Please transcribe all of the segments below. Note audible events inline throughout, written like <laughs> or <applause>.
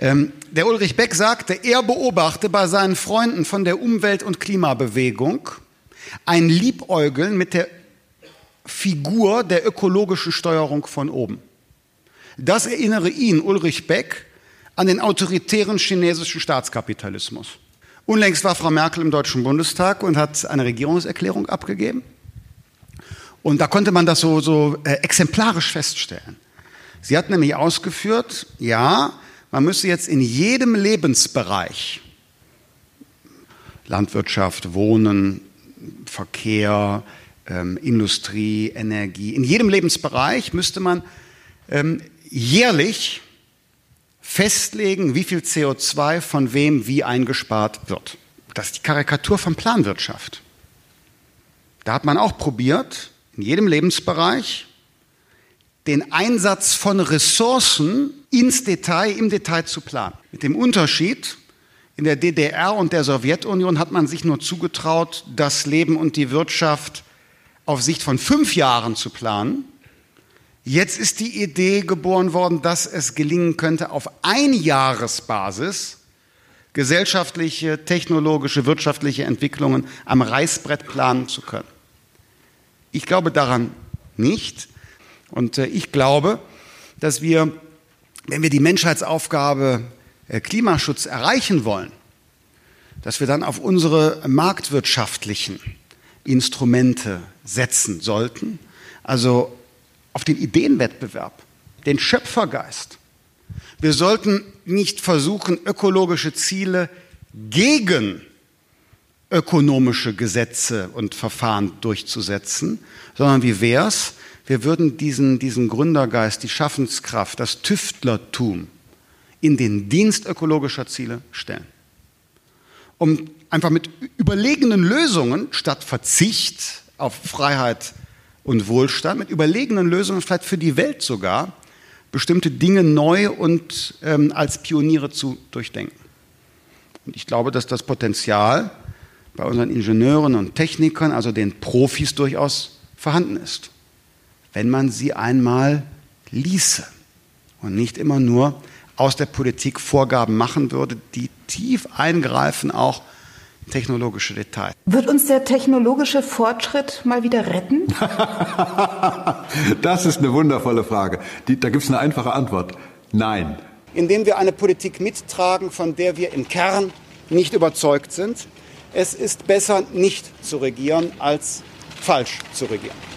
Ähm, der Ulrich Beck sagte, er beobachte bei seinen Freunden von der Umwelt- und Klimabewegung ein Liebäugeln mit der Figur der ökologischen Steuerung von oben. Das erinnere ihn, Ulrich Beck, an den autoritären chinesischen Staatskapitalismus. Unlängst war Frau Merkel im Deutschen Bundestag und hat eine Regierungserklärung abgegeben. Und da konnte man das so, so äh, exemplarisch feststellen. Sie hat nämlich ausgeführt, ja, man müsse jetzt in jedem Lebensbereich, Landwirtschaft, Wohnen, Verkehr, ähm, Industrie, Energie, in jedem Lebensbereich müsste man ähm, jährlich festlegen, wie viel CO2 von wem wie eingespart wird. Das ist die Karikatur von Planwirtschaft. Da hat man auch probiert, in jedem Lebensbereich den Einsatz von Ressourcen ins Detail, im Detail zu planen. Mit dem Unterschied, in der DDR und der Sowjetunion hat man sich nur zugetraut, das Leben und die Wirtschaft auf Sicht von fünf Jahren zu planen. Jetzt ist die Idee geboren worden, dass es gelingen könnte, auf Einjahresbasis gesellschaftliche, technologische, wirtschaftliche Entwicklungen am Reißbrett planen zu können. Ich glaube daran nicht. Und äh, ich glaube, dass wir, wenn wir die Menschheitsaufgabe äh, Klimaschutz erreichen wollen, dass wir dann auf unsere marktwirtschaftlichen Instrumente setzen sollten, also auf den Ideenwettbewerb, den Schöpfergeist. Wir sollten nicht versuchen, ökologische Ziele gegen ökonomische Gesetze und Verfahren durchzusetzen, sondern wie wär's, wir würden diesen, diesen Gründergeist, die Schaffenskraft, das Tüftlertum in den Dienst ökologischer Ziele stellen. Um einfach mit überlegenen Lösungen statt Verzicht auf Freiheit und Wohlstand, mit überlegenen Lösungen vielleicht für die Welt sogar, bestimmte Dinge neu und ähm, als Pioniere zu durchdenken. Und ich glaube, dass das Potenzial bei unseren Ingenieuren und Technikern, also den Profis, durchaus vorhanden ist. Wenn man sie einmal ließe und nicht immer nur aus der Politik Vorgaben machen würde, die tief eingreifen, auch technologische Details. Wird uns der technologische Fortschritt mal wieder retten? <laughs> das ist eine wundervolle Frage. Die, da gibt es eine einfache Antwort. Nein. Indem wir eine Politik mittragen, von der wir im Kern nicht überzeugt sind. Es ist besser, nicht zu regieren, als falsch zu regieren.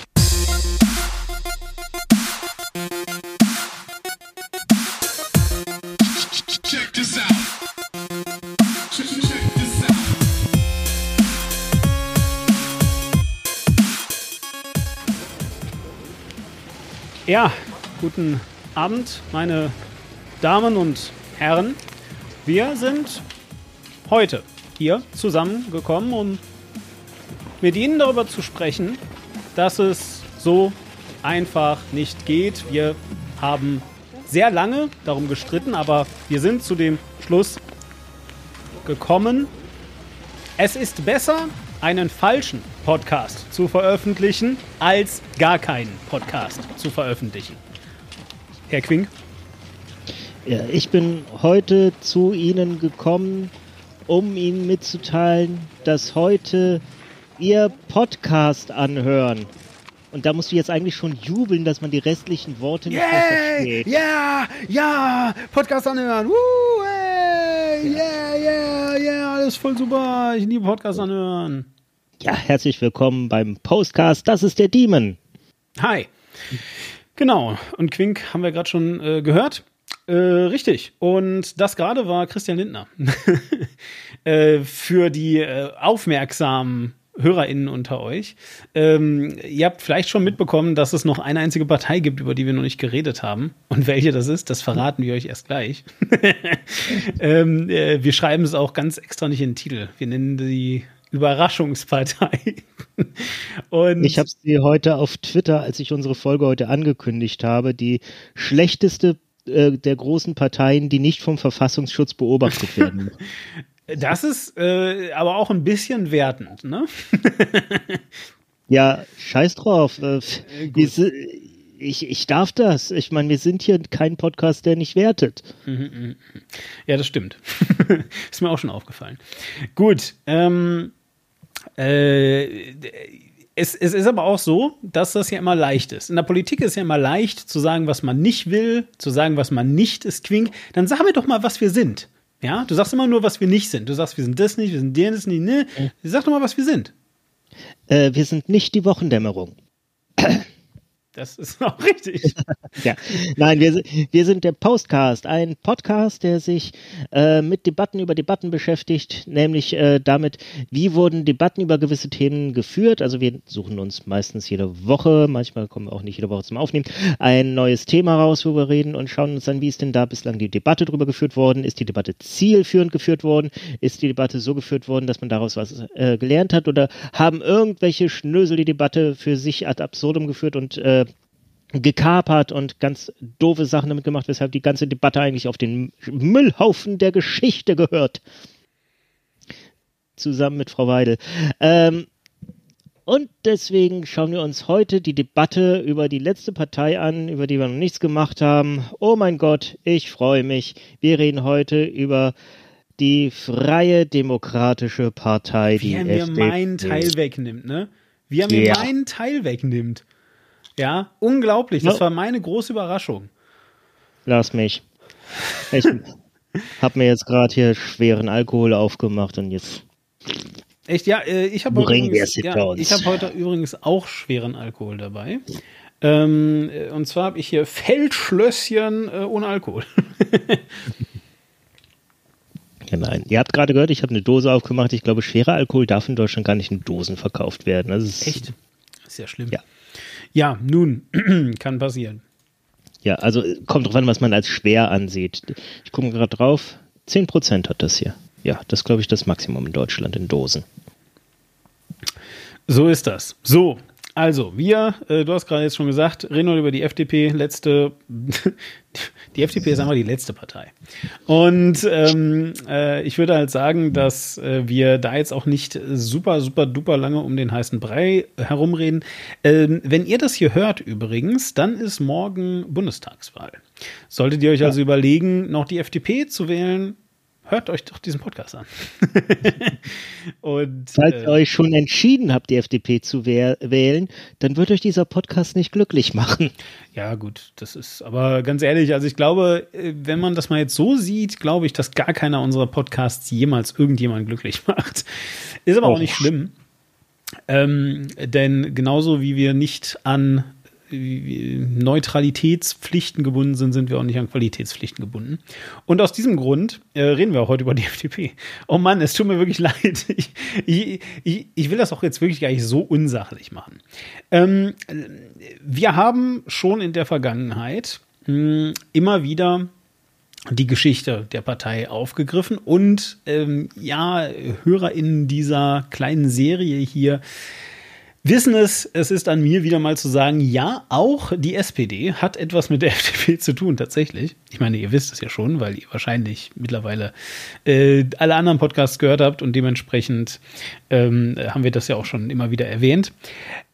Ja, guten Abend, meine Damen und Herren. Wir sind heute hier zusammengekommen, um mit Ihnen darüber zu sprechen, dass es so einfach nicht geht. Wir haben sehr lange darum gestritten, aber wir sind zu dem Schluss gekommen, es ist besser, einen falschen Podcast zu veröffentlichen, als gar keinen Podcast zu veröffentlichen. Herr Quink? Ja, ich bin heute zu Ihnen gekommen, um Ihnen mitzuteilen, dass heute Ihr Podcast anhören. Und da musst du jetzt eigentlich schon jubeln, dass man die restlichen Worte nicht yeah, versteht. Ja, ja, Podcast anhören. Woo, hey, yeah, yeah, yeah, alles voll super. Ich liebe Podcast anhören. Ja, herzlich willkommen beim Postcast. Das ist der Demon. Hi. Genau. Und Quink haben wir gerade schon äh, gehört. Äh, richtig. Und das gerade war Christian Lindner. <laughs> äh, für die äh, aufmerksamen HörerInnen unter euch. Ähm, ihr habt vielleicht schon mitbekommen, dass es noch eine einzige Partei gibt, über die wir noch nicht geredet haben. Und welche das ist, das verraten wir euch erst gleich. <laughs> ähm, äh, wir schreiben es auch ganz extra nicht in den Titel. Wir nennen die Überraschungspartei. <laughs> Und ich habe sie heute auf Twitter, als ich unsere Folge heute angekündigt habe, die schlechteste äh, der großen Parteien, die nicht vom Verfassungsschutz beobachtet werden. <laughs> Das ist äh, aber auch ein bisschen wertend, ne? <laughs> ja, scheiß drauf. Äh, diese, ich, ich darf das. Ich meine, wir sind hier kein Podcast, der nicht wertet. Ja, das stimmt. <laughs> ist mir auch schon aufgefallen. Gut. Ähm, äh, es, es ist aber auch so, dass das ja immer leicht ist. In der Politik ist ja immer leicht zu sagen, was man nicht will, zu sagen, was man nicht ist, Quink. Dann sagen wir doch mal, was wir sind. Ja, du sagst immer nur, was wir nicht sind. Du sagst, wir sind das nicht, wir sind das nicht, ne? Sag doch mal, was wir sind. Äh, wir sind nicht die Wochendämmerung. Das ist <laughs> auch richtig. Ja, nein, wir, wir sind der Postcast, ein Podcast, der sich äh, mit Debatten über Debatten beschäftigt, nämlich äh, damit, wie wurden Debatten über gewisse Themen geführt. Also wir suchen uns meistens jede Woche, manchmal kommen wir auch nicht jede Woche zum Aufnehmen, ein neues Thema raus, wo wir reden und schauen uns an, wie ist denn da bislang die Debatte drüber geführt worden? Ist die Debatte zielführend geführt worden? Ist die Debatte so geführt worden, dass man daraus was äh, gelernt hat? Oder haben irgendwelche Schnösel die Debatte für sich ad absurdum geführt und äh, gekapert und ganz doofe Sachen damit gemacht, weshalb die ganze Debatte eigentlich auf den Müllhaufen der Geschichte gehört. Zusammen mit Frau Weidel. Ähm, und deswegen schauen wir uns heute die Debatte über die letzte Partei an, über die wir noch nichts gemacht haben. Oh mein Gott, ich freue mich. Wir reden heute über die Freie Demokratische Partei, Wie die er mir FDP. meinen Teil wegnimmt, ne? Wie er mir Ja. meinen Teil wegnimmt. Ja, unglaublich. Das Ja. war meine große Überraschung. Lass mich. Ich hab mir jetzt gerade hier schweren Alkohol aufgemacht und jetzt. Echt, ja, äh, ich habe wir übrigens, ja, ich habe heute übrigens auch schweren Alkohol dabei. Ähm, äh, und zwar habe ich hier Feldschlösschen äh, ohne Alkohol. <laughs> Ja, nein. Ihr habt gerade gehört, ich habe eine Dose aufgemacht. Ich glaube, schwerer Alkohol darf in Deutschland gar nicht in Dosen verkauft werden. Das ist, Echt? Ist ja schlimm. Ja. Ja, nun, <clears throat> kann passieren. Ja, also kommt drauf an, was man als schwer ansieht. Ich gucke gerade drauf. 10% hat das hier. Ja, das ist, glaube ich, das Maximum in Deutschland in Dosen. So ist das. So, also, wir, äh, du hast gerade jetzt schon gesagt, reden wir über die FDP, letzte, <laughs> die FDP ist einfach die letzte Partei. Und ähm, äh, ich würde halt sagen, dass äh, wir da jetzt auch nicht super, super duper lange um den heißen Brei herumreden. Ähm, wenn ihr das hier hört übrigens, dann ist morgen Bundestagswahl. Solltet ihr euch also überlegen, noch die FDP zu wählen, hört euch doch diesen Podcast an. <laughs> Und, Falls äh, ihr euch schon entschieden habt, die FDP zu wählen, dann wird euch dieser Podcast nicht glücklich machen. Ja, gut, das ist aber ganz ehrlich, also ich glaube, äh, wenn man das mal jetzt so sieht, glaube ich, dass gar keiner unserer Podcasts jemals irgendjemand glücklich <laughs> macht. Ist aber auch Och. nicht schlimm. Ähm, denn genauso wie wir nicht an äh, Neutralitätspflichten gebunden sind, sind wir auch nicht an Qualitätspflichten gebunden. Und aus diesem Grund äh, reden wir auch heute über die <laughs> FDP. Oh Mann, es tut mir wirklich <laughs> leid. Ich, ich, ich, will das auch jetzt wirklich gar nicht so unsachlich machen. Ähm, wir haben schon in der Vergangenheit mh, immer wieder die Geschichte der Partei aufgegriffen und ähm, ja, HörerInnen dieser kleinen Serie hier wissen es, es ist an mir wieder mal zu sagen, ja, auch die SPD hat etwas mit der <laughs> FDP zu tun, tatsächlich. Ich meine, ihr wisst es ja schon, weil ihr wahrscheinlich mittlerweile äh, alle anderen Podcasts gehört habt und dementsprechend ähm, haben wir das ja auch schon immer wieder erwähnt.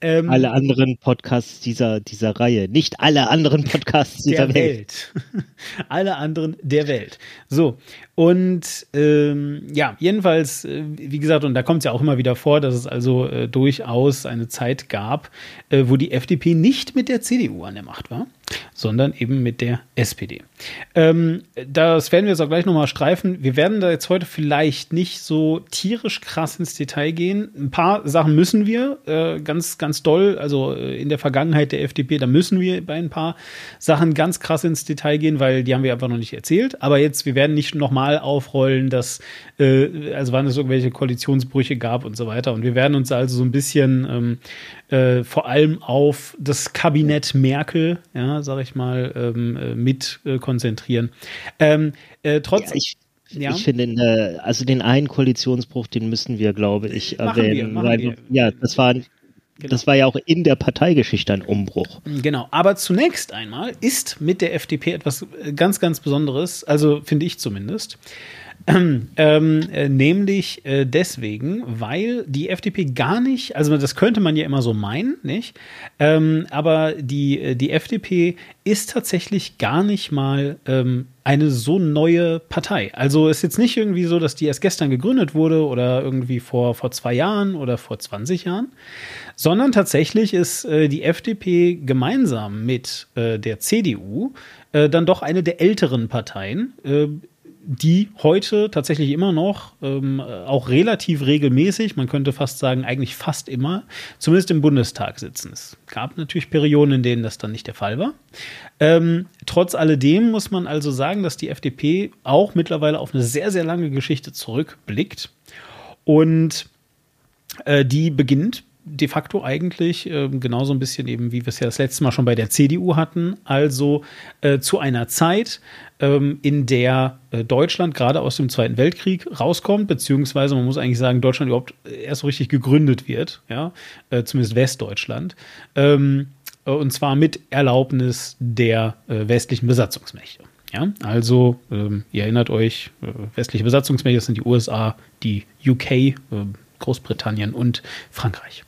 Ähm, Alle anderen Podcasts dieser, dieser Reihe. Nicht alle anderen Podcasts dieser der Welt. Welt. <laughs> Alle anderen der Welt. So, und ähm, ja, jedenfalls, äh, wie gesagt, und da kommt es ja auch immer wieder vor, dass es also äh, durchaus eine Zeit gab, äh, wo die FDP nicht mit der CDU an der Macht war, sondern eben mit der SPD. Ähm, das werden wir jetzt auch gleich nochmal streifen. Wir werden da jetzt heute vielleicht nicht so tierisch krass ins Detail gehen. Ein paar Sachen müssen wir, äh, ganz, ganz doll, also äh, in der Vergangenheit der FDP, da müssen wir bei ein paar Sachen ganz krass ins Detail gehen, weil die haben wir einfach noch nicht erzählt. Aber jetzt, wir werden nicht nochmal aufrollen, dass, äh, also wann es irgendwelche Koalitionsbrüche gab und so weiter. Und wir werden uns also so ein bisschen ähm, äh, vor allem auf das Kabinett Merkel, ja, sag ich mal, ähm, äh, mit äh, konzentrieren. Ähm, äh, trotz, Ja, ich, Ja. ich finde, also den einen Koalitionsbruch, den müssen wir, glaube ich, wir, erwähnen. machen weil, wir. Ja, das war Das war ja auch in der Parteigeschichte ein Umbruch. Genau, aber zunächst einmal ist mit der FDP etwas äh, ganz, ganz Besonderes, also finde ich zumindest. <clears throat> Ähm, äh, nämlich äh, deswegen, weil die FDP gar nicht, also das könnte man ja immer so meinen, nicht? Ähm, aber die, äh, die FDP ist tatsächlich gar nicht mal ähm, eine so neue Partei. Also ist jetzt nicht irgendwie so, dass die erst gestern gegründet wurde oder irgendwie vor, vor zwei Jahren oder vor 20 Jahren, sondern tatsächlich ist äh, die FDP gemeinsam mit äh, der CDU äh, dann doch eine der älteren Parteien die heute tatsächlich immer noch ähm, auch relativ regelmäßig, man könnte fast sagen, eigentlich fast immer, zumindest im Bundestag sitzen. Es gab natürlich Perioden, in denen das dann nicht der Fall war. Ähm, trotz alledem muss man also sagen, dass die FDP auch mittlerweile auf eine sehr, sehr lange Geschichte zurückblickt. Und äh, die beginnt de facto eigentlich äh, genauso ein bisschen eben, wie wir es ja das letzte Mal schon bei der CDU hatten, also äh, zu einer Zeit, ähm, in der äh, Deutschland gerade aus dem Zweiten Weltkrieg rauskommt, beziehungsweise man muss eigentlich sagen, Deutschland überhaupt erst so richtig gegründet wird, ja, äh, zumindest Westdeutschland. Ähm, äh, und zwar mit Erlaubnis der äh, westlichen Besatzungsmächte. Ja, also ähm, ihr erinnert euch, äh, westliche Besatzungsmächte sind die USA, die UK, äh, Großbritannien und Frankreich.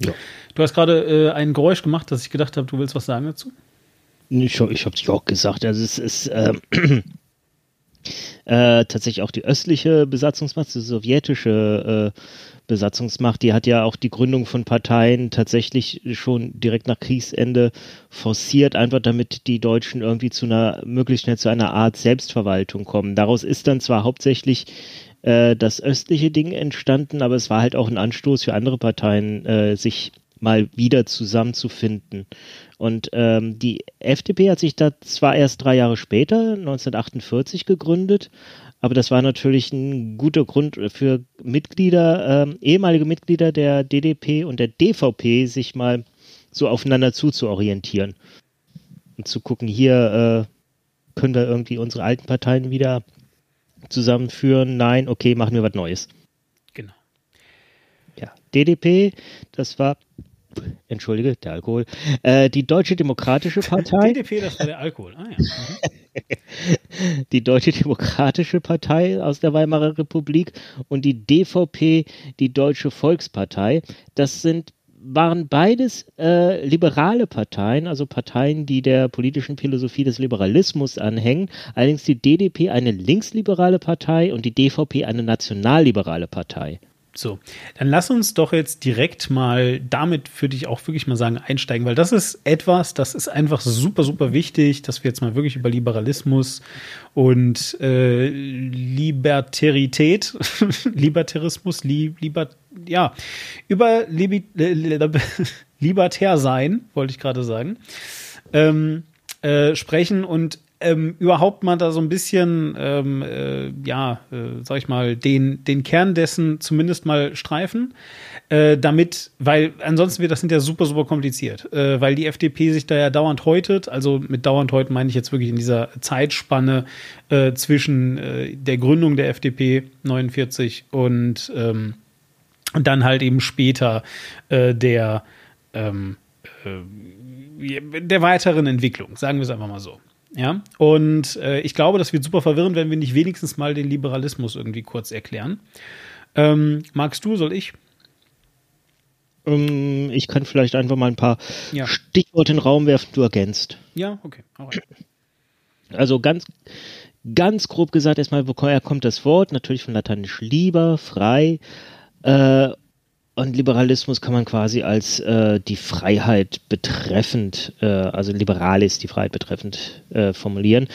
Ja. Du hast gerade äh, ein Geräusch gemacht, dass ich gedacht habe, du willst was sagen dazu? Ich, ich habe es auch gesagt. Also es ist äh, <clears throat> äh, tatsächlich auch die östliche Besatzungsmacht, die sowjetische äh, Besatzungsmacht, die hat ja auch die Gründung von Parteien tatsächlich schon direkt nach Kriegsende forciert, einfach damit die Deutschen irgendwie zu einer, möglichst schnell zu einer Art Selbstverwaltung kommen. Daraus ist dann zwar hauptsächlich äh, das östliche Ding entstanden, aber es war halt auch ein Anstoß für andere Parteien, äh, sich mal wieder zusammenzufinden. Und ähm, die FDP hat sich da zwar erst drei Jahre später, 1948, gegründet, aber das war natürlich ein guter Grund für Mitglieder, äh, ehemalige Mitglieder der DDP und der DVP, sich mal so aufeinander zuzuorientieren und zu gucken, hier äh, können wir irgendwie unsere alten Parteien wieder zusammenführen. Nein, okay, machen wir was Neues. Genau. Ja, DDP, das war entschuldige, der Alkohol, äh, die Deutsche Demokratische <laughs> Partei. DDP, das war der Alkohol. Ah, ja. <laughs> Die Deutsche Demokratische Partei aus der Weimarer Republik und die DVP, die Deutsche Volkspartei. Das sind waren beides äh, liberale Parteien, also Parteien, die der politischen Philosophie des Liberalismus anhängen. Allerdings die DDP eine linksliberale Partei und die DVP eine nationalliberale Partei. So, dann lass uns doch jetzt direkt mal damit, würde ich auch wirklich mal sagen, einsteigen, weil das ist etwas, das ist einfach super, super wichtig, dass wir jetzt mal wirklich über Liberalismus und äh, Libertarität, Libertarismus, <laughs> li, liber, ja, über Libi, Libertär sein, wollte ich gerade sagen, ähm, äh, sprechen und ähm, überhaupt mal da so ein bisschen, ähm, äh, ja, äh, sag ich mal, den, den Kern dessen zumindest mal streifen, äh, damit, weil ansonsten wird das hinterher super, super kompliziert, äh, weil die FDP sich da ja dauernd häutet, also mit dauernd häuten meine ich jetzt wirklich in dieser Zeitspanne äh, zwischen äh, der Gründung der FDP 49 und ähm, dann halt eben später äh, der ähm, äh, der weiteren Entwicklung, sagen wir es einfach mal so. Ja, und äh, ich glaube, das wird super verwirrend, wenn wir nicht wenigstens mal den Liberalismus irgendwie kurz erklären. Ähm, magst du, soll ich? Ähm, ich kann vielleicht einfach mal ein paar ja. Stichworte in den Raum werfen, du ergänzt. Ja, okay. Also ganz, ganz grob gesagt, erstmal, woher kommt das Wort? Natürlich von Lateinisch lieber, frei. Äh, und Liberalismus kann man quasi als äh, die Freiheit betreffend, äh, also Liberalis die Freiheit betreffend äh, formulieren.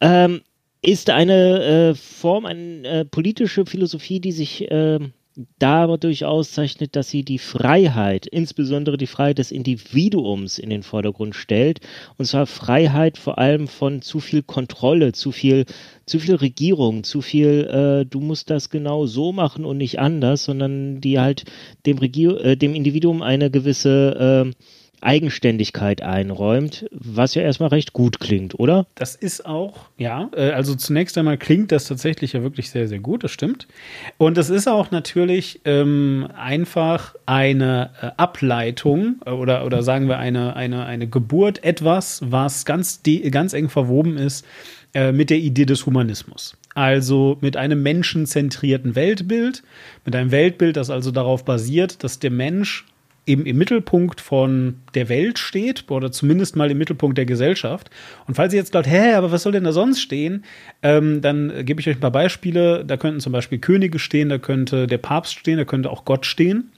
Ähm, ist eine äh, Form, eine äh, politische Philosophie, die sich ähm, dadurch auszeichnet, dass sie die Freiheit, insbesondere die Freiheit des Individuums in den Vordergrund stellt. Und zwar Freiheit vor allem von zu viel Kontrolle, zu viel, zu viel Regierung, zu viel, äh, du musst das genau so machen und nicht anders, sondern die halt dem Regier äh, dem Individuum eine gewisse äh, Eigenständigkeit einräumt, was ja erstmal recht gut klingt, oder? Das ist auch, ja, äh, also zunächst einmal klingt das tatsächlich ja wirklich sehr, sehr gut, das stimmt. Und es ist auch natürlich ähm, einfach eine äh, Ableitung äh, oder, oder sagen wir eine, eine, eine Geburt, etwas, was ganz, ganz eng verwoben ist äh, mit der Idee des Humanismus. Also mit einem menschenzentrierten Weltbild, mit einem Weltbild, das also darauf basiert, dass der Mensch eben im Mittelpunkt von der Welt steht oder zumindest mal im Mittelpunkt der Gesellschaft. Und falls ihr jetzt glaubt, hä, aber was soll denn da sonst stehen, ähm, dann gebe ich euch ein paar Beispiele. Da könnten zum Beispiel Könige stehen, da könnte der Papst stehen, da könnte auch Gott stehen.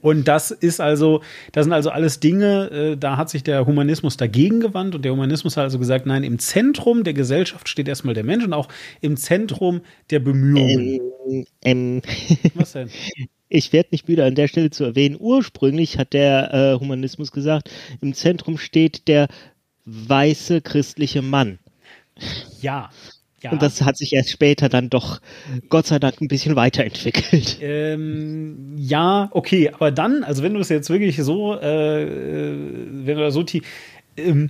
Und das ist also, das sind also alles Dinge, äh, da hat sich der Humanismus dagegen gewandt und der Humanismus hat also gesagt, nein, im Zentrum der Gesellschaft steht erstmal der Mensch und auch im Zentrum der Bemühungen. Ähm, ähm. Was denn? <laughs> ich werde nicht müde an der Stelle zu erwähnen, ursprünglich hat der äh, Humanismus gesagt, im Zentrum steht der weiße christliche Mann. Ja. Ja. Und das hat sich erst später dann doch Gott sei Dank ein bisschen weiterentwickelt. Ähm, ja, okay, aber dann, also wenn du es jetzt wirklich so, äh, äh wenn du da so tief, ähm,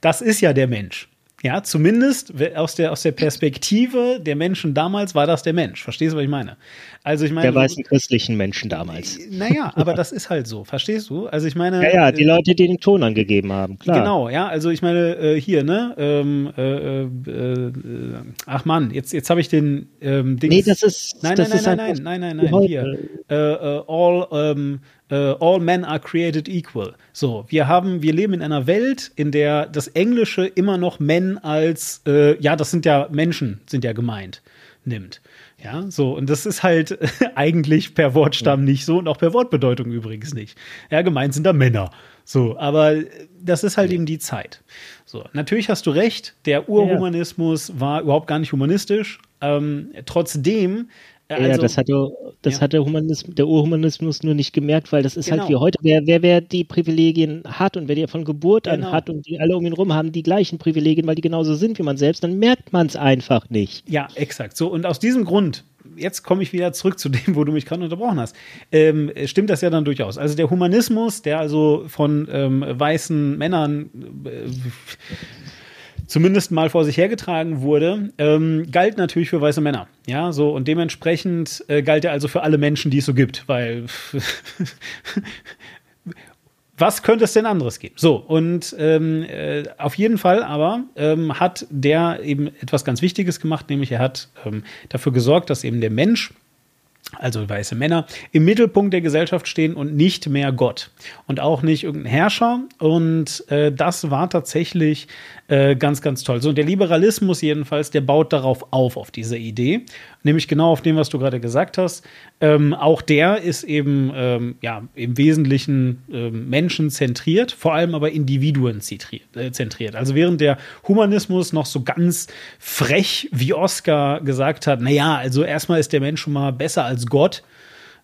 das ist ja der Mensch. Ja, zumindest aus der, aus der Perspektive der Menschen damals war das der Mensch. Verstehst du, was ich meine? Also ich meine. Der weißen christlichen Menschen damals. Naja, aber das ist halt so. Verstehst du? Also ich meine. Ja, ja, die äh, Leute, die den Ton angegeben haben, klar. Genau, ja, also ich meine, äh, hier, ne? Ähm, äh, äh, ach Mann, jetzt, jetzt habe ich den ähm, Ding. Nee, das ist. Nein, das nein, ist nein, nein, nein, nein, nein, nein, hier. Äh, äh, all, ähm, all men are created equal. So, wir haben, wir leben in einer Welt, in der das Englische immer noch Men als, äh, ja, das sind ja Menschen, sind ja gemeint, nimmt. Ja, so, und das ist halt <laughs> eigentlich per Wortstamm nicht so und auch per Wortbedeutung übrigens nicht. Ja, gemeint sind da Männer. So, aber das ist halt ja. eben die Zeit. So, natürlich hast du recht, der Urhumanismus ja. war überhaupt gar nicht humanistisch. Ähm, trotzdem also, ja, das hatte, das ja. hat der, Humanismus, der Urhumanismus nur nicht gemerkt, weil das ist halt genau. halt wie heute. Wer, wer, wer die Privilegien hat und wer die von Geburt genau. an hat und die alle um ihn rum haben die gleichen Privilegien, weil die genauso sind wie man selbst, dann merkt man es einfach nicht. Ja, exakt. So, und aus diesem Grund, jetzt komme ich wieder zurück zu dem, wo du mich gerade unterbrochen hast, ähm, stimmt das ja dann durchaus. Also der Humanismus, der also von ähm, weißen Männern äh, zumindest mal vor sich hergetragen wurde, ähm, galt natürlich für weiße Männer. Ja, so und dementsprechend äh, galt er also für alle Menschen, die es so gibt, weil <laughs> was könnte es denn anderes geben? So, und ähm, äh, auf jeden Fall aber ähm, hat der eben etwas ganz Wichtiges gemacht, nämlich er hat ähm, dafür gesorgt, dass eben der Mensch also weiße Männer, im Mittelpunkt der Gesellschaft stehen und nicht mehr Gott und auch nicht irgendein Herrscher. Und äh, das war tatsächlich äh, ganz, ganz toll. So, und der Liberalismus jedenfalls, der baut darauf auf, auf diese Idee, nämlich genau auf dem, was du gerade gesagt hast. Ähm, auch der ist eben ähm, ja, im Wesentlichen ähm, menschenzentriert, vor allem aber Individuen äh. Also während der Humanismus noch so ganz frech, wie Oscar gesagt hat, naja, also erstmal ist der Mensch schon mal besser als Gott,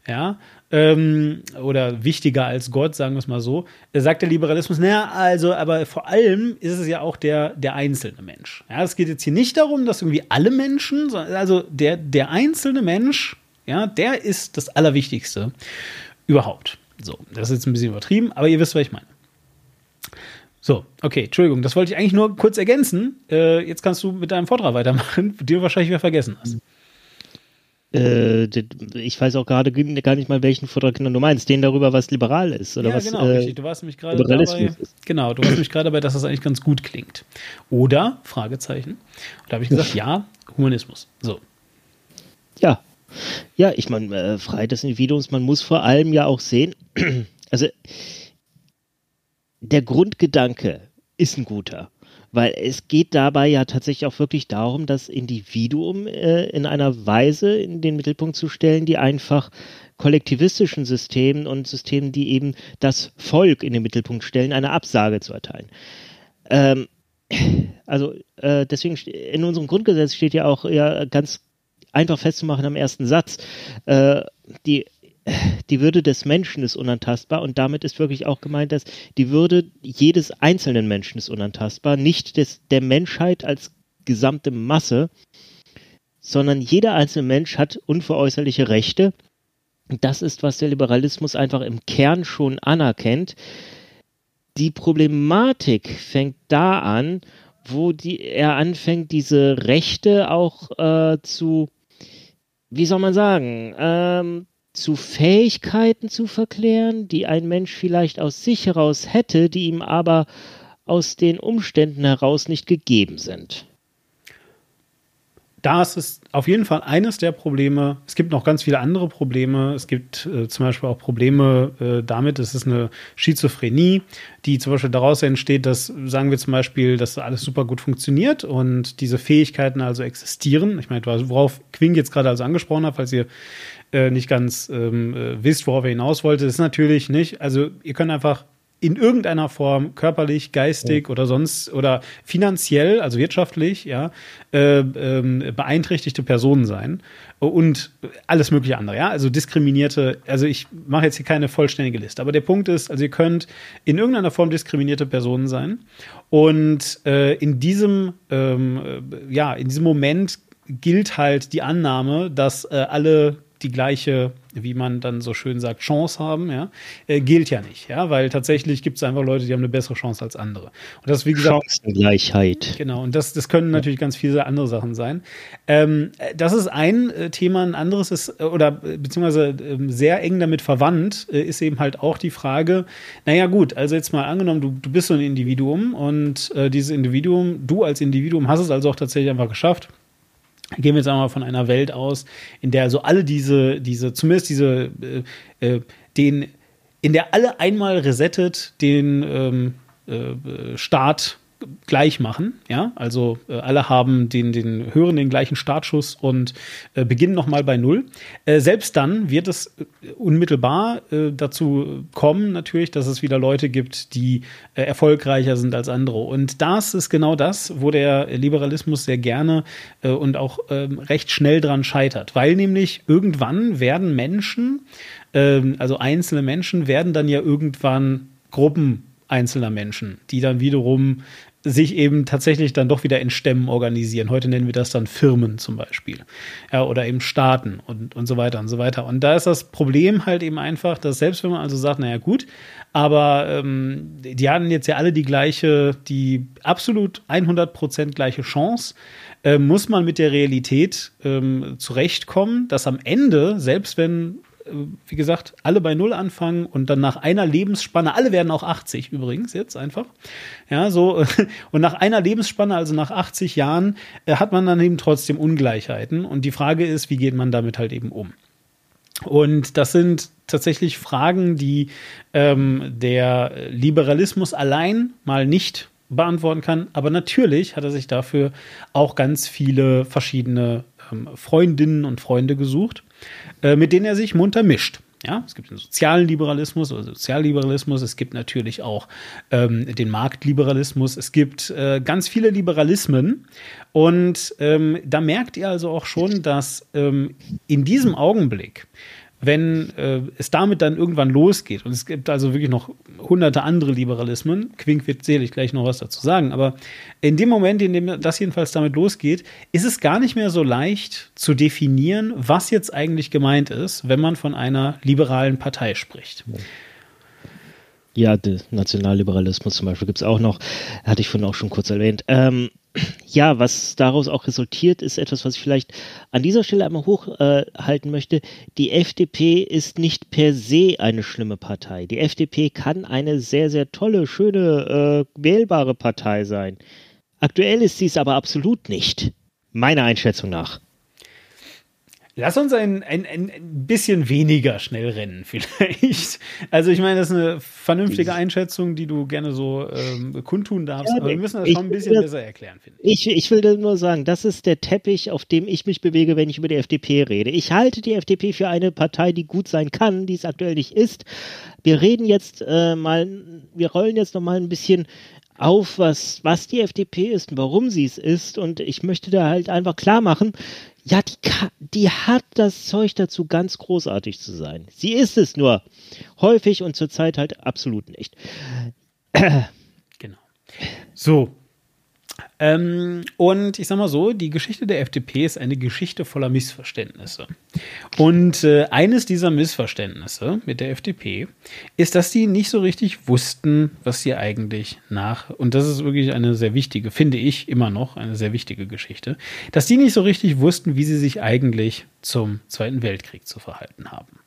ja, ähm, oder wichtiger als Gott, sagen wir es mal so, sagt der Liberalismus, naja, also, aber vor allem ist es ja auch der, der einzelne Mensch. Ja, es geht jetzt hier nicht darum, dass irgendwie alle Menschen, also der, der einzelne Mensch, ja, der ist das Allerwichtigste überhaupt. So, das ist jetzt ein bisschen übertrieben, aber ihr wisst, was ich meine. So, okay, Entschuldigung, das wollte ich eigentlich nur kurz ergänzen. Äh, jetzt kannst du mit deinem Vortrag weitermachen, den du wahrscheinlich wieder vergessen hast. Äh, ich weiß auch gerade gar nicht mal, welchen Vortrag genau du meinst. Den darüber, was liberal ist. Oder ja, was, genau, äh, richtig. Du warst mich gerade dabei. Genau, du warst mich gerade dabei, dass das eigentlich ganz gut klingt. Oder? Fragezeichen. Und da habe ich gesagt, ja, Humanismus. So. Ja. Ja, ich meine, äh, Freiheit des Individuums, man muss vor allem ja auch sehen, <clears throat> also der Grundgedanke ist ein guter. Weil es geht dabei ja tatsächlich auch wirklich darum, das Individuum äh, in einer Weise in den Mittelpunkt zu stellen, die einfach kollektivistischen Systemen und Systemen, die eben das Volk in den Mittelpunkt stellen, eine Absage zu erteilen. Ähm, also äh, deswegen in unserem Grundgesetz steht ja auch ja ganz einfach festzumachen am ersten Satz, äh, die die Würde des Menschen ist unantastbar und damit ist wirklich auch gemeint, dass die Würde jedes einzelnen Menschen ist unantastbar, nicht des, der Menschheit als gesamte Masse, sondern jeder einzelne Mensch hat unveräußerliche Rechte. Das ist, was der Liberalismus einfach im Kern schon anerkennt. die Problematik fängt da an, wo die, er anfängt, diese Rechte auch äh, zu, wie soll man sagen, ähm, zu Fähigkeiten zu verklären, die ein Mensch vielleicht aus sich heraus hätte, die ihm aber aus den Umständen heraus nicht gegeben sind das ist auf jeden Fall eines der Probleme. Es gibt noch ganz viele andere Probleme. Es gibt äh, zum Beispiel auch Probleme äh, damit, es ist eine Schizophrenie, die zum Beispiel daraus entsteht, dass, sagen wir zum Beispiel, dass alles super gut funktioniert und diese Fähigkeiten also existieren. Ich meine, worauf Quing jetzt gerade also angesprochen hat, falls ihr äh, nicht ganz ähm, äh, wisst, worauf er hinaus wollte, ist natürlich nicht, also ihr könnt einfach in irgendeiner Form körperlich, geistig oder sonst oder finanziell, also wirtschaftlich, ja, äh, äh, beeinträchtigte Personen sein und alles mögliche andere, ja, also diskriminierte, also ich mache jetzt hier keine vollständige Liste, aber der Punkt ist, also ihr könnt in irgendeiner Form diskriminierte Personen sein und äh, in diesem, ähm, äh, ja, in diesem Moment gilt halt die Annahme, dass äh, alle die gleiche, wie man dann so schön sagt, Chance haben, ja, äh, gilt ja nicht, ja, weil tatsächlich gibt es einfach Leute, die haben eine bessere Chance als andere. Und das, wie gesagt, Chancengleichheit. Genau, und das, das können natürlich ganz viele andere Sachen sein. Ähm, das ist ein äh, Thema, ein anderes ist, äh, oder äh, beziehungsweise äh, sehr eng damit verwandt, äh, ist eben halt auch die Frage, naja gut, also jetzt mal angenommen, du, du bist so ein Individuum und dieses Individuum, du als Individuum hast es also auch tatsächlich einfach geschafft, gehen wir jetzt einmal von einer Welt aus, in der also alle diese, diese, zumindest diese, äh, äh, den, in der alle einmal resettet den ähm, äh, Staat gleich machen. Ja, also äh, alle haben den, den hören den gleichen Startschuss und äh, beginnen nochmal bei Null. Äh, selbst dann wird es äh, unmittelbar äh, dazu kommen, natürlich, dass es wieder Leute gibt, die äh, erfolgreicher sind als andere. Und das ist genau das, wo der Liberalismus sehr gerne und auch ähm, recht schnell dran scheitert. Weil nämlich irgendwann werden Menschen, ähm, also einzelne Menschen, werden dann ja irgendwann Gruppen einzelner Menschen, die dann wiederum sich eben tatsächlich dann doch wieder in Stämmen organisieren. Heute nennen wir das dann Firmen zum Beispiel. Ja, oder eben Staaten und, und so weiter und so weiter. Und da ist das Problem halt eben einfach, dass selbst wenn man also sagt, naja gut, aber ähm, die hatten jetzt ja alle die gleiche, die absolut 100% gleiche Chance, äh, muss man mit der Realität ähm, zurechtkommen, dass am Ende, selbst wenn wie gesagt, alle bei Null anfangen und dann nach einer Lebensspanne, alle werden auch 80 übrigens jetzt einfach. Ja, so, <laughs> und nach einer Lebensspanne, also nach 80 Jahren, äh, hat man dann eben trotzdem Ungleichheiten. Und die Frage ist, wie geht man damit halt eben um? Und das sind tatsächlich Fragen, die ähm, der Liberalismus allein mal nicht beantworten kann. Aber natürlich hat er sich dafür auch ganz viele verschiedene ähm, Freundinnen und Freunde gesucht. Äh, mit denen er sich munter mischt. Ja, es gibt den sozialen Liberalismus oder Sozialliberalismus, es gibt natürlich auch ähm, den Marktliberalismus, es gibt äh, ganz viele Liberalismen und ähm, da merkt ihr also auch schon, dass ähm, in diesem Augenblick wenn äh, es damit dann irgendwann losgeht, und es gibt also wirklich noch hunderte andere Liberalismen, Quink wird sicherlich gleich noch was dazu sagen, aber in dem Moment, in dem das jedenfalls damit losgeht, ist es gar nicht mehr so leicht zu definieren, was jetzt eigentlich gemeint ist, wenn man von einer liberalen Partei spricht. Ja, der Nationalliberalismus zum Beispiel gibt es auch noch, hatte ich vorhin auch schon kurz erwähnt. Ähm, ja, was daraus auch resultiert, ist etwas, was ich vielleicht an dieser Stelle einmal hochhalten äh, möchte. Die FDP ist nicht per se eine schlimme Partei. Die FDP kann eine sehr, sehr tolle, schöne, äh, wählbare Partei sein. Aktuell ist sie es aber absolut nicht. Meiner Einschätzung nach. Lass uns ein, ein, ein bisschen weniger schnell rennen, <laughs> vielleicht. Also, ich meine, das ist eine vernünftige Einschätzung, die du gerne so ähm, kundtun darfst. Ja, aber wir müssen das schon ein bisschen das, besser erklären, finde ich. ich. Ich will nur sagen, das ist der Teppich, auf dem ich mich bewege, wenn ich über die FDP rede. Ich halte die FDP für eine Partei, die gut sein kann, die es aktuell nicht ist. Wir reden jetzt äh, mal, wir rollen jetzt noch mal ein bisschen auf, was, was die FDP ist und warum sie es ist. Und ich möchte da halt einfach klar machen, ja, die, die hat das Zeug dazu, ganz großartig zu sein. Sie ist es nur häufig und zurzeit halt absolut nicht. Genau. So. Ähm, und ich sag mal so, die Geschichte der FDP ist eine Geschichte voller Missverständnisse. Und äh, eines dieser Missverständnisse mit der FDP ist, dass die nicht so richtig wussten, was sie eigentlich nach, und das ist wirklich eine sehr wichtige, finde ich immer noch, eine sehr wichtige Geschichte, dass die nicht so richtig wussten, wie sie sich eigentlich zum Zweiten Weltkrieg zu verhalten haben.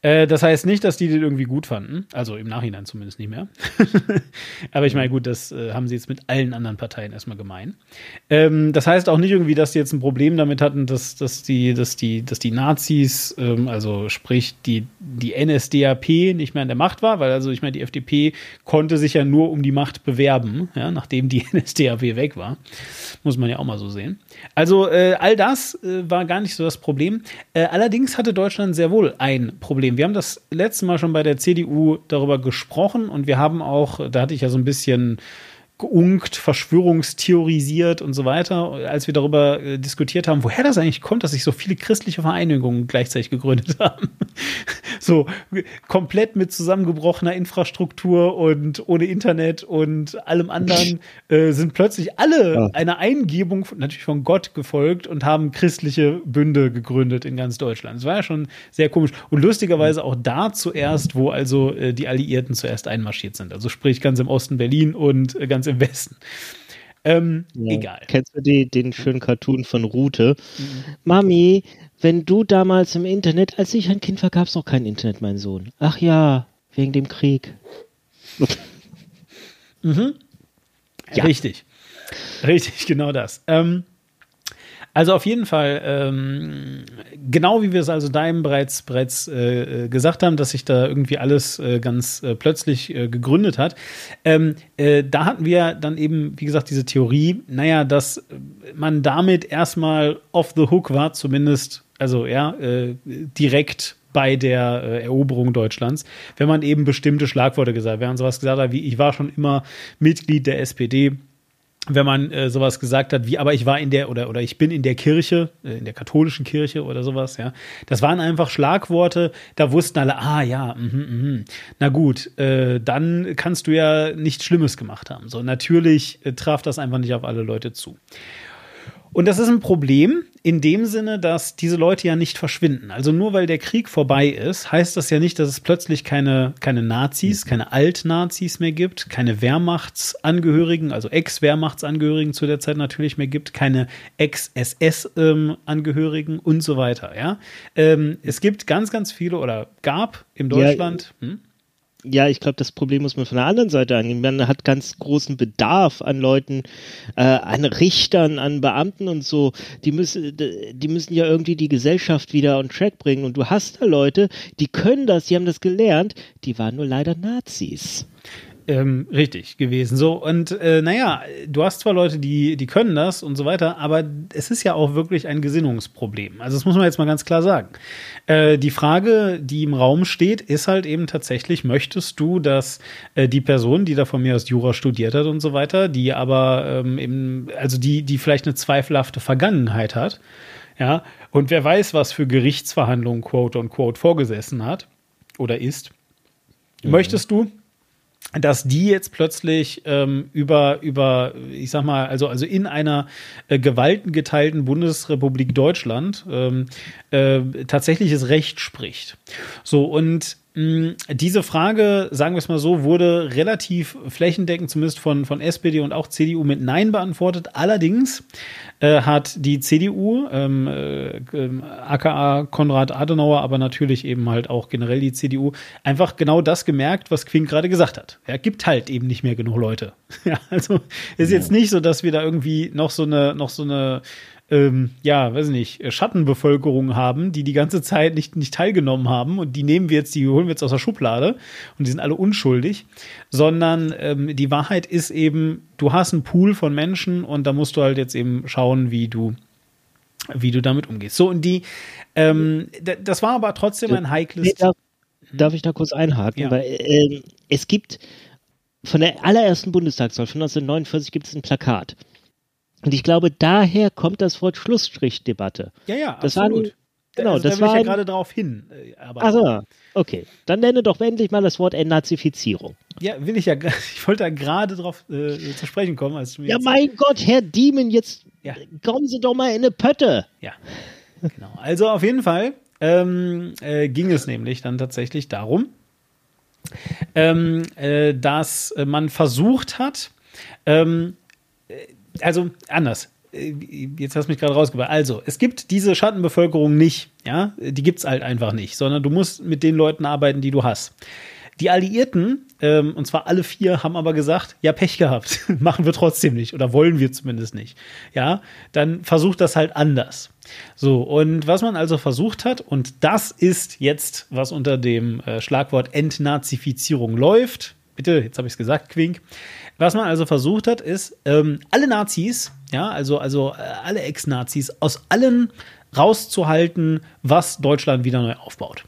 Äh, das heißt nicht, dass die den irgendwie gut fanden. Also im Nachhinein zumindest nicht mehr. <laughs> Aber ich meine, gut, das äh, haben sie jetzt mit allen anderen Parteien erstmal gemein. Ähm, das heißt auch nicht irgendwie, dass die jetzt ein Problem damit hatten, dass, dass, die, dass, die, dass die Nazis, ähm, also sprich die, die NSDAP nicht mehr an der Macht war, weil also ich meine, die FDP konnte sich ja nur um die Macht bewerben, ja, nachdem die <laughs> NSDAP weg war. Muss man ja auch mal so sehen. Also äh, all das äh, war gar nicht so das Problem. Äh, allerdings hatte Deutschland sehr wohl ein Problem Problem. Wir haben das letzte Mal schon bei der CDU darüber gesprochen und wir haben auch, da hatte ich ja so ein bisschen geunkt, verschwörungstheorisiert und so weiter, als wir darüber äh, diskutiert haben, woher das eigentlich kommt, dass sich so viele christliche Vereinigungen gleichzeitig gegründet <laughs> haben. so komplett mit zusammengebrochener Infrastruktur und ohne Internet und allem anderen <laughs> äh, sind plötzlich alle ja. einer Eingebung natürlich von Gott gefolgt und haben christliche Bünde gegründet in ganz Deutschland. Das war ja schon sehr komisch und lustigerweise auch da zuerst, wo also äh, die Alliierten zuerst einmarschiert sind. Also sprich ganz im Osten Berlin und äh, ganz im Westen. Ähm, ja. Egal. Kennst du die, den schönen Cartoon von Rute? Mhm. Mami, wenn du damals im Internet, als ich ein Kind war, gab es noch kein Internet, mein Sohn. Ach ja, wegen dem Krieg. mhm. Ja. Richtig. Richtig, genau das. Ähm, also auf jeden Fall, ähm, genau wie wir es also eben bereits, bereits äh, äh, gesagt haben, dass sich da irgendwie alles äh, ganz äh, plötzlich äh, gegründet hat. Ähm, äh, da hatten wir dann eben, wie gesagt, diese Theorie, naja, dass man damit erstmal off the hook war, zumindest, also ja, direkt bei der äh, Eroberung Deutschlands, wenn man eben bestimmte Schlagworte gesagt hat. Wenn man sowas gesagt hat wie, ich war schon immer Mitglied der SPD, wenn man äh, sowas gesagt hat, wie, aber ich war in der oder oder ich bin in der Kirche, äh, in der katholischen Kirche oder sowas, ja. Das waren einfach Schlagworte, da wussten alle, ah ja, mh, mh. na gut, äh, dann kannst du ja nichts Schlimmes gemacht haben. So, natürlich äh, traf das einfach nicht auf alle Leute zu. Und das ist ein Problem in dem Sinne, dass diese Leute ja nicht verschwinden. Also nur weil der Krieg vorbei ist, heißt das ja nicht, dass es plötzlich keine, keine Nazis, keine Alt-Nazis mehr gibt, keine Wehrmachtsangehörigen, also Ex-Wehrmachtsangehörigen zu der Zeit natürlich mehr gibt, keine Ex-SS-Angehörigen ähm, und so weiter. Ja? Ähm, es gibt ganz, ganz viele oder gab in Deutschland. Ja, hm? Ja, ich glaube, das Problem muss man von der anderen Seite angehen. Man hat ganz großen Bedarf an Leuten, äh, an Richtern, an Beamten und so. Die müssen, die müssen ja irgendwie die Gesellschaft wieder on track bringen. Und du hast da Leute, die können das, die haben das gelernt, die waren nur leider Nazis. Ähm, richtig gewesen. So, und äh, naja, du hast zwar Leute, die, die können das und so weiter, aber es ist ja auch wirklich ein Gesinnungsproblem. Also das muss man jetzt mal ganz klar sagen. Äh, die Frage, die im Raum steht, ist halt eben tatsächlich, möchtest du, dass äh, die Person, die da von mir aus Jura studiert hat und so weiter, die aber ähm, eben, also die, die vielleicht eine zweifelhafte Vergangenheit hat, ja, und wer weiß, was für Gerichtsverhandlungen quote und quote vorgesessen hat oder ist, mhm. möchtest du, dass die jetzt plötzlich ähm, über, über, ich sag mal, also, also in einer äh, gewaltengeteilten Bundesrepublik Deutschland ähm, äh, tatsächliches Recht spricht. So, und diese Frage, sagen wir es mal so, wurde relativ flächendeckend, zumindest von, von SPD und auch CDU mit Nein beantwortet. Allerdings äh, hat die CDU, ähm, äh, aka Konrad Adenauer, aber natürlich eben halt auch generell die CDU, einfach genau das gemerkt, was Quinn gerade gesagt hat. Er ja, gibt halt eben nicht mehr genug Leute. <laughs> ja, also ist jetzt nicht so, dass wir da irgendwie noch so eine, noch so eine ähm, ja, weiß nicht, Schattenbevölkerung haben, die die ganze Zeit nicht, nicht teilgenommen haben und die nehmen wir jetzt, die holen wir jetzt aus der Schublade und die sind alle unschuldig, sondern ähm, die Wahrheit ist eben, du hast einen Pool von Menschen und da musst du halt jetzt eben schauen, wie du wie du damit umgehst. So, und die, ähm, das war aber trotzdem ein heikles. Nee, darf, darf, ich da kurz einhaken? Ja. Weil äh, es gibt von der allerersten Bundestagswahl von 1949 gibt es ein Plakat. Und ich glaube, daher kommt das Wort Schlussstrichdebatte. Ja, ja, das absolut. Waren, Genau, also, das da will ich war ja ein- gerade drauf hin. äh, Aber Also, okay. Dann nenne doch endlich mal das Wort Entnazifizierung. ja, will ich ja. <laughs> Ich wollte da gerade drauf äh, zu sprechen kommen, als du mir Ja, mein Gott, Herr Diemen, jetzt Ja. kommen Sie doch mal in eine Pötte. Ja, genau. Also auf jeden Fall ähm, äh, ging es nämlich dann tatsächlich darum, ähm, äh, dass man versucht hat, ähm, äh, also anders. Äh, Jetzt hast du mich gerade rausgebracht. Also, es gibt diese Schattenbevölkerung nicht, ja, die gibt's halt einfach nicht, sondern du musst mit den Leuten arbeiten, die du hast. Die Alliierten, ähm, und zwar alle vier, haben aber gesagt, ja, Pech gehabt, <laughs> machen wir trotzdem nicht oder wollen wir zumindest nicht. Ja, dann versucht das halt anders. So, und was man also versucht hat, und das ist jetzt, was unter dem äh, Schlagwort Entnazifizierung läuft, bitte, jetzt habe ich es gesagt, Quink. Was man also versucht hat, ist, ähm, alle Nazis, ja, also, also äh, alle Ex-Nazis aus allen rauszuhalten, was Deutschland wieder neu aufbaut.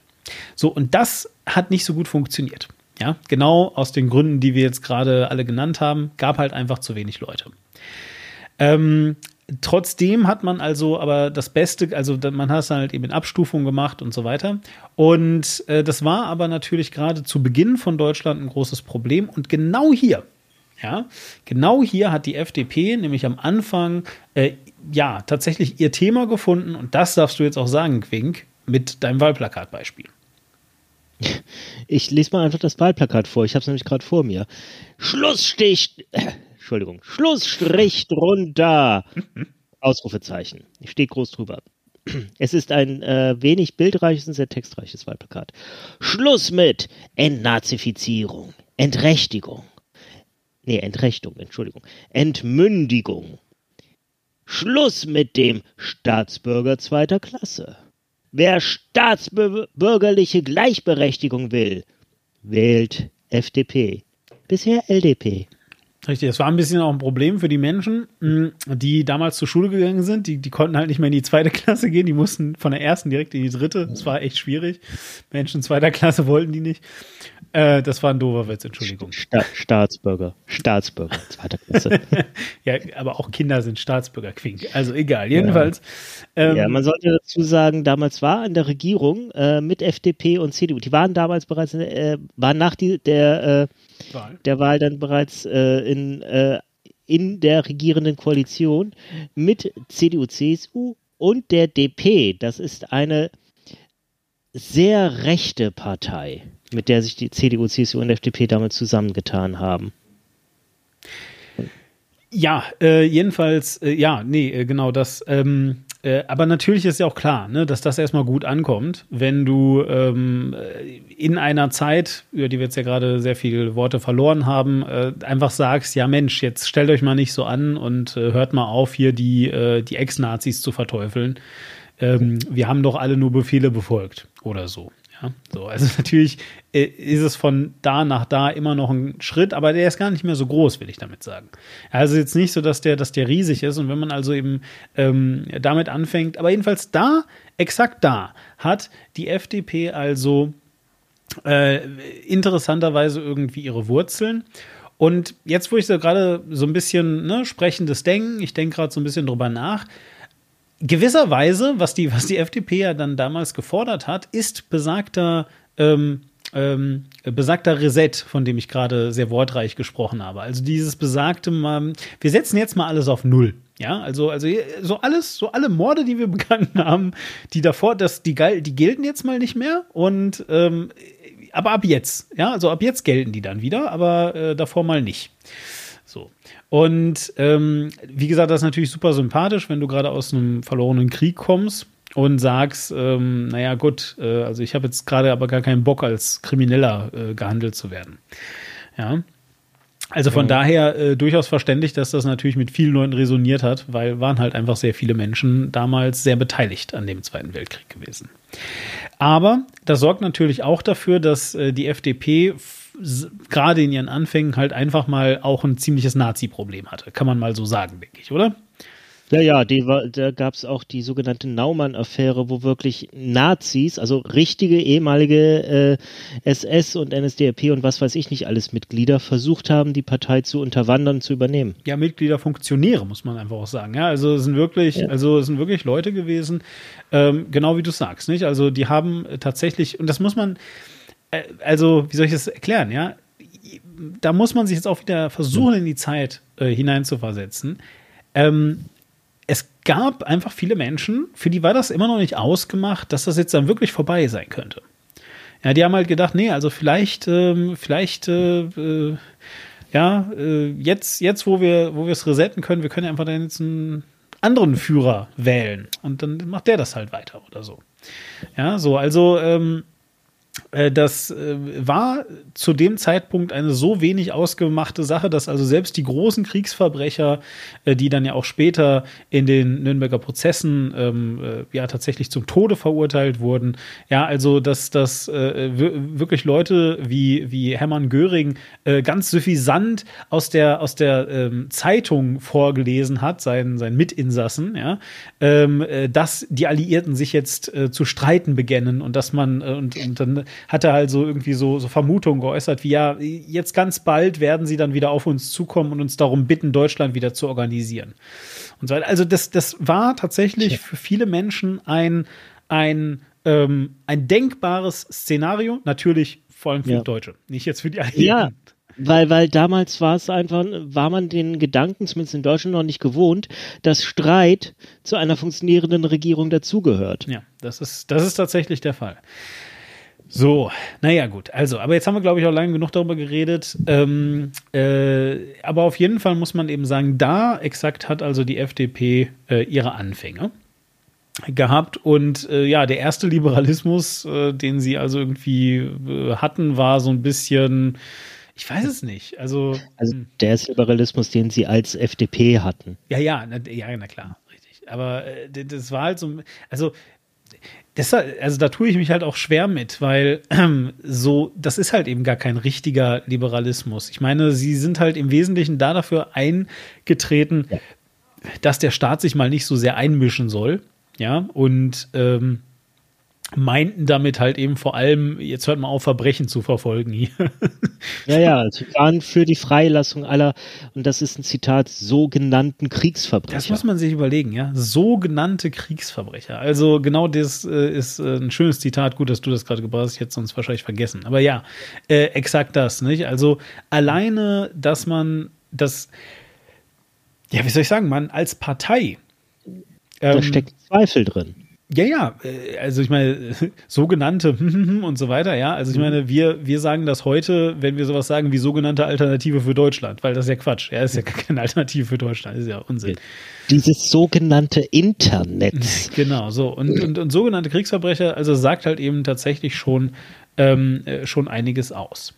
So, und das hat nicht so gut funktioniert. Ja, genau aus den Gründen, die wir jetzt gerade alle genannt haben, gab halt einfach zu wenig Leute. Ähm, trotzdem hat man also aber das Beste, also man hat es halt eben in Abstufung gemacht und so weiter. Und äh, das war aber natürlich gerade zu Beginn von Deutschland ein großes Problem. Und genau hier, ja, genau hier hat die FDP nämlich am Anfang äh, ja tatsächlich ihr Thema gefunden. Und das darfst du jetzt auch sagen, Quink, mit deinem Wahlplakatbeispiel. Ich lese mal einfach das Wahlplakat vor. Ich habe es nämlich gerade vor mir. Schlussstich. Äh, <coughs> Entschuldigung. Schlussstrich drunter. <laughs> Ausrufezeichen. Steht groß drüber. <coughs> Es ist ein äh, wenig bildreiches und sehr textreiches Wahlplakat. Schluss mit Entnazifizierung, Entrechtigung. Nee, Entrechtung, Entschuldigung. Entmündigung. Schluss mit dem Staatsbürger zweiter Klasse. Wer staatsbürgerliche Gleichberechtigung will, wählt FDP. Bisher LDP. Richtig, das war ein bisschen auch ein Problem für die Menschen, mh, die damals zur Schule gegangen sind. Die, die konnten halt nicht mehr in die zweite Klasse gehen, die mussten von der ersten direkt in die dritte. Das war echt schwierig. Menschen zweiter Klasse wollten die nicht. Äh, das war ein doofer Witz, Entschuldigung. Sta Staatsbürger. Staatsbürger zweiter Klasse. <laughs> Ja, aber auch Kinder sind Staatsbürger, Quink. Also egal, jedenfalls. Ähm, ja, man sollte dazu sagen, damals war an der Regierung äh, mit FDP und CDU. Die waren damals bereits, in der, äh, waren nach die, der, äh, Wahl. der Wahl dann bereits äh, in, äh, in der regierenden Koalition mit CDU, CSU und der DP. Das ist eine sehr rechte Partei, mit der sich die CDU, CSU und FDP damals zusammengetan haben. Ja, äh, jedenfalls, äh, ja, nee, äh, genau das. Ähm, äh, aber natürlich ist ja auch klar, ne, dass das erstmal gut ankommt, wenn du ähm, äh, in einer Zeit, über die wir jetzt ja gerade sehr viele Worte verloren haben, äh, einfach sagst, ja Mensch, jetzt stellt euch mal nicht so an und hört mal auf, hier die, die Ex-Nazis zu verteufeln. Ähm, wir haben doch alle nur Befehle befolgt oder so. Ja, so, also <laughs> natürlich äh, ist es von da nach da immer noch ein Schritt, aber der ist gar nicht mehr so groß, will ich damit sagen. Also jetzt nicht so, dass der, dass der riesig ist und wenn man also eben ähm, damit anfängt, aber jedenfalls da, exakt da, hat die FDP also äh, interessanterweise irgendwie ihre Wurzeln. Und jetzt, wo ich so gerade so ein bisschen ne, sprechendes Denken, ich denke gerade so ein bisschen drüber nach, gewisserweise, was die, was die FDP ja dann damals gefordert hat, ist besagter, ähm, ähm, besagter Reset, von dem ich gerade sehr wortreich gesprochen habe. Also dieses besagte, mal, wir setzen jetzt mal alles auf Null. Ja, also, also so alles, so alle Morde, die wir <laughs> begangen haben, die davor, das, die, die gelten jetzt mal nicht mehr. Und ähm, aber ab jetzt, ja, also ab jetzt gelten die dann wieder, aber äh, davor mal nicht. So. Und ähm, wie gesagt, das ist natürlich super sympathisch, wenn du gerade aus einem verlorenen Krieg kommst und sagst, ähm, naja gut, äh, also ich habe jetzt gerade aber gar keinen Bock, als Krimineller äh, gehandelt zu werden. Ja. Also von daher äh, durchaus verständlich, dass das natürlich mit vielen Leuten resoniert hat, weil waren halt einfach sehr viele Menschen damals sehr beteiligt an dem Zweiten Weltkrieg gewesen. Aber das sorgt natürlich auch dafür, dass äh, die FDP gerade in ihren Anfängen halt einfach mal auch ein ziemliches Nazi-Problem hatte. Kann man mal so sagen, denke ich, oder? Ja, ja, die war, da gab es auch die sogenannte Naumann-Affäre, wo wirklich Nazis, also richtige ehemalige äh, SS und NSDAP und was weiß ich nicht alles Mitglieder versucht haben, die Partei zu unterwandern, zu übernehmen. Ja, Mitglieder, Funktionäre, muss man einfach auch sagen. Ja, also es sind wirklich, ja. also es sind wirklich Leute gewesen, ähm, genau wie du sagst, nicht? Also die haben tatsächlich, und das muss man, also wie soll ich das erklären, ja? Da muss man sich jetzt auch wieder versuchen, in die Zeit äh, hineinzuversetzen. Ähm, es gab einfach viele Menschen, für die war das immer noch nicht ausgemacht, dass das jetzt dann wirklich vorbei sein könnte. Ja, die haben halt gedacht, nee, also vielleicht, ähm, vielleicht, äh, äh, ja, äh, jetzt, jetzt, wo wir, wo wir es resetten können, wir können ja einfach dann jetzt einen anderen Führer wählen und dann macht der das halt weiter oder so. Ja, so, also ähm, äh, das äh, war zu dem Zeitpunkt eine so wenig ausgemachte Sache, dass also selbst die großen Kriegsverbrecher, äh, die dann ja auch später in den Nürnberger Prozessen ähm, ja tatsächlich zum Tode verurteilt wurden, ja, also dass das wirklich Leute wie, wie Hermann Göring ganz suffisant aus der, aus der ähm, Zeitung vorgelesen hat, seinen, seinen Mitinsassen, ja, ähm, dass die Alliierten sich jetzt zu streiten beginnen und dass man und, und dann hat er halt so irgendwie so, so Vermutungen geäußert, wie ja, jetzt ganz bald werden sie dann wieder auf uns zukommen und uns darum bitten, Deutschland wieder zu organisieren. Und so weiter. Also das, das war tatsächlich für viele Menschen ein, ein, ähm, ein denkbares Szenario, natürlich vor allem für ja. Deutsche, nicht jetzt für die Alliierten. Ja. Weil, weil damals war es einfach, war man den Gedanken, zumindest in Deutschland, noch nicht gewohnt, dass Streit zu einer funktionierenden Regierung dazugehört. Ja, das ist, das ist tatsächlich der Fall. So, naja, gut. Also, aber jetzt haben wir, glaube ich, auch lange genug darüber geredet. Ähm, äh, aber auf jeden Fall muss man eben sagen, da exakt hat also die FDP äh, ihre Anfänge gehabt. Und äh, ja, der erste Liberalismus, äh, den sie also irgendwie äh, hatten, war so ein bisschen. Ich weiß es nicht. Also, also hm. der erste Liberalismus, den sie als FDP hatten. Ja, ja, na, ja, na klar, richtig. Aber äh, das war halt so. Also Deshalb, also da tue ich mich halt auch schwer mit, weil ähm, so, das ist halt eben gar kein richtiger Liberalismus. Ich meine, sie sind halt im Wesentlichen da dafür eingetreten, ja. dass der Staat sich mal nicht so sehr einmischen soll. Ja, und ähm, meinten damit halt eben vor allem, jetzt hört mal auf, Verbrechen zu verfolgen hier. <laughs> Ja, ja, sie waren für die Freilassung aller, und das ist ein Zitat, sogenannten Kriegsverbrecher. Das muss man sich überlegen, ja. Sogenannte Kriegsverbrecher. Also genau das äh, ist äh, ein schönes Zitat. Gut, dass du das gerade gebracht hast, ich hätte sonst wahrscheinlich vergessen. Aber ja, äh, exakt das, nicht? Also alleine, dass man das, ja, wie soll ich sagen, man als Partei. Ähm, da steckt Zweifel drin. Ja, ja, äh, also ich meine, <laughs> sogenannte <laughs> und so weiter, ja. Also ich mhm. meine, wir, wir sagen das heute, wenn wir sowas sagen wie sogenannte Alternative für Deutschland, weil das ist ja Quatsch. Ja, ist ja keine Alternative für Deutschland, ist ja Unsinn. Dieses sogenannte Internet. <laughs> Genau, so. Und, und, und sogenannte Kriegsverbrecher, also sagt halt eben tatsächlich schon, ähm, äh, schon einiges aus.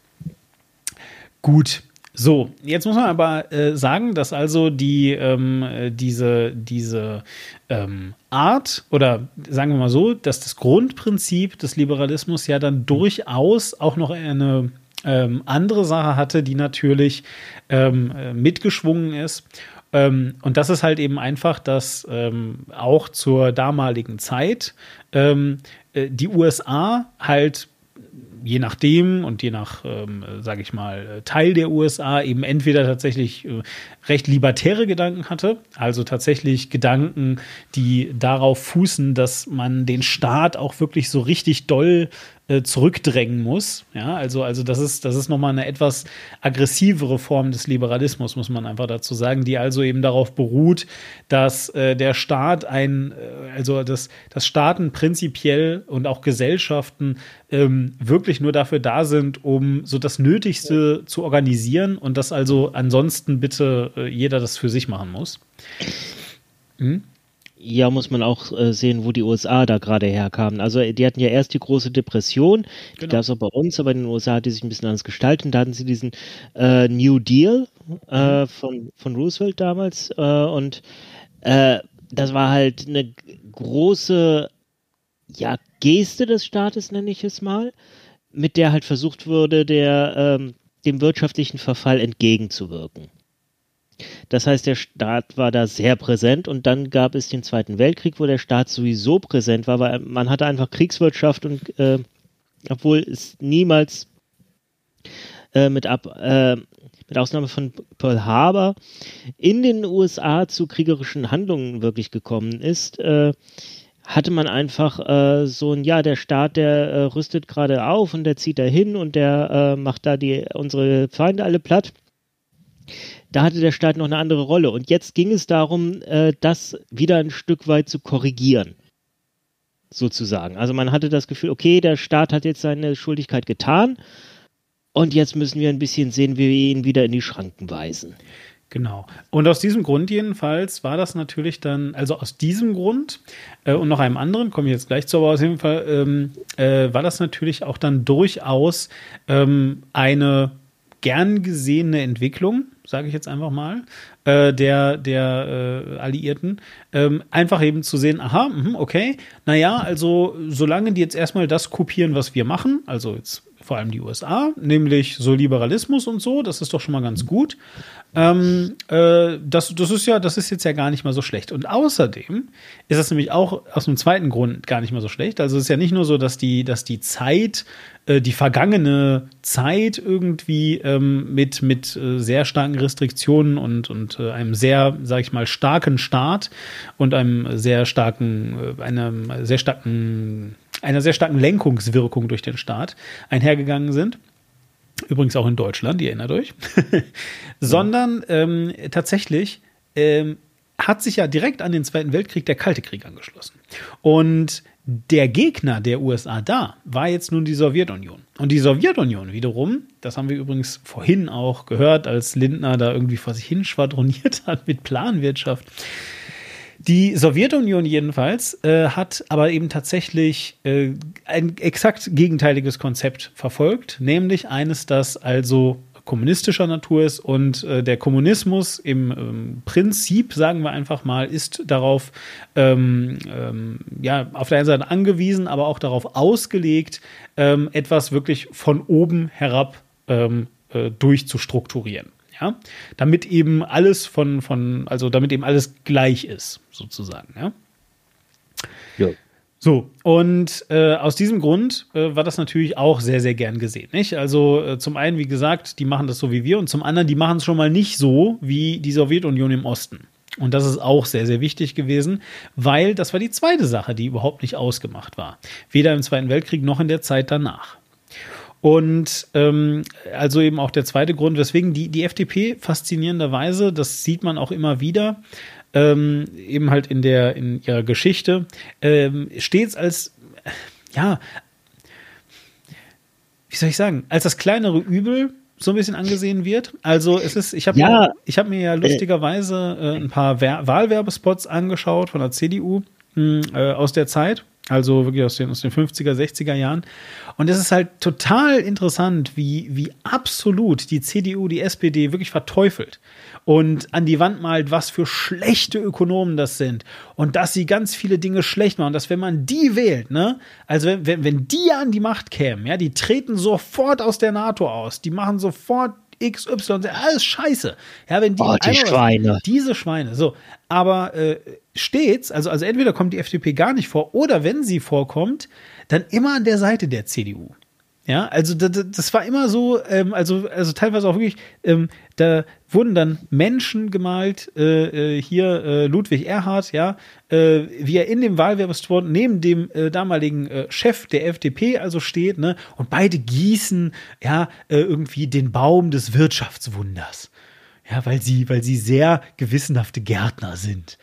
Gut, so, jetzt muss man aber äh, sagen, dass also die ähm, äh, diese diese ähm, Art oder sagen wir mal so, dass das Grundprinzip des Liberalismus ja dann durchaus auch noch eine ähm, andere Sache hatte, die natürlich ähm, äh, mitgeschwungen ist. Ähm, und das ist halt eben einfach, dass ähm, auch zur damaligen Zeit ähm, äh, die USA halt je nachdem und je nach, ähm, sage ich mal, Teil der USA eben entweder tatsächlich äh, recht libertäre Gedanken hatte, also tatsächlich Gedanken, die darauf fußen, dass man den Staat auch wirklich so richtig doll äh, zurückdrängen muss. Ja, also, also das ist, das ist nochmal eine etwas aggressivere Form des Liberalismus, muss man einfach dazu sagen, die also eben darauf beruht, dass äh, der Staat ein, äh, also dass, dass Staaten prinzipiell und auch Gesellschaften ähm, wirklich nur dafür da sind, um so das Nötigste ja. zu organisieren und dass also ansonsten bitte äh, jeder das für sich machen muss. Hm? Ja, muss man auch äh, sehen, wo die USA da gerade herkamen. Also die hatten ja erst die große Depression, die genau. gab es auch bei uns, aber in den USA hat die sich ein bisschen anders gestaltet. Da hatten sie diesen äh, New Deal äh, mhm. von, von Roosevelt damals äh, und äh, das war halt eine große ja, Geste des Staates, nenne ich es mal, mit der halt versucht wurde, der, ähm, dem wirtschaftlichen Verfall entgegenzuwirken. Das heißt, der Staat war da sehr präsent und dann gab es den Zweiten Weltkrieg, wo der Staat sowieso präsent war, weil man hatte einfach Kriegswirtschaft und äh, obwohl es niemals äh, mit, ab, äh, mit Ausnahme von Pearl Harbor in den USA zu kriegerischen Handlungen wirklich gekommen ist, äh, hatte man einfach äh, so ein, ja, der Staat, der äh, rüstet gerade auf und der zieht da hin und der äh, macht da die unsere Feinde alle platt. Da hatte der Staat noch eine andere Rolle. Und jetzt ging es darum, äh, das wieder ein Stück weit zu korrigieren. Sozusagen. Also man hatte das Gefühl, okay, der Staat hat jetzt seine Schuldigkeit getan und jetzt müssen wir ein bisschen sehen, wie wir ihn wieder in die Schranken weisen. Genau. Und aus diesem Grund jedenfalls war das natürlich dann, also aus diesem Grund äh, und noch einem anderen, komme ich jetzt gleich zu, aber aus jedem Fall ähm, äh, war das natürlich auch dann durchaus ähm, eine gern gesehene Entwicklung, sage ich jetzt einfach mal, äh, der, der äh, Alliierten, ähm, einfach eben zu sehen, aha, mh, okay, naja, also solange die jetzt erstmal das kopieren, was wir machen, also jetzt vor allem die USA, nämlich so Liberalismus und so, das ist doch schon mal ganz gut. Ähm, äh, das, das ist ja, das ist jetzt ja gar nicht mal so schlecht. Und außerdem ist das nämlich auch aus einem zweiten Grund gar nicht mal so schlecht. Also es ist ja nicht nur so, dass die, dass die Zeit, äh, die vergangene Zeit irgendwie ähm, mit, mit äh, sehr starken Restriktionen und, und äh, einem sehr, sag ich mal, starken Staat und einem sehr starken, äh, einem sehr starken, einer sehr starken Lenkungswirkung durch den Staat einhergegangen sind übrigens auch in Deutschland, ihr erinnert euch, <laughs> sondern ähm, tatsächlich ähm, hat sich ja direkt an den Zweiten Weltkrieg der Kalte Krieg angeschlossen. Und der Gegner der USA da war jetzt nun die Sowjetunion. Und die Sowjetunion wiederum, das haben wir übrigens vorhin auch gehört, als Lindner da irgendwie vor sich hin schwadroniert <laughs> hat mit Planwirtschaft, die Sowjetunion jedenfalls äh, hat aber eben tatsächlich äh, ein exakt gegenteiliges Konzept verfolgt, nämlich eines, das also kommunistischer Natur ist und äh, der Kommunismus im ähm, Prinzip, sagen wir einfach mal, ist darauf ähm, ähm, ja auf der einen Seite angewiesen, aber auch darauf ausgelegt, ähm, etwas wirklich von oben herab ähm, äh, durchzustrukturieren ja, damit eben alles von, von, also damit eben alles gleich ist, sozusagen, ja. Ja. So, und äh, aus diesem Grund äh, war das natürlich auch sehr, sehr gern gesehen. Nicht? Also äh, zum einen, wie gesagt, die machen das so wie wir und zum anderen, die machen es schon mal nicht so wie die Sowjetunion im Osten. Und das ist auch sehr, sehr wichtig gewesen, weil das war die zweite Sache, die überhaupt nicht ausgemacht war. Weder im Zweiten Weltkrieg noch in der Zeit danach. Und ähm, also eben auch der zweite Grund, weswegen die, die FDP faszinierenderweise, das sieht man auch immer wieder, ähm, eben halt in der in ihrer Geschichte, ähm, stets als ja, wie soll ich sagen, als das kleinere Übel so ein bisschen angesehen wird. Also es ist, ich habe ja, ich habe mir ja lustigerweise äh, ein paar Wer Wahlwerbespots angeschaut von der CDU mh, hm, äh, aus der Zeit also wirklich aus den, aus den 50er, 60er Jahren. Und es ist halt total interessant, wie, wie absolut die CDU, die SPD wirklich verteufelt und an die Wand malt, was für schlechte Ökonomen das sind und dass sie ganz viele Dinge schlecht machen. Dass wenn man die wählt, ne, also wenn, wenn, wenn die an die Macht kämen, ja, die treten sofort aus der NATO aus, die machen sofort XY, alles scheiße. Ja, wenn die, oh, die Schweine. Was, diese Schweine. So, aber äh, stets, also, also entweder kommt die FDP gar nicht vor oder wenn sie vorkommt, dann immer an der Seite der CDU. Ja, also das, das war immer so, ähm, also, also teilweise auch wirklich, ähm, da wurden dann Menschen gemalt, äh, äh, hier äh, Ludwig Erhard, ja, äh, wie er in dem Wahlwerbespot neben dem äh, damaligen Chef der FDP also steht, ne, und beide gießen, ja, irgendwie den Baum des Wirtschaftswunders. Ja, weil sie, weil sie sehr gewissenhafte Gärtner sind.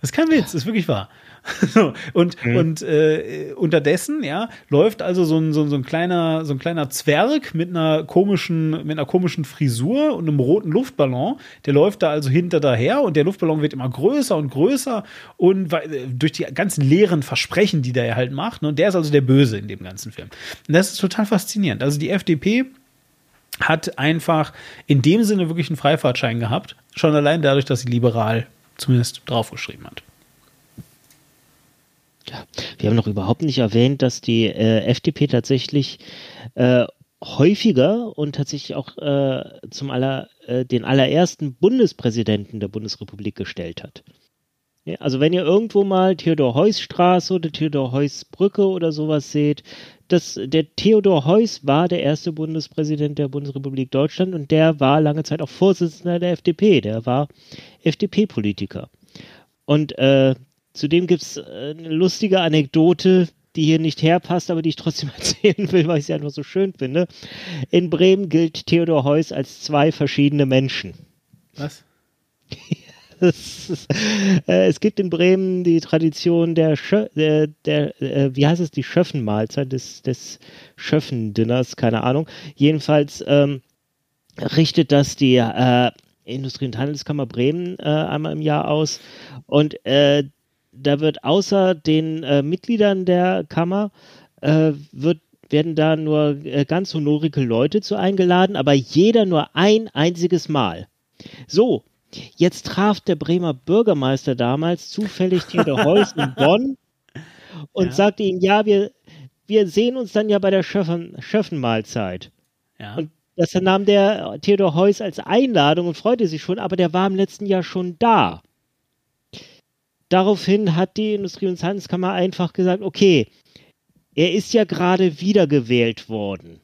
Das ist kein Witz, das ist wirklich wahr. <laughs> und mhm. und äh, unterdessen, ja, läuft also so ein, so, so, ein kleiner, so ein kleiner Zwerg mit einer komischen, mit einer komischen Frisur und einem roten Luftballon. Der läuft da also hinter daher und der Luftballon wird immer größer und größer und äh, durch die ganzen leeren Versprechen, die der halt macht. Ne, und der ist also der Böse in dem ganzen Film. Und das ist total faszinierend. Also die FDP hat einfach in dem Sinne wirklich einen Freifahrtschein gehabt. Schon allein dadurch, dass sie liberal zumindest draufgeschrieben hat. Ja, wir haben noch überhaupt nicht erwähnt, dass die äh, FDP tatsächlich äh, häufiger und tatsächlich auch äh, zum aller, äh, den allerersten Bundespräsidenten der Bundesrepublik gestellt hat. Ja, also wenn ihr irgendwo mal Theodor Heuss Straße oder Theodor Heuss Brücke oder sowas seht, das, der Theodor Heuss war der erste Bundespräsident der Bundesrepublik Deutschland und der war lange Zeit auch Vorsitzender der FDP. Der war FDP-Politiker. Und äh, zudem gibt es eine lustige Anekdote, die hier nicht herpasst, aber die ich trotzdem <laughs> erzählen will, weil ich sie einfach so schön finde. In Bremen gilt Theodor Heuss als zwei verschiedene Menschen. Was? <laughs> Ist, äh, es gibt in Bremen die Tradition der, Schö der, der äh, wie heißt es, die Schöffenmahlzeit des, des Schöffendinners, keine Ahnung. Jedenfalls ähm, richtet das die äh, Industrie- und Handelskammer Bremen äh, einmal im Jahr aus. Und äh, da wird außer den äh, Mitgliedern der Kammer äh, wird werden da nur äh, ganz honorige Leute zu eingeladen, aber jeder nur ein einziges Mal. So, jetzt traf der Bremer Bürgermeister damals zufällig Theodor Heuss in <laughs> Bonn und Ja. sagte ihm, ja, wir, wir sehen uns dann ja bei der Schöffen, Schöffenmahlzeit. Ja. Und das nahm der Theodor Heuss als Einladung und freute sich schon, aber der war im letzten Jahr schon da. Daraufhin hat die Industrie- und Handelskammer einfach gesagt, okay, er ist ja gerade wiedergewählt worden.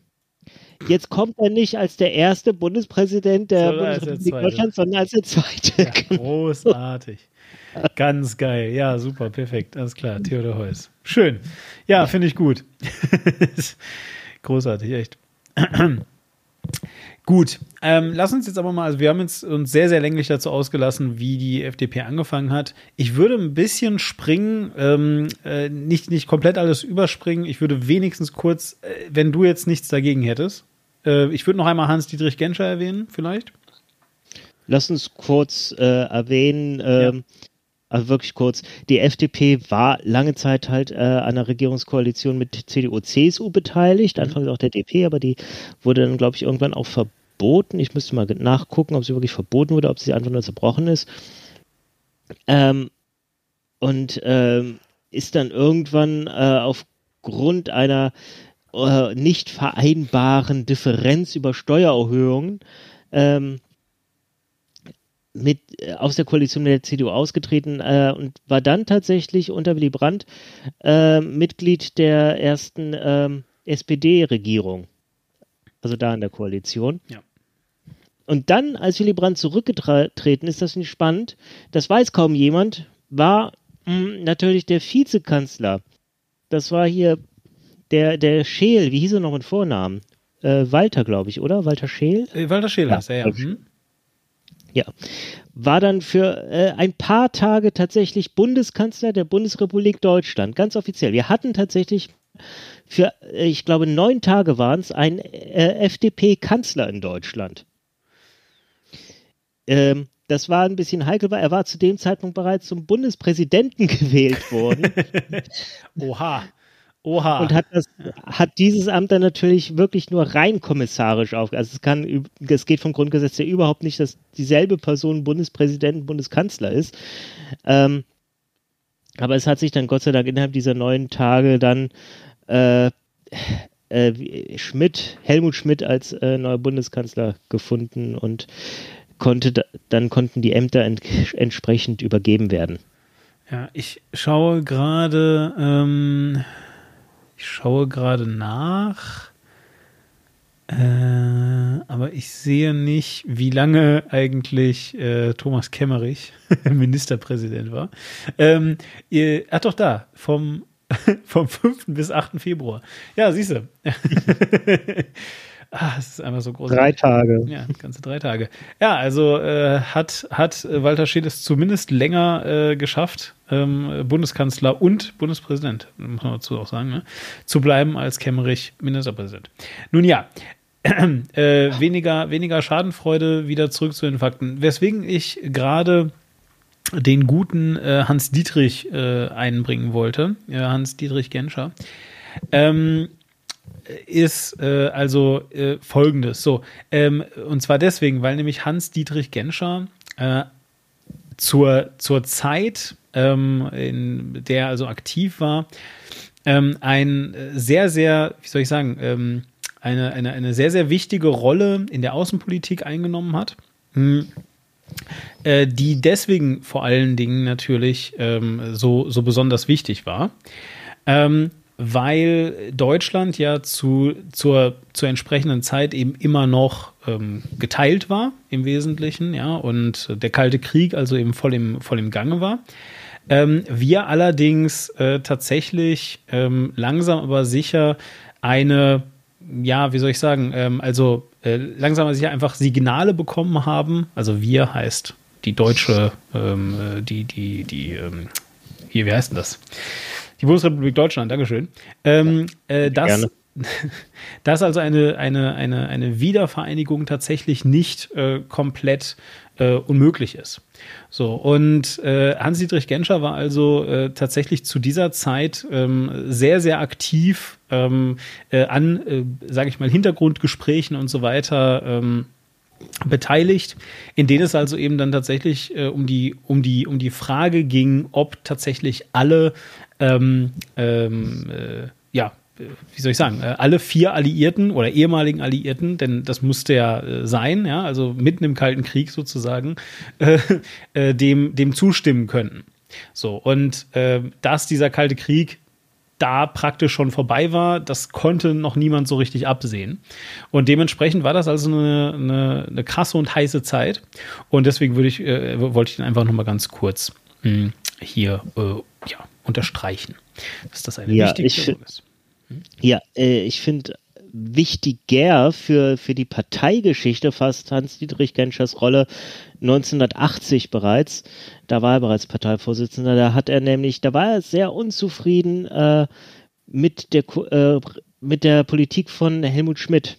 Jetzt kommt er nicht als der erste Bundespräsident der Sondern der Bundesrepublik Zweite. Deutschland, sondern als der zweite. Ja, großartig. Ganz geil. Ja, super, perfekt. Alles klar. Theodor Heuss. Schön. Ja, finde ich gut. <laughs> großartig, echt. Gut, ähm, lass uns jetzt aber mal, also wir haben jetzt uns sehr, sehr länglich dazu ausgelassen, wie die FDP angefangen hat. Ich würde ein bisschen springen, ähm, äh, nicht, nicht komplett alles überspringen. Ich würde wenigstens kurz, äh, wenn du jetzt nichts dagegen hättest, äh, ich würde noch einmal Hans-Dietrich Genscher erwähnen, vielleicht. Lass uns kurz äh, erwähnen, ähm, also wirklich kurz, die FDP war lange Zeit halt äh, an einer Regierungskoalition mit CDU, CSU beteiligt, anfangs auch der DP, aber die wurde dann, glaube ich, irgendwann auch verboten. Ich müsste mal nachgucken, ob sie wirklich verboten wurde, ob sie einfach nur zerbrochen ist. Ähm, und ähm, ist dann irgendwann äh, aufgrund einer äh, nicht vereinbaren Differenz über Steuererhöhungen ähm, mit äh, aus der Koalition der CDU ausgetreten äh, und war dann tatsächlich unter Willy Brandt äh, Mitglied der ersten ähm, SPD-Regierung. Also da in der Koalition. Ja. Und dann, als Willy Brandt zurückgetreten ist, das ich spannend, das weiß kaum jemand, war mh, natürlich der Vizekanzler. Das war hier der, der Scheel, wie hieß er noch mit Vornamen? Äh, Walter, glaube ich, oder? Walter Scheel? Äh, Walter Scheel heißt er, ja. Ja. Hm? Ja. War dann für äh, ein paar Tage tatsächlich Bundeskanzler der Bundesrepublik Deutschland, ganz offiziell. Wir hatten tatsächlich für, äh, ich glaube, neun Tage waren es, einen äh, FDP-Kanzler in Deutschland. Ähm, das war ein bisschen heikel, weil er war zu dem Zeitpunkt bereits zum Bundespräsidenten <laughs> gewählt worden. <laughs> Oha. Oha. und hat das hat dieses Amt dann natürlich wirklich nur rein kommissarisch auf. Also es kann es geht vom Grundgesetz her überhaupt nicht, dass dieselbe Person Bundespräsident, Bundeskanzler ist. Ähm, aber es hat sich dann Gott sei Dank innerhalb dieser neun Tage dann äh, äh, Schmidt, Helmut Schmidt als äh, neuer Bundeskanzler gefunden und konnte da, dann konnten die Ämter ent entsprechend übergeben werden. Ja, ich schaue gerade, ähm, ich schaue gerade nach, äh, aber ich sehe nicht, wie lange eigentlich äh, Thomas Kemmerich <laughs> Ministerpräsident war. Ähm, ihr, ach doch da, vom, <laughs> vom 5. bis 8. Februar. Ja, siehst du. <laughs> ah, es ist einfach so groß. Drei Tage. Ja, ganze drei Tage. Ja, also äh, hat, hat äh, Walter Scheel es zumindest länger äh, geschafft, ähm, Bundeskanzler und Bundespräsident, muss man dazu auch sagen, ne, zu bleiben als Kemmerich Ministerpräsident. Nun ja, <clears throat> äh, weniger, weniger Schadenfreude, wieder zurück zu den Fakten. Weswegen ich gerade den guten äh, Hans Dietrich äh, einbringen wollte, äh, Hans Dietrich Genscher. Ähm, ist äh, also äh, folgendes. So, ähm, und zwar deswegen, weil nämlich Hans-Dietrich Genscher äh, zur, zur Zeit, ähm, in der er also aktiv war, ähm, ein äh, sehr, sehr, wie soll ich sagen, ähm, eine, eine, eine sehr, sehr wichtige Rolle in der Außenpolitik eingenommen hat. Hm. Äh, die deswegen vor allen Dingen natürlich ähm, so, so besonders wichtig war. Ähm, weil Deutschland ja zu, zur, zur entsprechenden Zeit eben immer noch ähm, geteilt war im Wesentlichen, ja, und der Kalte Krieg also eben voll im, voll im Gange war. Ähm, wir allerdings äh, tatsächlich ähm, langsam aber sicher eine, ja, wie soll ich sagen, ähm, also äh, langsam aber sicher einfach Signale bekommen haben. Also wir heißt die deutsche, ähm, äh, die, die, die, ähm, hier, wie heißt denn das? Die Bundesrepublik Deutschland, Dankeschön. Ähm, äh, das, Gerne. <laughs> dass also eine, eine, eine, eine Wiedervereinigung tatsächlich nicht äh, komplett äh, unmöglich ist. So, und äh, Hans-Dietrich Genscher war also äh, tatsächlich zu dieser Zeit ähm, sehr, sehr aktiv ähm, äh, an, äh, sage ich mal, Hintergrundgesprächen und so weiter ähm, beteiligt, in denen es also eben dann tatsächlich äh, um die um die um die Frage ging, ob tatsächlich alle ähm, ähm, äh, ja wie soll ich sagen, äh, alle vier Alliierten oder ehemaligen Alliierten, denn das musste ja äh, sein, ja, also mitten im Kalten Krieg sozusagen, äh, äh, dem, dem zustimmen könnten. So, und äh, dass dieser Kalte Krieg da praktisch schon vorbei war, das konnte noch niemand so richtig absehen. Und dementsprechend war das also eine, eine, eine krasse und heiße Zeit. Und deswegen würde ich, äh, wollte ich den einfach nochmal ganz kurz mh, hm, hier ja, unterstreichen, dass das eine ja, wichtige ich, ist. Ja, äh, ich finde wichtiger für, für die Parteigeschichte fast Hans-Dietrich Genschers Rolle 1980 bereits. Da war er bereits Parteivorsitzender. Da hat er nämlich, da war er sehr unzufrieden äh, mit, der, äh, mit der Politik von Helmut Schmidt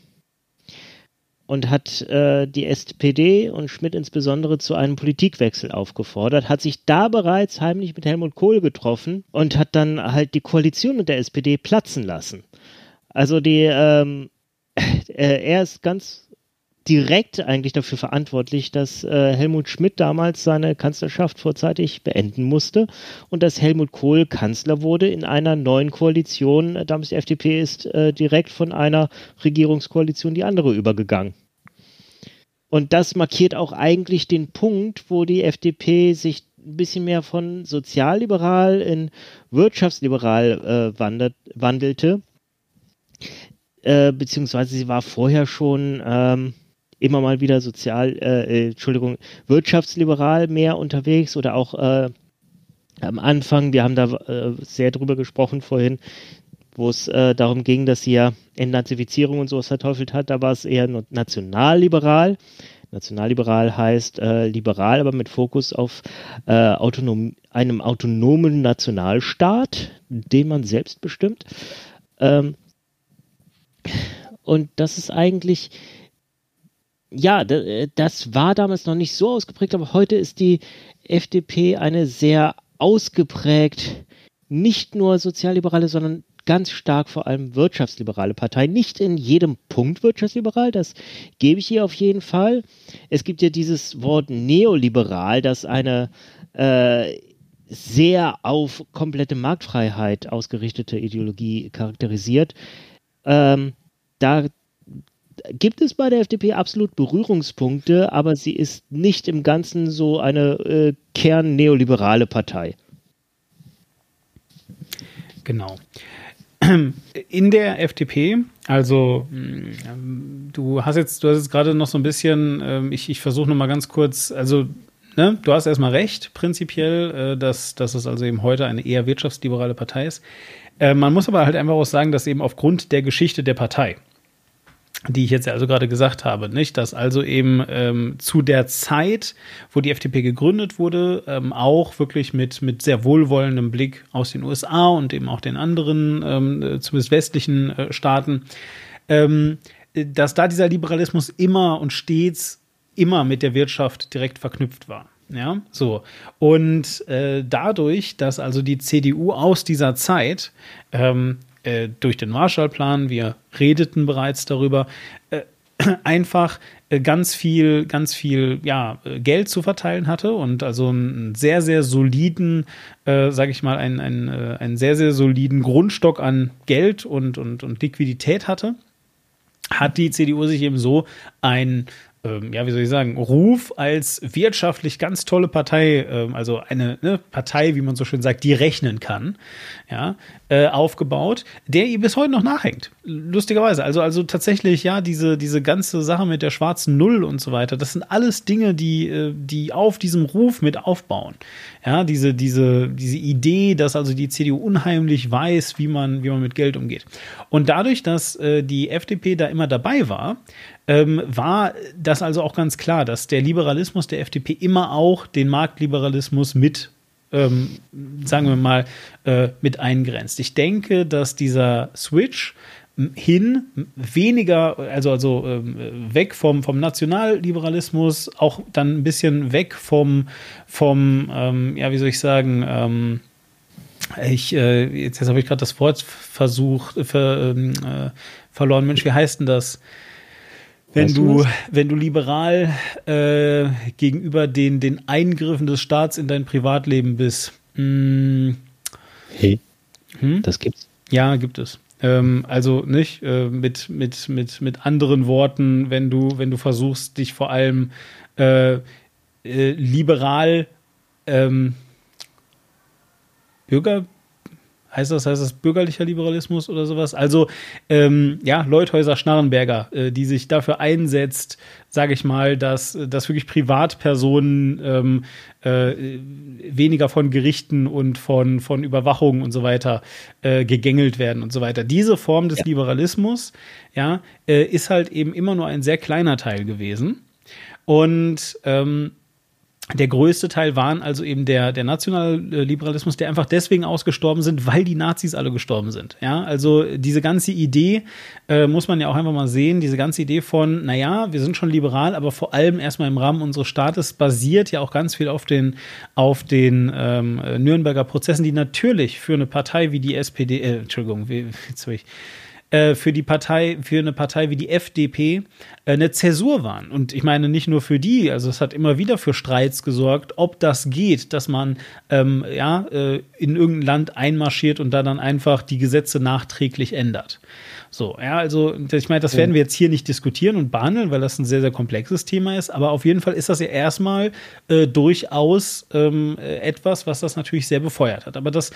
und hat äh, die SPD und Schmidt insbesondere zu einem Politikwechsel aufgefordert, hat sich da bereits heimlich mit Helmut Kohl getroffen und hat dann halt die Koalition mit der SPD platzen lassen. Also die, ähm, <laughs> äh, er ist ganz direkt eigentlich dafür verantwortlich, dass äh, Helmut Schmidt damals seine Kanzlerschaft vorzeitig beenden musste und dass Helmut Kohl Kanzler wurde in einer neuen Koalition. Damals die FDP ist äh, direkt von einer Regierungskoalition die andere übergegangen. Und das markiert auch eigentlich den Punkt, wo die FDP sich ein bisschen mehr von sozialliberal in wirtschaftsliberal äh, wandert, wandelte. Äh, beziehungsweise sie war vorher schon ähm, immer mal wieder sozial, äh, äh, Entschuldigung, wirtschaftsliberal mehr unterwegs oder auch äh, am Anfang, wir haben da äh, sehr drüber gesprochen vorhin, wo es äh, darum ging, dass sie ja Entnazifizierung und sowas verteufelt hat, da war es eher nationalliberal. Nationalliberal heißt äh, liberal, aber mit Fokus auf äh, autonom einem autonomen Nationalstaat, den man selbst bestimmt. Ähm, und das ist eigentlich ja, äh, das war damals noch nicht so ausgeprägt, aber heute ist die FDP eine sehr ausgeprägt, nicht nur sozialliberale, sondern ganz stark vor allem wirtschaftsliberale Partei. Nicht in jedem Punkt wirtschaftsliberal, das gebe ich hier auf jeden Fall. Es gibt ja dieses Wort neoliberal, das eine äh, sehr auf komplette Marktfreiheit ausgerichtete Ideologie charakterisiert. Ähm, da gibt es bei der FDP absolut Berührungspunkte, aber sie ist nicht im Ganzen so eine äh, kern-neoliberale Partei. Genau. <clears throat> In der FDP, also mm, du hast jetzt, du hast jetzt gerade noch so ein bisschen, ähm, ich, ich versuche noch mal ganz kurz, also ne, du hast erstmal recht, prinzipiell, äh, dass, dass es also eben heute eine eher wirtschaftsliberale Partei ist. Äh, man muss aber halt einfach auch sagen, dass eben aufgrund der Geschichte der Partei, die ich jetzt also gerade gesagt habe, nicht, dass also eben ähm, zu der Zeit, wo die FDP gegründet wurde, ähm, auch wirklich mit mit sehr wohlwollendem Blick aus den USA und eben auch den anderen, ähm, äh, zumindest westlichen äh, Staaten, ähm, dass da dieser Liberalismus immer und stets immer mit der Wirtschaft direkt verknüpft war. Ja, so. Und äh, dadurch, dass also die CDU aus dieser Zeit ähm, äh, durch den Marshallplan, wir redeten bereits darüber, äh, <clears throat> einfach äh, ganz viel, ganz viel, ja, äh, Geld zu verteilen hatte und also einen sehr, sehr soliden, äh, sage ich mal, einen, einen, einen sehr, sehr soliden Grundstock an Geld und, und, und Liquidität hatte. hat die CDU sich eben so ein ähm, ja, wie soll ich sagen, Ruf als wirtschaftlich ganz tolle Partei, ähm, also eine ne, Partei, wie man so schön sagt, die rechnen kann, ja, äh, aufgebaut, der ihr bis heute noch nachhängt. Lustigerweise. Also, also tatsächlich, ja, diese, diese ganze Sache mit der schwarzen Null und so weiter, das sind alles Dinge, die, äh, die auf diesem Ruf mit aufbauen. Ja, diese, diese, diese Idee, dass also die CDU unheimlich weiß, wie man, wie man mit Geld umgeht. Und dadurch, dass äh, die FDP da immer dabei war, ähm, war das also auch ganz klar, dass der Liberalismus der FDP immer auch den Marktliberalismus mit ähm, sagen wir mal, äh, mit eingrenzt. Ich denke, dass dieser Switch hin weniger, also, also ähm, weg vom, vom Nationalliberalismus, auch dann ein bisschen weg vom, vom ähm, ja, wie soll ich sagen, ähm, ich, äh, jetzt, jetzt habe ich gerade das Wort versucht, ver, ähm, äh, verloren. Mensch, wie heißt denn das? Wenn weißt du, wenn du liberal äh, gegenüber den, den Eingriffen des Staats in dein Privatleben bist. Mh, hm. hey, hm? das gibt's. Ja, gibt es. Ähm, also nicht äh, mit, mit, mit, mit anderen Worten, wenn du, wenn du versuchst, dich vor allem äh, äh, liberal ähm, Bürger, heißt das, heißt das bürgerlicher Liberalismus oder sowas? Also ähm, ja, Leuthäuser Schnarrenberger, äh, die sich dafür einsetzt, sage ich mal, dass, dass wirklich Privatpersonen ähm, äh, weniger von Gerichten und von, von Überwachung und so weiter äh, gegängelt werden und so weiter. Diese Form des ja. Liberalismus, ja, äh, ist halt eben immer nur ein sehr kleiner Teil gewesen. Und ähm, der größte Teil waren also eben der, der Nationalliberalismus, der einfach deswegen ausgestorben sind, weil die Nazis alle gestorben sind. Ja, also diese ganze Idee äh, muss man ja auch einfach mal sehen, diese ganze Idee von, naja, wir sind schon liberal, aber vor allem erstmal im Rahmen unseres Staates basiert ja auch ganz viel auf den, auf den ähm, Nürnberger Prozessen, die natürlich für eine Partei wie die SPD, äh, Entschuldigung, wie, <laughs> jetzt habe ich äh, für die Partei, für eine Partei wie die FDP äh, eine Zäsur waren. Und ich meine nicht nur für die, also es hat immer wieder für Streits gesorgt, ob das geht, dass man ähm, ja äh, in irgendein Land einmarschiert und da dann einfach die Gesetze nachträglich ändert. So, ja, also ich meine, das werden wir jetzt hier nicht diskutieren und behandeln, weil das ein sehr, sehr komplexes Thema ist. Aber auf jeden Fall ist das ja erstmal äh, durchaus ähm, etwas, was das natürlich sehr befeuert hat. Aber das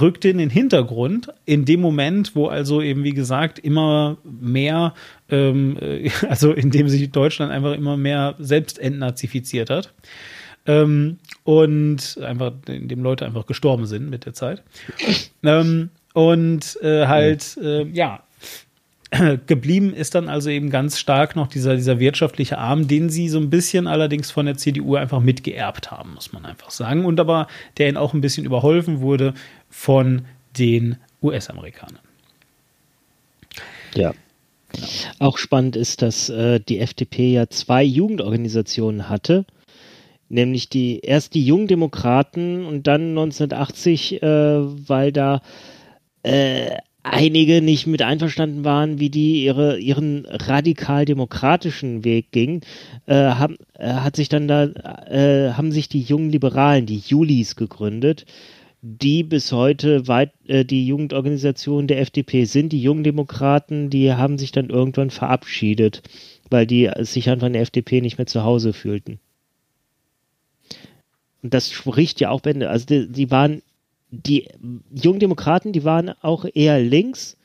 rückte in den Hintergrund in dem Moment, wo also eben, wie gesagt, immer mehr, ähm, äh, <laughs> also in dem sich Deutschland einfach immer mehr selbst entnazifiziert hat. Ähm, und einfach, in dem Leute einfach gestorben sind mit der Zeit. Ähm, und äh, halt, äh, ja, <clears throat> Geblieben ist dann also eben ganz stark noch dieser, dieser wirtschaftliche Arm, den sie so ein bisschen allerdings von der CDU einfach mitgeerbt haben, muss man einfach sagen. Und aber der ihnen auch ein bisschen überholfen wurde von den US-Amerikanern. Ja. Auch spannend ist, dass äh, die FDP ja zwei Jugendorganisationen hatte, nämlich die erst die Jungdemokraten und dann 1980, äh, weil da äh, einige nicht mit einverstanden waren, wie die ihre, ihren radikal-demokratischen Weg ging, äh, haben, äh, hat sich dann da, äh, haben sich die jungen Liberalen, die Julis gegründet, die bis heute weit äh, die Jugendorganisation der FDP sind. Die jungen Demokraten, die haben sich dann irgendwann verabschiedet, weil die sich einfach in der FDP nicht mehr zu Hause fühlten. Und das spricht ja auch Bände. Also die, die waren die jungen Demokraten, die waren auch eher links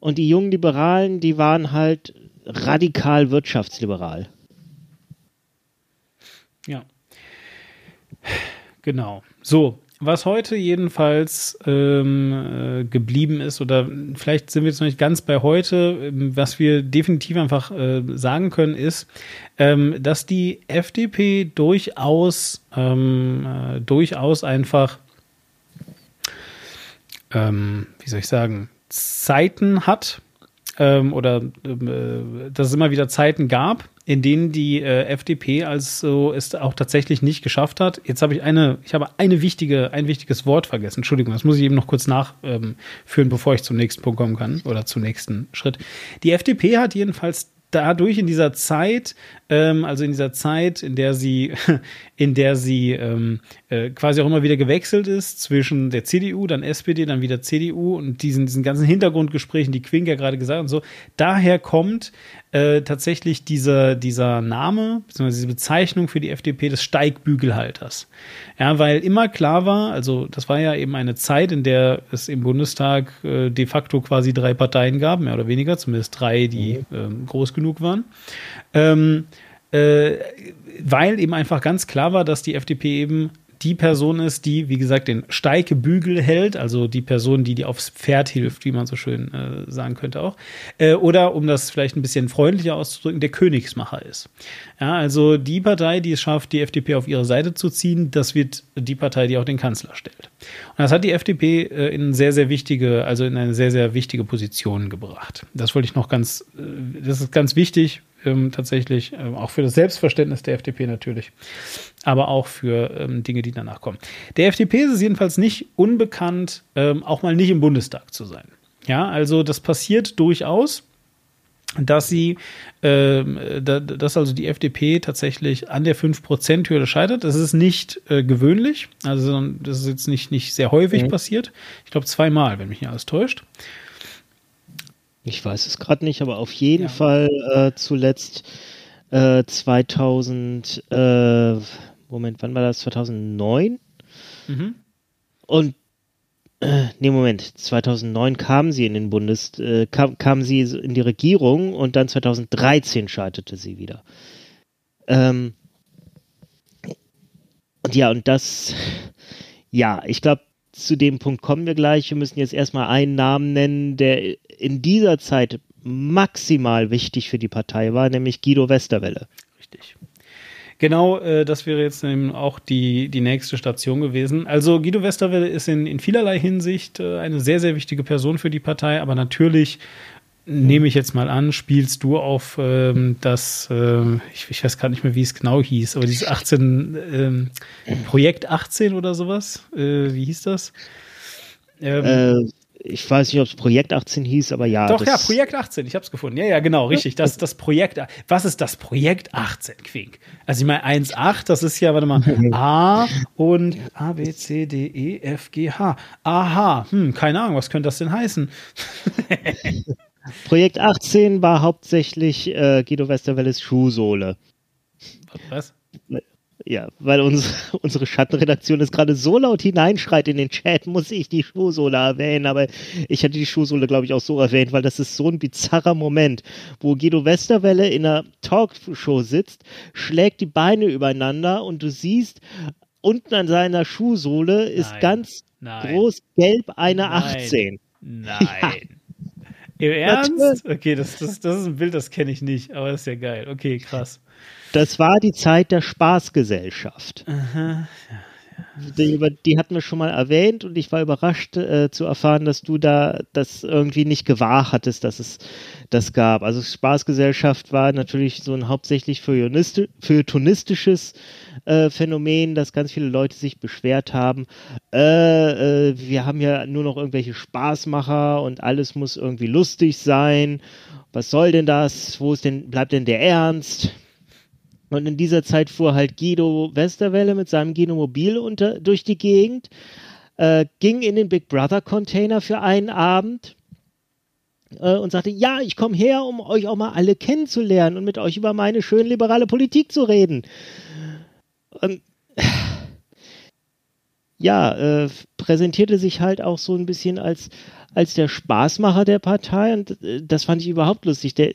und die jungen Liberalen, die waren halt radikal wirtschaftsliberal. Ja. Genau. So, was heute jedenfalls ähm, äh, geblieben ist, oder vielleicht sind wir jetzt noch nicht ganz bei heute, ähm, was wir definitiv einfach äh, sagen können, ist, ähm, dass die FDP durchaus, ähm, äh, durchaus einfach ähm, wie soll ich sagen, Zeiten hat ähm, oder äh, dass es immer wieder Zeiten gab, in denen die äh, FDP also es auch tatsächlich nicht geschafft hat. Jetzt habe ich eine, ich habe eine wichtige, ein wichtiges Wort vergessen. Entschuldigung, das muss ich eben noch kurz nachführen, ähm, bevor ich zum nächsten Punkt kommen kann oder zum nächsten Schritt. Die FDP hat jedenfalls dadurch in dieser Zeit ähm, also in dieser Zeit, in der sie, <laughs> in der sie ähm, äh, quasi auch immer wieder gewechselt ist zwischen der CDU, dann SPD, dann wieder CDU und diesen, diesen ganzen Hintergrundgesprächen, die Quink ja gerade gesagt hat und so. Daher kommt äh, tatsächlich dieser, dieser Name, beziehungsweise diese Bezeichnung für die FDP des Steigbügelhalters. Ja, weil immer klar war, also das war ja eben eine Zeit, in der es im Bundestag äh, de facto quasi drei Parteien gab, mehr oder weniger, zumindest drei, die äh, groß genug waren. Ähm, äh, weil eben einfach ganz klar war, dass die FDP eben die Person ist, die, wie gesagt, den Steigebügel hält, also die Person, die dir aufs Pferd hilft, wie man so schön äh, sagen könnte auch. Äh, oder, um das vielleicht ein bisschen freundlicher auszudrücken, der Königsmacher ist. Ja, also die Partei, die es schafft, die FDP auf ihre Seite zu ziehen, das wird die Partei, die auch den Kanzler stellt. Und das hat die FDP äh, in sehr, sehr wichtige, also in eine sehr, sehr wichtige Position gebracht. Das wollte ich noch ganz, äh, das ist ganz wichtig, ähm, tatsächlich, ähm, auch für das Selbstverständnis der FDP natürlich, aber auch für ähm, Dinge, die danach kommen. Der FDP ist es jedenfalls nicht unbekannt, ähm, auch mal nicht im Bundestag zu sein. Ja, also das passiert durchaus dass sie, äh, dass also die FDP tatsächlich an der 5%-Hürde scheitert. Das ist nicht äh, gewöhnlich, also das ist jetzt nicht, nicht sehr häufig mhm. passiert. Ich glaube zweimal, wenn mich nicht alles täuscht. Ich weiß es gerade nicht, aber auf jeden ja. Fall äh, zuletzt äh, 2000, äh, Moment, wann war das? 2009? Mhm. Und äh, nee, Moment, 2009 kam sie in den Bundes, äh, kam, kam sie in die Regierung und dann 2013 scheiterte sie wieder. Ähm, und ja, und das, ja, ich glaube, zu dem Punkt kommen wir gleich. Wir müssen jetzt erstmal einen Namen nennen, der in dieser Zeit maximal wichtig für die Partei war, nämlich Guido Westerwelle. Richtig. Genau, äh, das wäre jetzt eben auch die, die nächste Station gewesen. Also Guido Westerwelle ist in, in vielerlei Hinsicht äh, eine sehr, sehr wichtige Person für die Partei, aber natürlich nehme ich jetzt mal an, spielst du auf ähm, das, äh, ich, ich, weiß gar nicht mehr, wie es genau hieß, aber dieses 18, ähm, Projekt 18 oder sowas, äh, wie hieß das? Ähm, äh, ich weiß nicht, ob es Projekt 18 hieß, aber ja. Doch, ja, Projekt 18, ich habe es gefunden. Ja, ja, genau, richtig. Das, das Projekt, was ist das Projekt 18, Quink? Also ich meine 1,8, das ist ja, warte mal, <laughs> A und A, B, C, D, E, F, G, H. Aha, hm, keine Ahnung, was könnte das denn heißen? <laughs> Projekt 18 war hauptsächlich äh, Guido Westerwelles Schuhsohle. Was? Ja, weil unsere, <laughs> unsere Schattenredaktion ist gerade so laut hineinschreit in den Chat, muss ich die Schuhsohle erwähnen. Aber ich hatte die Schuhsohle, glaube ich, auch so erwähnt, weil das ist so ein bizarrer Moment, wo Guido Westerwelle in einer Talkshow sitzt, schlägt die Beine übereinander und du siehst, unten an seiner Schuhsohle ist Nein. ganz Nein. groß gelb eine Nein. 18. Nein. <laughs> Ja. Im Ernst? Okay, das, das, das ist ein Bild, das kenne ich nicht, aber das ist ja geil. Okay, krass. Das war die Zeit der Spaßgesellschaft. Aha. Die, die hatten wir schon mal erwähnt und ich war überrascht äh, zu erfahren, dass du da das irgendwie nicht gewahr hattest, dass es das gab. Also Spaßgesellschaft war natürlich so ein hauptsächlich feuilletonistisches äh, Phänomen, dass ganz viele Leute sich beschwert haben, äh, äh, wir haben ja nur noch irgendwelche Spaßmacher und alles muss irgendwie lustig sein. Was soll denn das? Wo ist denn, bleibt denn der Ernst? Und in dieser Zeit fuhr halt Guido Westerwelle mit seinem Guido Mobil unter, durch die Gegend, äh, ging in den Big Brother Container für einen Abend äh, und sagte, ja, ich komme her, um euch auch mal alle kennenzulernen und mit euch über meine schön liberale Politik zu reden. Und ja, äh, präsentierte sich halt auch so ein bisschen als, als der Spaßmacher der Partei und äh, das fand ich überhaupt lustig. Der,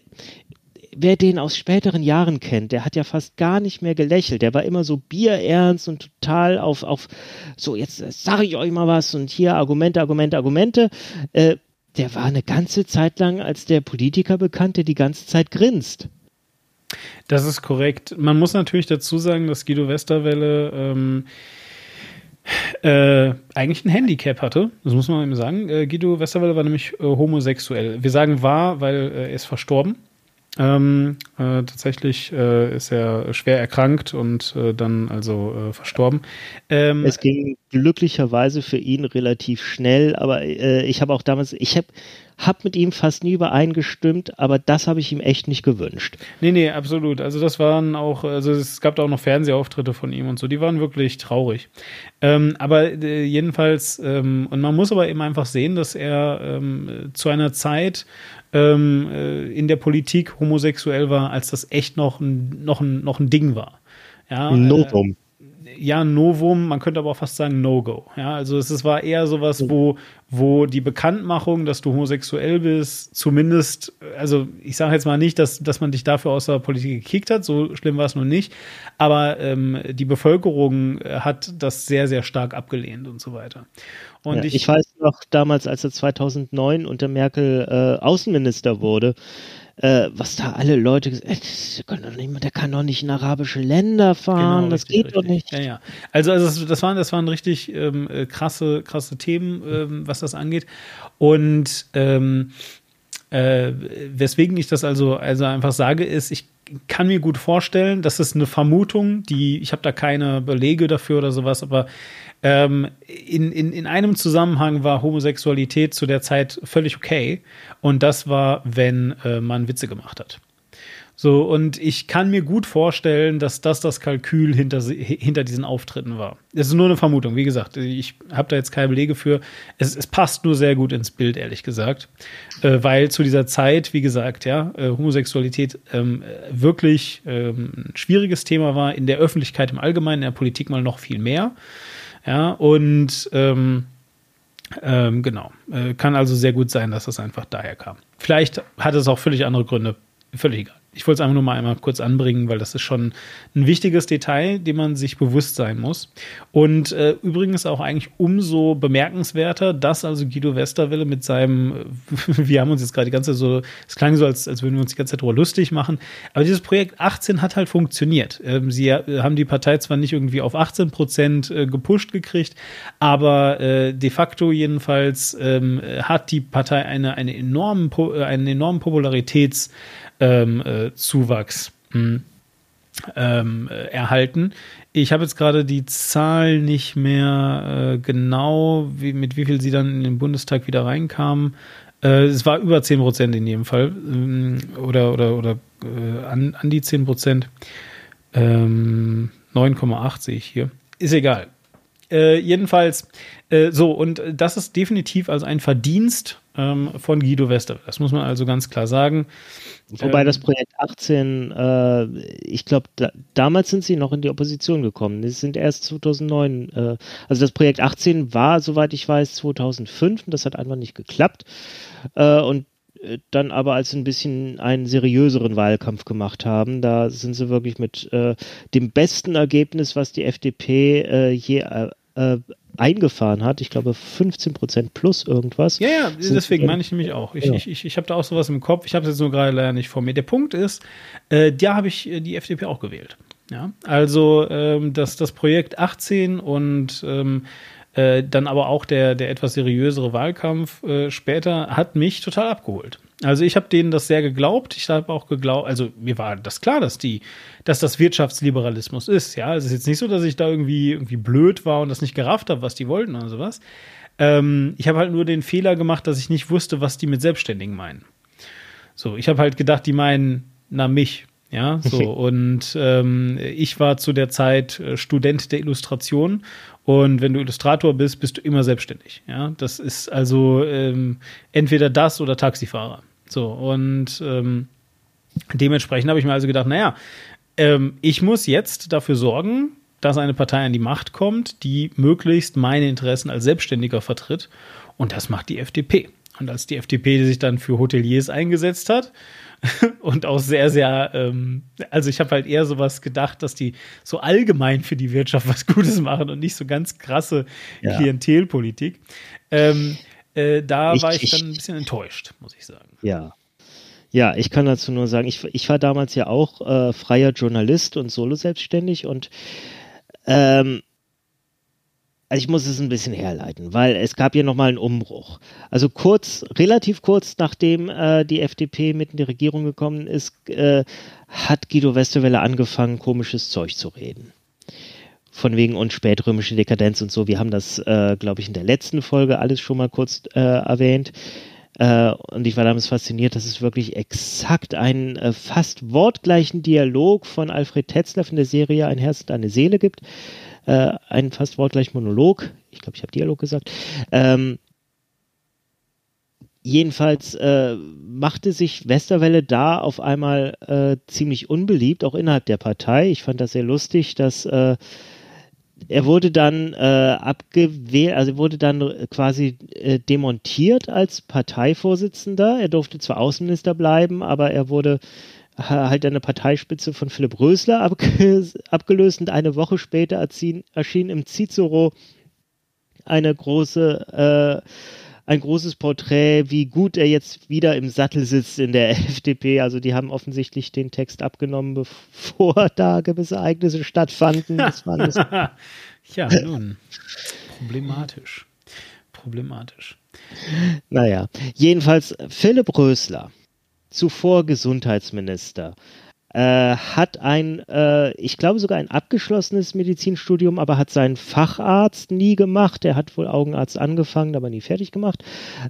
wer den aus späteren Jahren kennt, der hat ja fast gar nicht mehr gelächelt. Der war immer so bierernst und total auf, auf so, jetzt äh, sage ich euch mal was und hier Argumente, Argumente, Argumente. Äh, der war eine ganze Zeit lang als der Politiker bekannt, der die ganze Zeit grinst. Das ist korrekt. Man muss natürlich dazu sagen, dass Guido Westerwelle ähm, äh, eigentlich ein Handicap hatte. Das muss man eben sagen. Äh, Guido Westerwelle war nämlich äh, homosexuell. Wir sagen war, weil äh, er ist verstorben. Ähm, äh, tatsächlich äh, ist er schwer erkrankt und äh, dann also äh, verstorben. Ähm, es ging glücklicherweise für ihn relativ schnell, aber äh, ich habe auch damals, ich habe habe mit ihm fast nie übereingestimmt, aber das habe ich ihm echt nicht gewünscht. Nee, nee, absolut. Also das waren auch, also es gab da auch noch Fernsehauftritte von ihm und so, die waren wirklich traurig. Ähm, aber äh, jedenfalls, ähm, und man muss aber eben einfach sehen, dass er ähm, zu einer Zeit ähm, äh, in der Politik homosexuell war, als das echt noch ein, noch ein, noch ein Ding war. Ja, Novum. Äh, ja, Novum, man könnte aber auch fast sagen No-Go. Ja, also es, es war eher sowas, wo, wo die Bekanntmachung, dass du homosexuell bist, zumindest, also ich sage jetzt mal nicht, dass, dass man dich dafür aus der Politik gekickt hat, so schlimm war es nun nicht, aber ähm, die Bevölkerung äh, hat das sehr, sehr stark abgelehnt und so weiter. Und Ja, ich, ich, weiß noch damals, als er 2009 unter Merkel äh, Außenminister wurde, äh, was da alle Leute gesagt haben, der kann doch nicht, in arabische Länder fahren, das Genau, richtig, geht doch richtig. nicht. Ja, ja. Also, also das, das, waren, das waren richtig ähm, äh, krasse, krasse Themen, ähm, was das angeht. Und ähm, äh, weswegen ich das also, also einfach sage, ist, ich kann mir gut vorstellen, das ist eine Vermutung, die, ich habe da keine Belege dafür oder sowas, aber ähm, in, in, in einem Zusammenhang war Homosexualität zu der Zeit völlig okay. Und das war, wenn äh, man Witze gemacht hat. So, und ich kann mir gut vorstellen, dass das das Kalkül hinter, hinter diesen Auftritten war. Es ist nur eine Vermutung, wie gesagt. Ich habe da jetzt keine Belege für. Es, es passt nur sehr gut ins Bild, ehrlich gesagt. Äh, weil zu dieser Zeit, wie gesagt, ja, äh, Homosexualität ähm, äh, wirklich ähm, ein schwieriges Thema war, in der Öffentlichkeit im Allgemeinen, in der Politik mal noch viel mehr. Ja, und ähm, ähm, genau. Äh, kann also sehr gut sein, dass das einfach daher kam. Vielleicht hat es auch völlig andere Gründe. Völlig egal. Ich wollte es einfach nur mal einmal kurz anbringen, weil das ist schon ein wichtiges Detail, dem man sich bewusst sein muss. Und äh, übrigens auch eigentlich umso bemerkenswerter, dass also Guido Westerwelle mit seinem, <laughs> wir haben uns jetzt gerade die ganze Zeit so, es klang so, als, als würden wir uns die ganze Zeit darüber lustig machen, aber dieses Projekt 18 hat halt funktioniert. Ähm, sie äh, haben die Partei zwar nicht irgendwie auf 18 Prozent äh, gepusht gekriegt, aber äh, de facto jedenfalls ähm, hat die Partei eine, eine enormen, äh, einen enormen Popularitäts ähm, äh, Zuwachs mh, ähm, äh, erhalten. Ich habe jetzt gerade die Zahl nicht mehr äh, genau, wie, mit wie viel sie dann in den Bundestag wieder reinkamen. Äh, es war über 10 Prozent in jedem Fall. Ähm, oder oder, oder äh, an, an die 10 Prozent. Ähm, 9,8 sehe ich hier. Ist egal. Äh, jedenfalls, so, und das ist definitiv also ein Verdienst ähm, von Guido Westerwelle. Das muss man also ganz klar sagen. Wobei Ähm, das Projekt 18, äh, ich glaube, da, damals sind sie noch in die Opposition gekommen. Die sind erst 2009, äh, also das Projekt 18 war, soweit ich weiß, 2005 und das hat einfach nicht geklappt. Äh, und äh, dann aber als sie ein bisschen einen seriöseren Wahlkampf gemacht haben, da sind sie wirklich mit äh, dem besten Ergebnis, was die FDP äh, je äh, äh, eingefahren hat, ich glaube 15 Prozent plus irgendwas. Ja, ja, Sind deswegen meine ich nämlich auch. Ich, Ja. ich, ich, ich habe da auch sowas im Kopf. Ich habe es jetzt nur gerade leider nicht vor mir. Der Punkt ist, äh, da habe ich äh, die FDP auch gewählt. Ja, also ähm, das, das Projekt 18 und ähm, äh, dann aber auch der, der etwas seriösere Wahlkampf äh, später hat mich total abgeholt. Also ich habe denen das sehr geglaubt. Ich habe auch geglaubt, also mir war das klar, dass die, dass das Wirtschaftsliberalismus ist. Ja, es ist jetzt nicht so, dass ich da irgendwie irgendwie blöd war und das nicht gerafft habe, was die wollten oder sowas. Ähm, ich habe halt nur den Fehler gemacht, dass ich nicht wusste, was die mit Selbstständigen meinen. So, ich habe halt gedacht, die meinen, na mich. Ja, so. <laughs> und ähm, ich war zu der Zeit äh, Student der Illustration. Und wenn du Illustrator bist, bist du immer selbstständig. Ja, das ist also ähm, entweder das oder Taxifahrer. So, und ähm, dementsprechend habe ich mir also gedacht, naja, ähm, ich muss jetzt dafür sorgen, dass eine Partei an die Macht kommt, die möglichst meine Interessen als Selbstständiger vertritt. Und das macht die FDP. Und als die FDP sich dann für Hoteliers eingesetzt hat <laughs> und auch sehr, sehr, ähm, also ich habe halt eher sowas gedacht, dass die so allgemein für die Wirtschaft was Gutes machen und nicht so ganz krasse Ja. Klientelpolitik. Ähm, äh, da Ich- war ich ich- dann ein bisschen enttäuscht, muss ich sagen. Ja. Ja, ich kann dazu nur sagen, ich, ich war damals ja auch äh, freier Journalist und solo selbstständig und ähm, also ich muss es ein bisschen herleiten, weil es gab hier nochmal einen Umbruch. Also kurz, relativ kurz nachdem äh, die FDP mit in die Regierung gekommen ist, äh, hat Guido Westerwelle angefangen, komisches Zeug zu reden. Von wegen und spätrömische Dekadenz und so. Wir haben das, äh, glaube ich, in der letzten Folge alles schon mal kurz äh, erwähnt. Äh, und ich war damals fasziniert, dass es wirklich exakt einen äh, fast wortgleichen Dialog von Alfred Tetzlaff in der Serie Ein Herz und eine Seele gibt. Äh, einen fast wortgleichen Monolog. Ich glaube, ich habe Dialog gesagt. Ähm, jedenfalls äh, machte sich Westerwelle da auf einmal äh, ziemlich unbeliebt, auch innerhalb der Partei. Ich fand das sehr lustig, dass äh, er wurde dann äh, abgewählt, also wurde dann quasi äh, demontiert als Parteivorsitzender. Er durfte zwar Außenminister bleiben, aber er wurde halt an der Parteispitze von Philipp Rösler abge <laughs> abgelöst und eine Woche später erschien, erschien im Cicero eine große äh, ein großes Porträt, wie gut er jetzt wieder im Sattel sitzt in der <laughs> FDP. Also die haben offensichtlich den Text abgenommen, <laughs> bevor da gewisse Ereignisse stattfanden. Das war alles <laughs> ja, nun, problematisch. Problematisch. Naja, jedenfalls Philipp Rösler, zuvor Gesundheitsminister, äh, hat ein, äh, ich glaube sogar ein abgeschlossenes Medizinstudium, aber hat seinen Facharzt nie gemacht. Er hat wohl Augenarzt angefangen, aber nie fertig gemacht.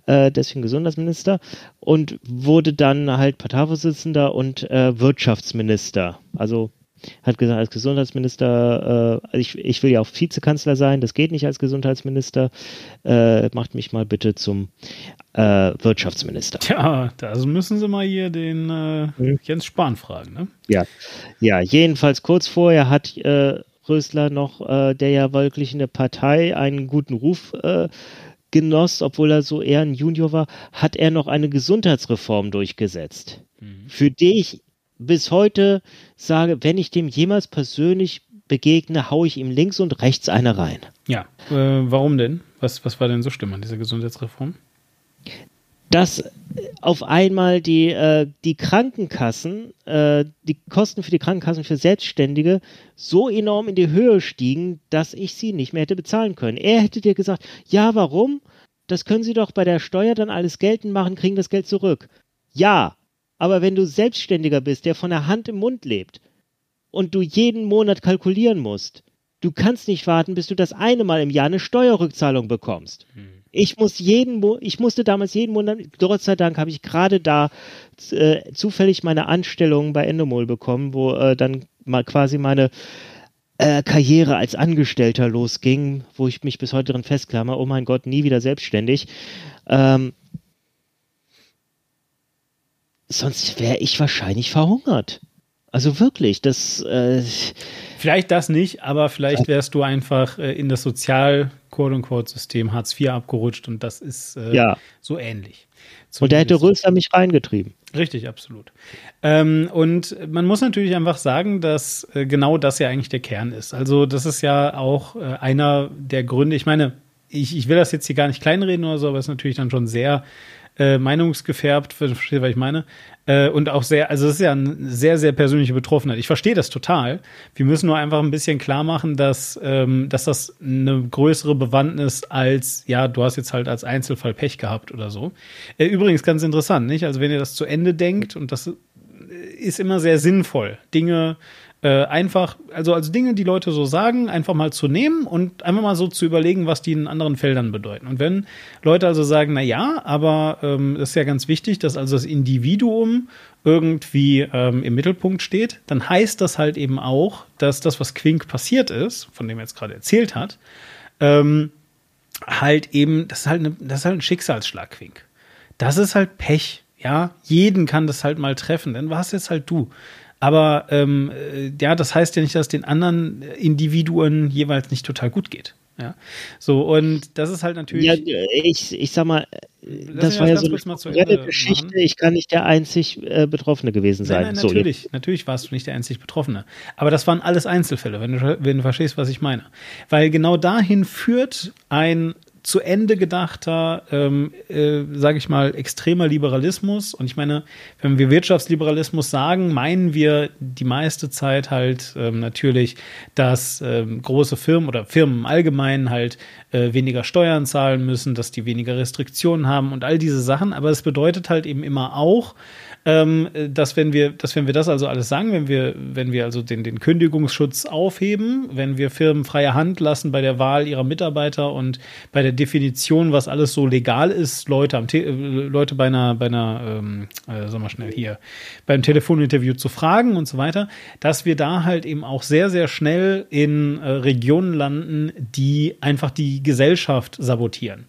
Äh, deswegen Gesundheitsminister und wurde dann halt Parteivorsitzender und äh, Wirtschaftsminister. Also hat gesagt, als Gesundheitsminister, äh, ich, ich will ja auch Vizekanzler sein, das geht nicht als Gesundheitsminister, äh, macht mich mal bitte zum äh, Wirtschaftsminister. Tja, da müssen Sie mal hier den äh, hm. Jens Spahn fragen, ne? Ja, ja, jedenfalls kurz vorher hat äh, Rösler noch, äh, der ja wirklich in der Partei einen guten Ruf genoss, obwohl er so eher ein Junior war, hat er noch eine Gesundheitsreform durchgesetzt, mhm. für die ich bis heute sage, wenn ich dem jemals persönlich begegne, haue ich ihm links und rechts eine rein. Ja, äh, warum denn? Was, was war denn so schlimm an dieser Gesundheitsreform? Dass auf einmal die, äh, die Krankenkassen, äh, die Kosten für die Krankenkassen für Selbstständige so enorm in die Höhe stiegen, dass ich sie nicht mehr hätte bezahlen können. Er hätte dir gesagt, ja, warum? Das können Sie doch bei der Steuer dann alles geltend machen, kriegen das Geld zurück. Ja, aber wenn du Selbstständiger bist, der von der Hand im Mund lebt und du jeden Monat kalkulieren musst, du kannst nicht warten, bis du das eine Mal im Jahr eine Steuerrückzahlung bekommst. Hm. Ich muss jeden, ich musste damals jeden Monat, Gott sei Dank habe ich gerade da äh, zufällig meine Anstellung bei Endemol bekommen, wo äh, dann mal quasi meine äh, Karriere als Angestellter losging, wo ich mich bis heute drin festklammer, oh mein Gott, nie wieder selbstständig. Ähm, sonst wäre ich wahrscheinlich verhungert. Also wirklich, das. Äh, vielleicht das nicht, aber vielleicht wärst du einfach äh, in das sozial system Hartz IV abgerutscht und das ist äh, ja. so ähnlich. Zumindest. Und da hätte Rösler mich reingetrieben. Richtig, absolut. Ähm, und man muss natürlich einfach sagen, dass äh, genau das ja eigentlich der Kern ist. Also, das ist ja auch äh, einer der Gründe. Ich meine, ich, ich will das jetzt hier gar nicht kleinreden oder so, aber es ist natürlich dann schon sehr äh, meinungsgefärbt, versteht, was ich meine. Äh, und auch sehr, also es ist ja eine sehr, sehr persönliche Betroffenheit. Ich verstehe das total. Wir müssen nur einfach ein bisschen klar machen, dass, ähm, dass das eine größere Bewandtnis als, ja, du hast jetzt halt als Einzelfall Pech gehabt oder so. Äh, übrigens ganz interessant, nicht? Also wenn ihr das zu Ende denkt, und das ist immer sehr sinnvoll, Dinge einfach, also als Dinge, die Leute so sagen, einfach mal zu nehmen und einfach mal so zu überlegen, was die in anderen Feldern bedeuten. Und wenn Leute also sagen, na ja, aber ähm, das ist ja ganz wichtig, dass also das Individuum irgendwie ähm, im Mittelpunkt steht, dann heißt das halt eben auch, dass das, was Quink passiert ist, von dem er jetzt gerade erzählt hat, ähm, halt eben, das ist halt, eine, das ist halt ein Schicksalsschlag, Quink. Das ist halt Pech. Ja, jeden kann das halt mal treffen, denn was jetzt halt du? Aber ähm, äh, ja, das heißt ja nicht, dass den anderen Individuen jeweils nicht total gut geht. Ja, so und das ist halt natürlich. Ja, ich, ich sag mal, das war ja so eine Geschichte. Machen. Ich kann nicht der einzig äh, Betroffene gewesen sein. Nein, nein, natürlich, so, natürlich warst du nicht der einzig Betroffene. Aber das waren alles Einzelfälle, wenn du, wenn du verstehst, was ich meine. Weil genau dahin führt ein zu Ende gedachter, ähm, äh, sage ich mal, extremer Liberalismus. Und ich meine, wenn wir Wirtschaftsliberalismus sagen, meinen wir die meiste Zeit halt ähm, natürlich, dass ähm, große Firmen oder Firmen im Allgemeinen halt äh, weniger Steuern zahlen müssen, dass die weniger Restriktionen haben und all diese Sachen. Aber es bedeutet halt eben immer auch, ähm, dass wenn wir, dass wenn wir das also alles sagen, wenn wir, wenn wir also den, den Kündigungsschutz aufheben, wenn wir Firmen freie Hand lassen bei der Wahl ihrer Mitarbeiter und bei der Definition, was alles so legal ist, Leute, am äh, Leute bei einer, bei einer ähm, äh, sag mal schnell hier, beim Telefoninterview zu fragen und so weiter, dass wir da halt eben auch sehr, sehr schnell in äh, Regionen landen, die einfach die Gesellschaft sabotieren.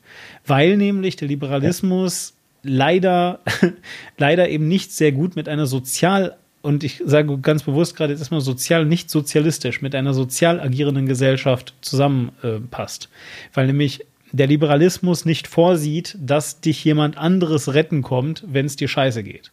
Weil nämlich der Liberalismus leider, <laughs> leider eben nicht sehr gut mit einer sozial und ich sage ganz bewusst gerade jetzt erstmal sozial, nicht sozialistisch, mit einer sozial agierenden Gesellschaft zusammenpasst. Äh, Weil nämlich der Liberalismus nicht vorsieht, dass dich jemand anderes retten kommt, wenn es dir scheiße geht.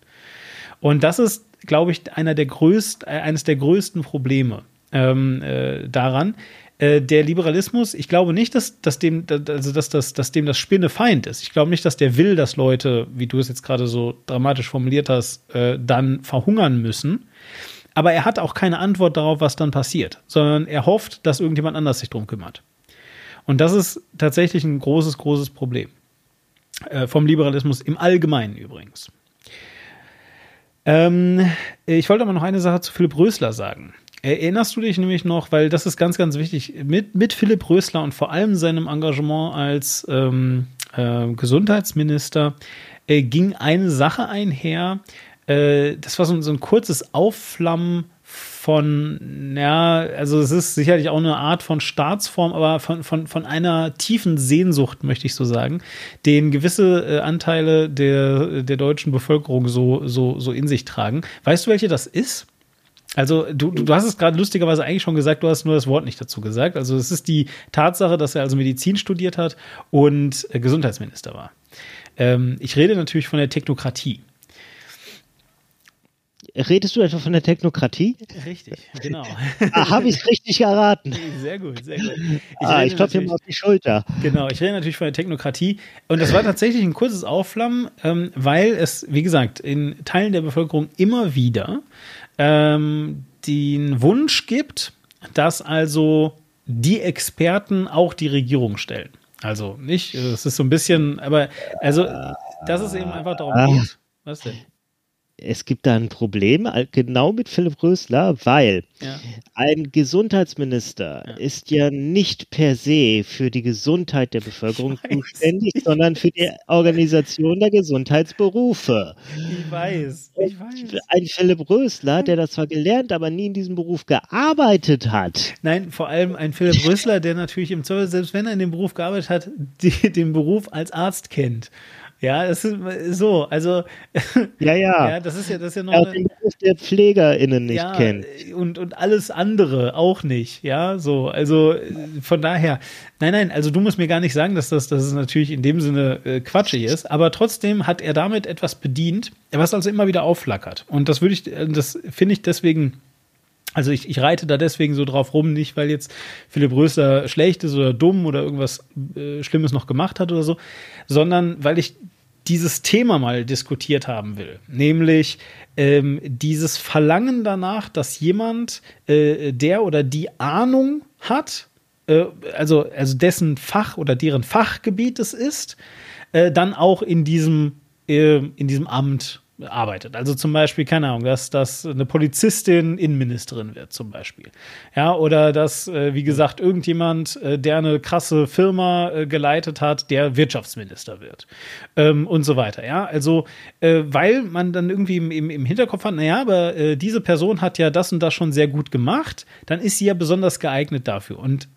Und das ist, glaube ich, einer der größt, eines der größten Probleme ähm, äh, daran, äh, der Liberalismus, ich glaube nicht, dass, dass, dem, also dass, dass, dass dem das Spinne Feind ist. Ich glaube nicht, dass der will, dass Leute, wie du es jetzt gerade so dramatisch formuliert hast, äh, dann verhungern müssen. Aber er hat auch keine Antwort darauf, was dann passiert, sondern er hofft, dass irgendjemand anders sich drum kümmert. Und das ist tatsächlich ein großes, großes Problem. Äh, vom Liberalismus im Allgemeinen übrigens. Ähm, ich wollte aber noch eine Sache zu Philipp Rösler sagen. Erinnerst du dich nämlich noch, weil das ist ganz, ganz wichtig, mit, mit Philipp Rösler und vor allem seinem Engagement als ähm, äh, Gesundheitsminister äh, ging eine Sache einher. Äh, das war so, so ein kurzes Aufflammen von, ja, also es ist sicherlich auch eine Art von Staatsform, aber von, von, von einer tiefen Sehnsucht, möchte ich so sagen, den gewisse äh, Anteile der, der deutschen Bevölkerung so, so, so in sich tragen. Weißt du, welche das ist? Also du, du hast es gerade lustigerweise eigentlich schon gesagt, du hast nur das Wort nicht dazu gesagt. Also es ist die Tatsache, dass er also Medizin studiert hat und äh, Gesundheitsminister war. Ähm, ich rede natürlich von der Technokratie. Redest du etwa von der Technokratie? Richtig, genau. <laughs> ah, Habe ich es richtig erraten? Sehr gut, sehr gut. Ich, ah, ich klopfe dir mal auf die Schulter. Genau, ich rede natürlich von der Technokratie. Und das war tatsächlich ein kurzes Aufflammen, ähm, weil es, wie gesagt, in Teilen der Bevölkerung immer wieder ähm, den Wunsch gibt, dass also die Experten auch die Regierung stellen. Also nicht, es ist so ein bisschen, aber also, dass es eben einfach darum ah. geht. Was denn? Es gibt da ein Problem, genau mit Philipp Rösler, weil ja. ein Gesundheitsminister ja. ist ja nicht per se für die Gesundheit der Bevölkerung zuständig, sondern für die Organisation der Gesundheitsberufe. Ich weiß, ich weiß. Ein Philipp Rösler, der das zwar gelernt, aber nie in diesem Beruf gearbeitet hat. Nein, vor allem ein Philipp Rösler, der natürlich im Zoll, selbst wenn er in dem Beruf gearbeitet hat, die, den Beruf als Arzt kennt. Ja, das ist so, also <laughs> ja, ja, ja, das ist ja, das ist ja noch den Beruf der PflegerInnen nicht ja, kennt. und und alles andere auch nicht, ja, so, also von daher, nein, nein, also du musst mir gar nicht sagen, dass das, dass es natürlich in dem Sinne äh, quatschig ist, aber trotzdem hat er damit etwas bedient, was also immer wieder aufflackert. Und das würde ich, das finde ich deswegen also ich, ich reite da deswegen so drauf rum, nicht weil jetzt Philipp Rösler schlecht ist oder dumm oder irgendwas äh, Schlimmes noch gemacht hat oder so, sondern weil ich dieses Thema mal diskutiert haben will. Nämlich ähm, dieses Verlangen danach, dass jemand, äh, der oder die Ahnung hat, äh, also, also dessen Fach oder deren Fachgebiet es ist, äh, dann auch in diesem, äh, in diesem Amt arbeitet. Also zum Beispiel, keine Ahnung, dass, dass eine Polizistin Innenministerin wird, zum Beispiel. Ja, oder dass, äh, wie gesagt, irgendjemand, äh, der eine krasse Firma äh, geleitet hat, der Wirtschaftsminister wird. Ähm, und so weiter. Ja, also, äh, weil man dann irgendwie im, im, im Hinterkopf hat, naja, aber äh, diese Person hat ja das und das schon sehr gut gemacht, dann ist sie ja besonders geeignet dafür. Und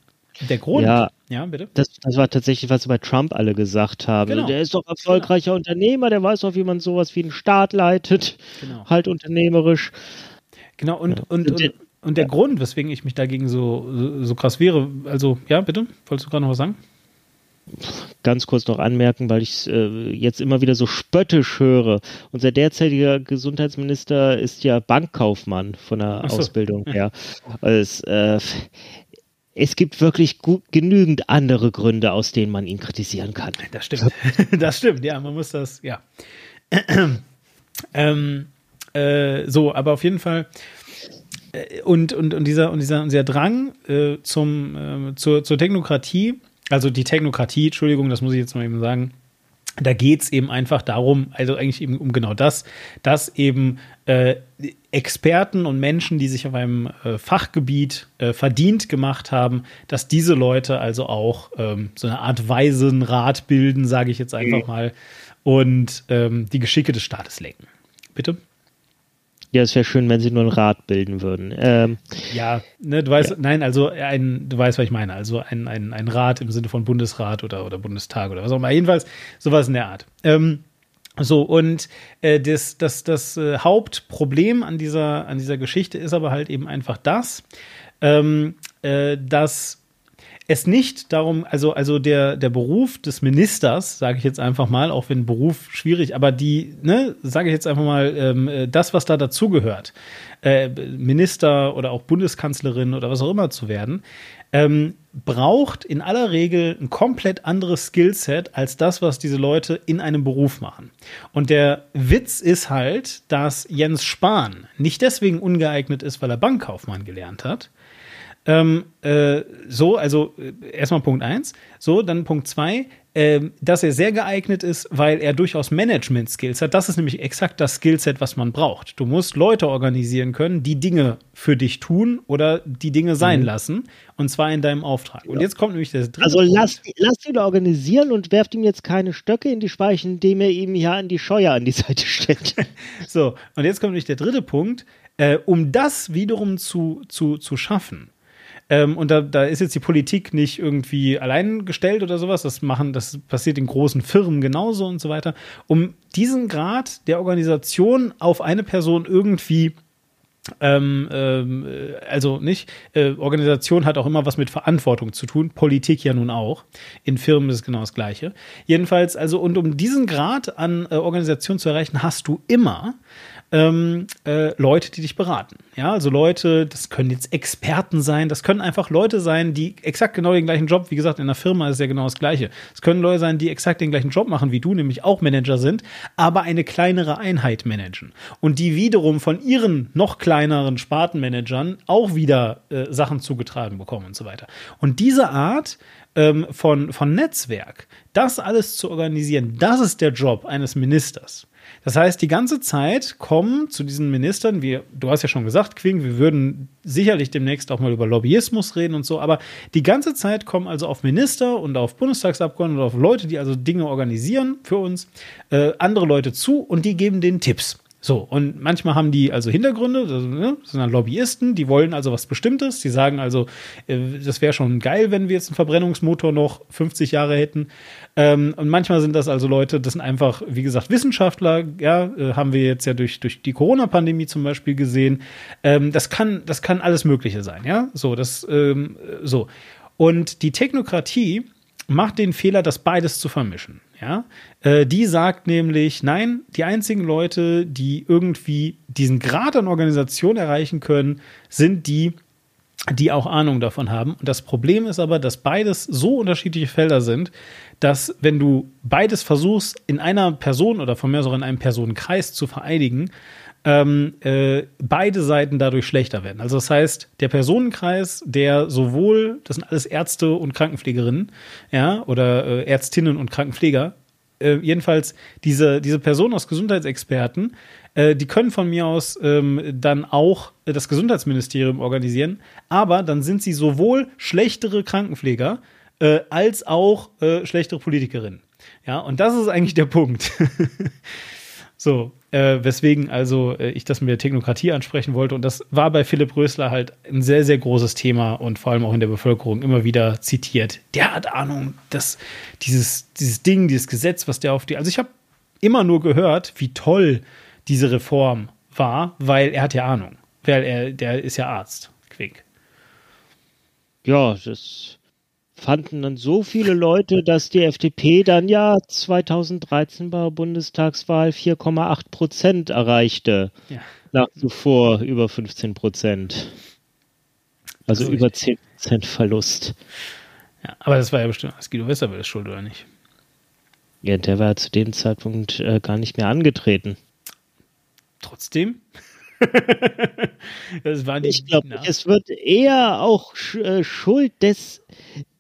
der Grund, ja, ja bitte. Das, das war tatsächlich, was sie bei Trump alle gesagt haben. Genau. Der ist doch erfolgreicher genau. Unternehmer, der weiß auch, wie man sowas wie einen Staat leitet. Genau. Halt unternehmerisch. Genau, und, ja. und, und, und, der ja. Grund, weswegen ich mich dagegen so, so, so krass wäre, also, ja, bitte, wolltest du gerade noch was sagen? ganz kurz noch anmerken, weil ich es äh, jetzt immer wieder so spöttisch höre. Unser derzeitiger Gesundheitsminister ist ja Bankkaufmann von der so. Ausbildung her. <laughs> Also, äh, es gibt wirklich gut, genügend andere Gründe, aus denen man ihn kritisieren kann. Das stimmt. <laughs> Das stimmt, ja, man muss das, ja. <clears throat> ähm, äh, so, aber auf jeden Fall. Äh, und, und, und, dieser, und dieser, dieser Drang äh, zum, äh, zur, zur Technokratie, also die Technokratie, Entschuldigung, das muss ich jetzt mal eben sagen, da geht es eben einfach darum, also eigentlich eben um genau das, dass eben äh, Experten und Menschen, die sich auf einem äh, Fachgebiet äh, verdient gemacht haben, dass diese Leute also auch ähm, so eine Art Waisenrat bilden, sage ich jetzt einfach mal, und ähm, die Geschicke des Staates lenken. Bitte? Ja, es wäre schön, wenn sie nur ein Rat bilden würden. Ähm, ja, ne, du weißt, ja. nein, also ein, du weißt, was ich meine. Also ein, ein, ein Rat im Sinne von Bundesrat oder, oder Bundestag oder was auch immer. Jedenfalls sowas in der Art. Ähm, so, und äh, das, das, das äh, Hauptproblem an dieser, an dieser Geschichte ist aber halt eben einfach das, ähm, äh, dass es nicht darum, also, also der, der Beruf des Ministers, sage ich jetzt einfach mal, auch wenn Beruf schwierig, aber die, ne, sage ich jetzt einfach mal, ähm, äh, das, was da dazugehört, äh, Minister oder auch Bundeskanzlerin oder was auch immer zu werden, ähm, braucht in aller Regel ein komplett anderes Skillset als das, was diese Leute in einem Beruf machen. Und der Witz ist halt, dass Jens Spahn nicht deswegen ungeeignet ist, weil er Bankkaufmann gelernt hat, ähm, äh, so, also äh, erstmal Punkt eins. So, dann Punkt zwei, äh, dass er sehr geeignet ist, weil er durchaus Management-Skills hat. Das ist nämlich exakt das Skillset, was man braucht. Du musst Leute organisieren können, die Dinge für dich tun oder die Dinge sein mhm. lassen. Und zwar in deinem Auftrag. Und jetzt kommt nämlich das dritte. Also lass, lass ihn organisieren und werft ihm jetzt keine Stöcke in die Speichen, indem er ihm ja an die Scheuer an die Seite stellt. <laughs> so, und jetzt kommt nämlich der dritte Punkt. Äh, um das wiederum zu, zu, zu schaffen, ähm, und da, da ist jetzt die Politik nicht irgendwie allein gestellt oder sowas. Das machen, das passiert in großen Firmen genauso und so weiter. Um diesen Grad der Organisation auf eine Person irgendwie ähm, ähm, also nicht, äh, Organisation hat auch immer was mit Verantwortung zu tun, Politik ja nun auch. In Firmen ist es genau das Gleiche. Jedenfalls, also, und um diesen Grad an äh, Organisation zu erreichen, hast du immer ähm, äh, Leute, die dich beraten. Ja, also Leute, das können jetzt Experten sein, das können einfach Leute sein, die exakt genau den gleichen Job, wie gesagt, in der Firma ist ja genau das Gleiche. Es können Leute sein, die exakt den gleichen Job machen wie du, nämlich auch Manager sind, aber eine kleinere Einheit managen. Und die wiederum von ihren noch kleineren Spartenmanagern auch wieder äh, Sachen zugetragen bekommen und so weiter. Und diese Art ähm, von, von Netzwerk, das alles zu organisieren, das ist der Job eines Ministers. Das heißt, die ganze Zeit kommen zu diesen Ministern, wie du hast ja schon gesagt, Quing, wir würden sicherlich demnächst auch mal über Lobbyismus reden und so, aber die ganze Zeit kommen also auf Minister und auf Bundestagsabgeordnete und auf Leute, die also Dinge organisieren für uns, äh, andere Leute zu und die geben denen Tipps. So, und manchmal haben die also Hintergründe, also, ne, sind dann Lobbyisten, die wollen also was Bestimmtes, die sagen also, äh, das wäre schon geil, wenn wir jetzt einen Verbrennungsmotor noch 50 Jahre hätten. Ähm, und manchmal sind das also Leute, das sind einfach, wie gesagt, Wissenschaftler, ja, äh, haben wir jetzt ja durch, durch die Corona-Pandemie zum Beispiel gesehen. Ähm, das kann, das kann alles Mögliche sein, ja. So, das, ähm, so. Und die Technokratie macht den Fehler, das beides zu vermischen. Ja? Äh, die sagt nämlich, nein, die einzigen Leute, die irgendwie diesen Grad an Organisation erreichen können, sind die, die auch Ahnung davon haben. Und das Problem ist aber, dass beides so unterschiedliche Felder sind, dass wenn du beides versuchst, in einer Person oder von mir aus in einem Personenkreis zu vereinigen, ähm, äh, beide Seiten dadurch schlechter werden. Also das heißt, der Personenkreis, der sowohl, das sind alles Ärzte und Krankenpflegerinnen, ja, oder äh, Ärztinnen und Krankenpfleger, äh, jedenfalls diese, diese Personen aus Gesundheitsexperten, äh, die können von mir aus ähm, dann auch das Gesundheitsministerium organisieren, aber dann sind sie sowohl schlechtere Krankenpfleger äh, als auch äh, schlechtere Politikerinnen. Ja, und das ist eigentlich der Punkt. <laughs> so, äh, weswegen also äh, ich das mit der Technokratie ansprechen wollte. Und das war bei Philipp Rösler halt ein sehr, sehr großes Thema und vor allem auch in der Bevölkerung immer wieder zitiert. Der hat Ahnung, dass dieses, dieses Ding, dieses Gesetz, was der auf die. Also ich habe immer nur gehört, wie toll diese Reform war, weil er hat ja Ahnung. Weil er, der ist ja Arzt, Quick. Ja, das fanden dann so viele Leute, dass die FDP dann ja 2013 bei der Bundestagswahl 4,8 Prozent erreichte. Ja. Nach zuvor über 15 Prozent. Also, also über 10 Prozent Verlust. Ja, aber das war ja bestimmt als Guido Westerwelle schuld, oder nicht? Ja, der war zu dem Zeitpunkt äh, gar nicht mehr angetreten. Trotzdem? <laughs> Ich glaube, es wird eher auch äh, Schuld des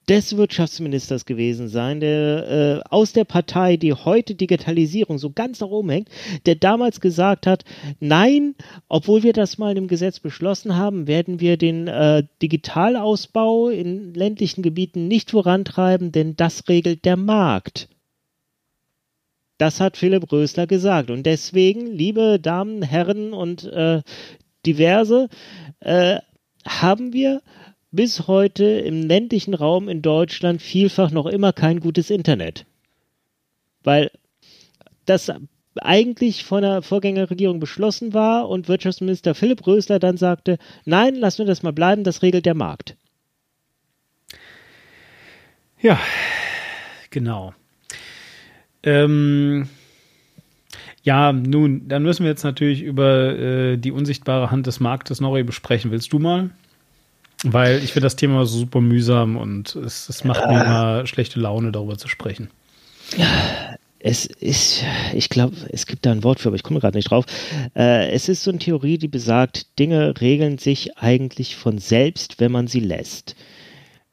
des Wirtschaftsministers gewesen sein, der äh, aus der Partei, die heute Digitalisierung so ganz nach oben hängt, der damals gesagt hat, nein, obwohl wir das mal im Gesetz beschlossen haben, werden wir den äh, Digitalausbau in ländlichen Gebieten nicht vorantreiben, denn das regelt der Markt. Das hat Philipp Rösler gesagt. Und deswegen, liebe Damen, Herren und äh, diverse, äh, haben wir bis heute im ländlichen Raum in Deutschland vielfach noch immer kein gutes Internet. Weil das eigentlich von der Vorgängerregierung beschlossen war und Wirtschaftsminister Philipp Rösler dann sagte, nein, lassen wir das mal bleiben, das regelt der Markt. Ja, genau. Ähm, ja, nun, dann müssen wir jetzt natürlich über äh, die unsichtbare Hand des Marktes noch besprechen. Willst du mal? Weil ich finde das Thema super mühsam und es, es macht mir immer schlechte Laune, darüber zu sprechen. Ja, es ist, ich glaube, es gibt da ein Wort für, aber ich komme gerade nicht drauf. Äh, es ist so eine Theorie, die besagt, Dinge regeln sich eigentlich von selbst, wenn man sie lässt.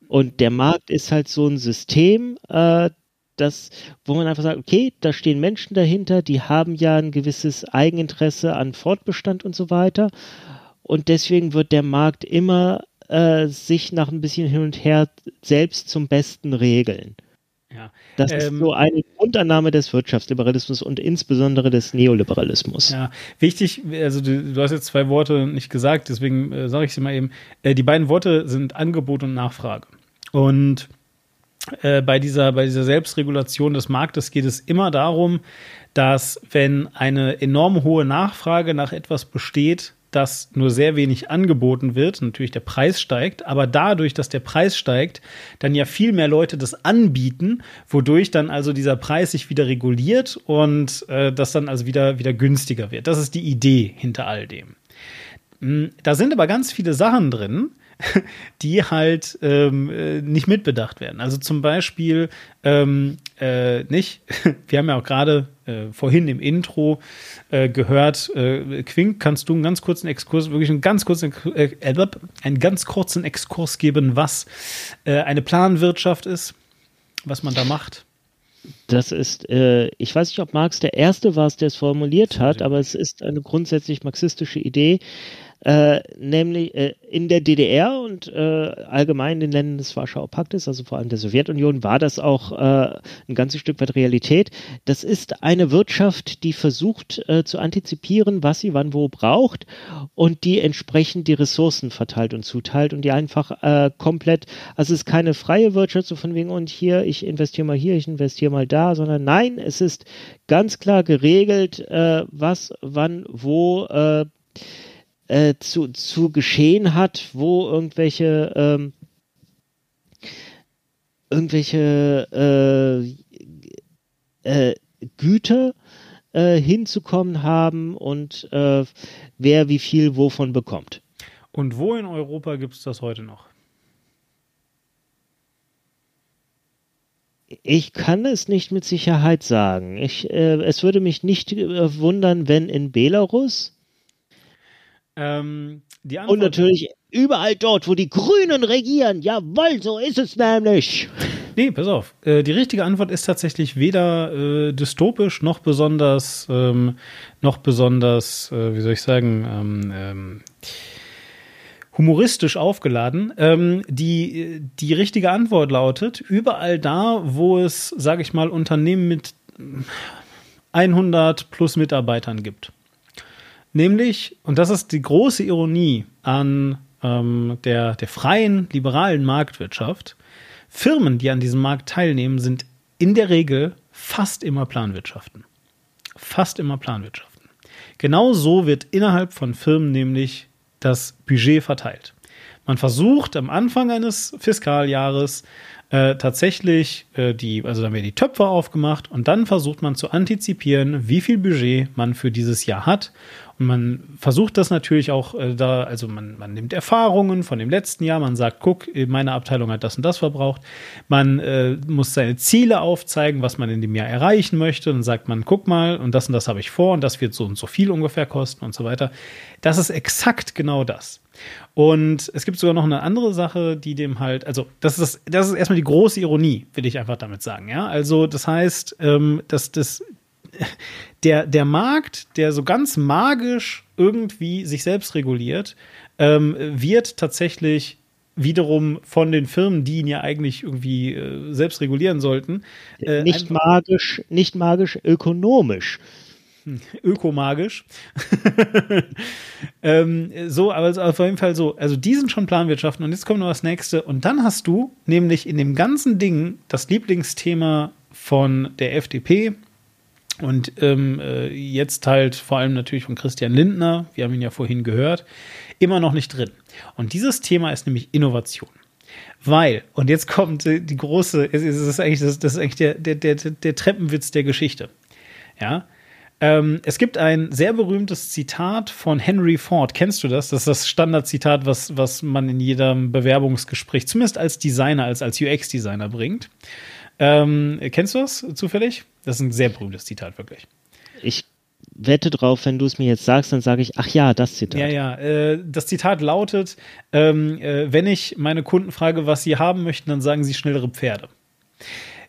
Und der Markt ist halt so ein System, äh, das, wo man einfach sagt, okay, da stehen Menschen dahinter, die haben ja ein gewisses Eigeninteresse an Fortbestand und so weiter. Und deswegen wird der Markt immer äh, sich nach ein bisschen hin und her selbst zum Besten regeln. Ja. Das ähm, ist so eine Grundannahme des Wirtschaftsliberalismus und insbesondere des Neoliberalismus. Ja, wichtig, also du, du hast jetzt zwei Worte nicht gesagt, deswegen äh, sage ich sie mal eben. Äh, die beiden Worte sind Angebot und Nachfrage. Und äh, bei, dieser, bei dieser Selbstregulation des Marktes geht es immer darum, dass wenn eine enorm hohe Nachfrage nach etwas besteht, dass nur sehr wenig angeboten wird, natürlich der Preis steigt, aber dadurch, dass der Preis steigt, dann ja viel mehr Leute das anbieten, wodurch dann also dieser Preis sich wieder reguliert und äh, das dann also wieder, wieder günstiger wird. Das ist die Idee hinter all dem. Hm, da sind aber ganz viele Sachen drin, <laughs> die halt ähm, äh, nicht mitbedacht werden. Also zum Beispiel ähm, äh, nicht, <laughs> wir haben ja auch gerade äh, vorhin im Intro äh, gehört, äh, Quink, kannst du einen ganz kurzen Exkurs, wirklich einen ganz kurzen, äh, einen ganz kurzen Exkurs geben, was äh, eine Planwirtschaft ist, was man da macht? Das ist, äh, ich weiß nicht, ob Marx der Erste war, der es formuliert hat, aber es ist eine grundsätzlich marxistische Idee, äh, nämlich äh, in der DDR und äh, allgemein in den Ländern des Warschauer Paktes, also vor allem der Sowjetunion, war das auch äh, ein ganzes Stück weit Realität. Das ist eine Wirtschaft, die versucht äh, zu antizipieren, was sie wann wo braucht und die entsprechend die Ressourcen verteilt und zuteilt und die einfach äh, komplett, also es ist keine freie Wirtschaft, so von wegen und hier, ich investiere mal hier, ich investiere mal da, sondern nein, es ist ganz klar geregelt, was, wann, wo äh, zu, zu geschehen hat, wo irgendwelche ähm, irgendwelche äh, äh, Güter äh, hinzukommen haben und äh, wer wie viel wovon bekommt. Und wo in Europa gibt es das heute noch? Ich kann es nicht mit Sicherheit sagen. Ich, äh, es würde mich nicht äh, wundern, wenn in Belarus ähm, und natürlich überall dort, wo die Grünen regieren. Jawohl, so ist es nämlich. Nee, pass auf. Äh, die richtige Antwort ist tatsächlich weder äh, dystopisch noch besonders, ähm, noch besonders, äh, wie soll ich sagen, ähm, ähm humoristisch aufgeladen. Ähm, die, die richtige Antwort lautet, überall da, wo es, sage ich mal, Unternehmen mit 100 plus Mitarbeitern gibt. Nämlich, und das ist die große Ironie an ähm, der, der freien, liberalen Marktwirtschaft, Firmen, die an diesem Markt teilnehmen, sind in der Regel fast immer Planwirtschaften. Fast immer Planwirtschaften. Genau so wird innerhalb von Firmen nämlich das Budget verteilt. Man versucht am Anfang eines Fiskaljahres äh, tatsächlich äh, die, also dann werden die Töpfe aufgemacht und dann versucht man zu antizipieren, wie viel Budget man für dieses Jahr hat man versucht das natürlich auch äh, da, also man, man nimmt Erfahrungen von dem letzten Jahr, man sagt, guck, meine Abteilung hat das und das verbraucht. Man äh, muss seine Ziele aufzeigen, was man in dem Jahr erreichen möchte. Dann sagt man, guck mal, und das und das habe ich vor und das wird so und so viel ungefähr kosten und so weiter. Das ist exakt genau das. Und es gibt sogar noch eine andere Sache, die dem halt, also das ist, das ist erstmal die große Ironie, will ich einfach damit sagen. Ja, also das heißt, ähm, dass das <laughs> der, der Markt, der so ganz magisch irgendwie sich selbst reguliert, ähm, wird tatsächlich wiederum von den Firmen, die ihn ja eigentlich irgendwie äh, selbst regulieren sollten. Äh, nicht magisch, nicht magisch, ökonomisch. Ökomagisch. <laughs> ähm, so, aber auf jeden Fall so. Also, die sind schon Planwirtschaften und jetzt kommt noch das nächste. Und dann hast du nämlich in dem ganzen Ding das Lieblingsthema von der FDP, und ähm, äh, jetzt halt vor allem natürlich von Christian Lindner, wir haben ihn ja vorhin gehört, immer noch nicht drin. Und dieses Thema ist nämlich Innovation. Weil, und jetzt kommt die große, es ist eigentlich, das, ist eigentlich der, der, der, der Treppenwitz der Geschichte. Ja. Ähm, es gibt ein sehr berühmtes Zitat von Henry Ford. Kennst du das? Das ist das Standardzitat, was, was man in jedem Bewerbungsgespräch, zumindest als Designer, als, als UX-Designer bringt. Ähm, kennst du das zufällig? Das ist ein sehr berühmtes Zitat, wirklich. Ich wette drauf, wenn du es mir jetzt sagst, dann sage ich, ach ja, das Zitat. Ja, ja. Äh, das Zitat lautet: ähm, äh, Wenn ich meine Kunden frage, was sie haben möchten, dann sagen sie schnellere Pferde.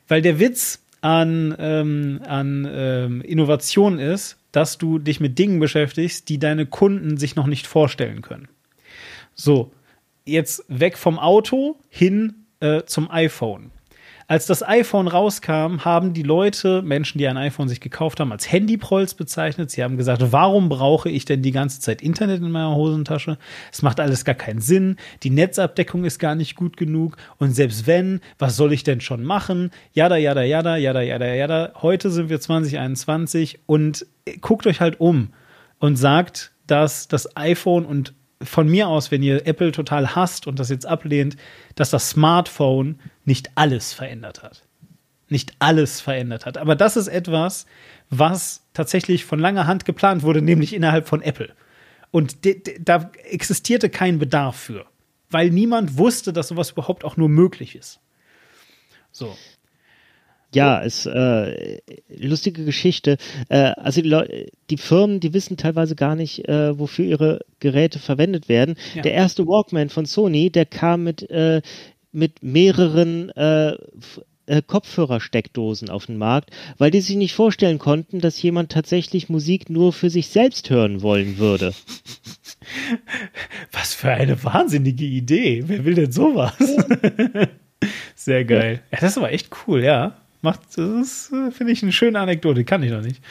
Weil der Witz an, ähm, an ähm, Innovation ist, dass du dich mit Dingen beschäftigst, die deine Kunden sich noch nicht vorstellen können. So, jetzt weg vom Auto hin äh, zum iPhone. Als das iPhone rauskam, haben die Leute, Menschen, die ein iPhone sich gekauft haben, als Handyprolls bezeichnet. Sie haben gesagt, warum brauche ich denn die ganze Zeit Internet in meiner Hosentasche? Es macht alles gar keinen Sinn. Die Netzabdeckung ist gar nicht gut genug. Und selbst wenn, was soll ich denn schon machen? Jada, jada, jada, jada, jada, jada. Heute sind wir 2021 und guckt euch halt um und sagt, dass das iPhone und von mir aus, wenn ihr Apple total hasst und das jetzt ablehnt, dass das Smartphone nicht alles verändert hat. Nicht alles verändert hat. Aber das ist etwas, was tatsächlich von langer Hand geplant wurde, nämlich innerhalb von Apple. Und da existierte kein Bedarf für, weil niemand wusste, dass sowas überhaupt auch nur möglich ist. So. Ja, es äh, lustige Geschichte. Äh, also die, die, Firmen, die wissen teilweise gar nicht, äh, wofür ihre Geräte verwendet werden. Ja. Der erste Walkman von Sony, der kam mit äh, mit mehreren äh, äh, Kopfhörersteckdosen auf den Markt, weil die sich nicht vorstellen konnten, dass jemand tatsächlich Musik nur für sich selbst hören wollen würde. Was für eine wahnsinnige Idee. Wer will denn sowas? <laughs> Sehr geil. Ja, das ist aber echt cool, ja. Macht, das äh, finde ich eine schöne Anekdote, kann ich noch nicht.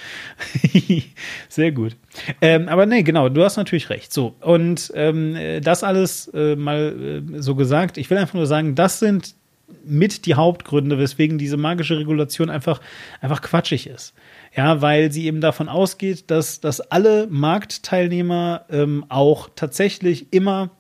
<laughs> Sehr gut. Ähm, aber nee, genau, du hast natürlich recht. So, und ähm, das alles äh, mal äh, so gesagt, ich will einfach nur sagen, das sind mit die Hauptgründe, weswegen diese magische Regulation einfach, einfach quatschig ist. Ja, weil sie eben davon ausgeht, dass, dass alle Marktteilnehmer ähm, auch tatsächlich immer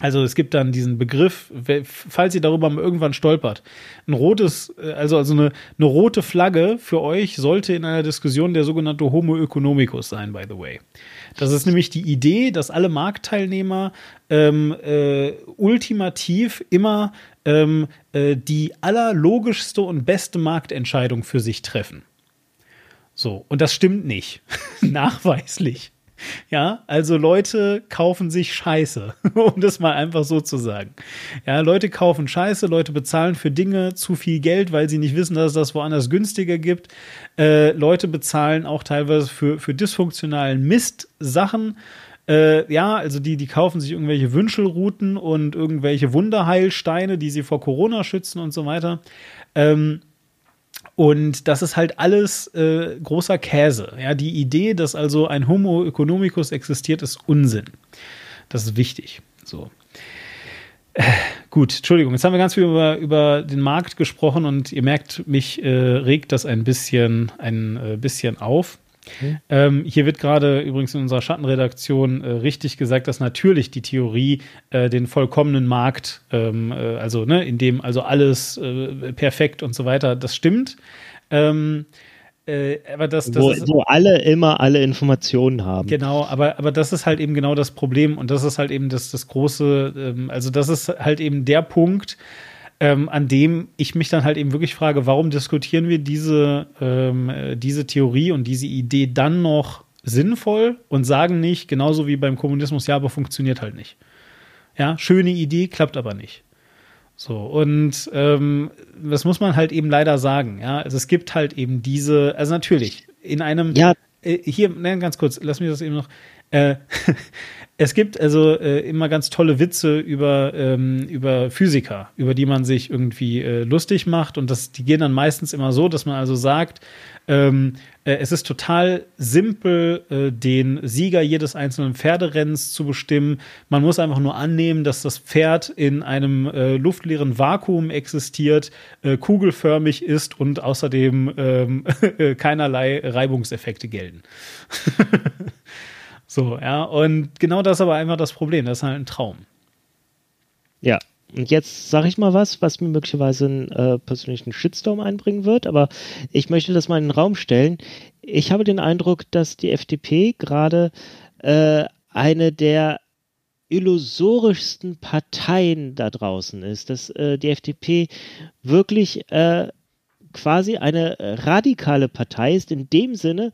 also es gibt dann diesen Begriff, falls ihr darüber mal irgendwann stolpert. Ein rotes, äh, also, also eine, eine rote Flagge für euch sollte in einer Diskussion der sogenannte Homo economicus sein, by the way. Das ist nämlich die Idee, dass alle Marktteilnehmer ähm, äh, ultimativ immer ähm, äh, die allerlogischste und beste Marktentscheidung für sich treffen. So, und das stimmt nicht. <laughs> Nachweislich. Ja, also Leute kaufen sich Scheiße, <laughs> um das mal einfach so zu sagen. Ja, Leute kaufen Scheiße, Leute bezahlen für Dinge zu viel Geld, weil sie nicht wissen, dass es das woanders günstiger gibt. Äh, Leute bezahlen auch teilweise für, für dysfunktionalen Mist-Sachen. Äh, ja, also die, die kaufen sich irgendwelche Wünschelrouten und irgendwelche Wunderheilsteine, die sie vor Corona schützen und so weiter. Ähm, und das ist halt alles äh, großer Käse. Ja, die Idee, dass also ein Homo economicus existiert, ist Unsinn. Das ist wichtig. So. Äh, gut, Entschuldigung, jetzt haben wir ganz viel über, über den Markt gesprochen und ihr merkt, mich äh, regt das ein bisschen, ein äh, bisschen auf. Mhm. Ähm, hier wird gerade übrigens in unserer Schattenredaktion äh, richtig gesagt, dass natürlich die Theorie äh, den vollkommenen Markt, ähm, äh, also ne, in dem also alles äh, perfekt und so weiter, das stimmt. Ähm, äh, aber das, das wo, ist, wo alle immer alle Informationen haben. Genau, aber, aber das ist halt eben genau das Problem und das ist halt eben das, das große, ähm, also das ist halt eben der Punkt, ähm, an dem ich mich dann halt eben wirklich frage, warum diskutieren wir diese, ähm, äh, diese Theorie und diese Idee dann noch sinnvoll und sagen nicht, genauso wie beim Kommunismus, ja, aber funktioniert halt nicht. Ja, schöne Idee, klappt aber nicht. So, und ähm, das muss man halt eben leider sagen, ja. Also es gibt halt eben diese, also natürlich, in einem Ja. äh, hier, ne, ganz kurz, lass mich das eben noch. Äh, <laughs> es gibt also äh, immer ganz tolle Witze über, ähm, über Physiker, über die man sich irgendwie äh, lustig macht. Und das, die gehen dann meistens immer so, dass man also sagt, ähm, äh, es ist total simpel, äh, den Sieger jedes einzelnen Pferderennens zu bestimmen. Man muss einfach nur annehmen, dass das Pferd in einem äh, luftleeren Vakuum existiert, äh, kugelförmig ist und außerdem ähm, <laughs> keinerlei Reibungseffekte gelten. <laughs> so, ja, und genau das ist aber einfach das Problem. Das ist halt ein Traum. Ja. Und jetzt sage ich mal was, was mir möglicherweise einen äh, persönlichen Shitstorm einbringen wird, aber ich möchte das mal in den Raum stellen. Ich habe den Eindruck, dass die FDP gerade äh, eine der illusorischsten Parteien da draußen ist, dass äh, die FDP wirklich äh, quasi eine radikale Partei ist, in dem Sinne,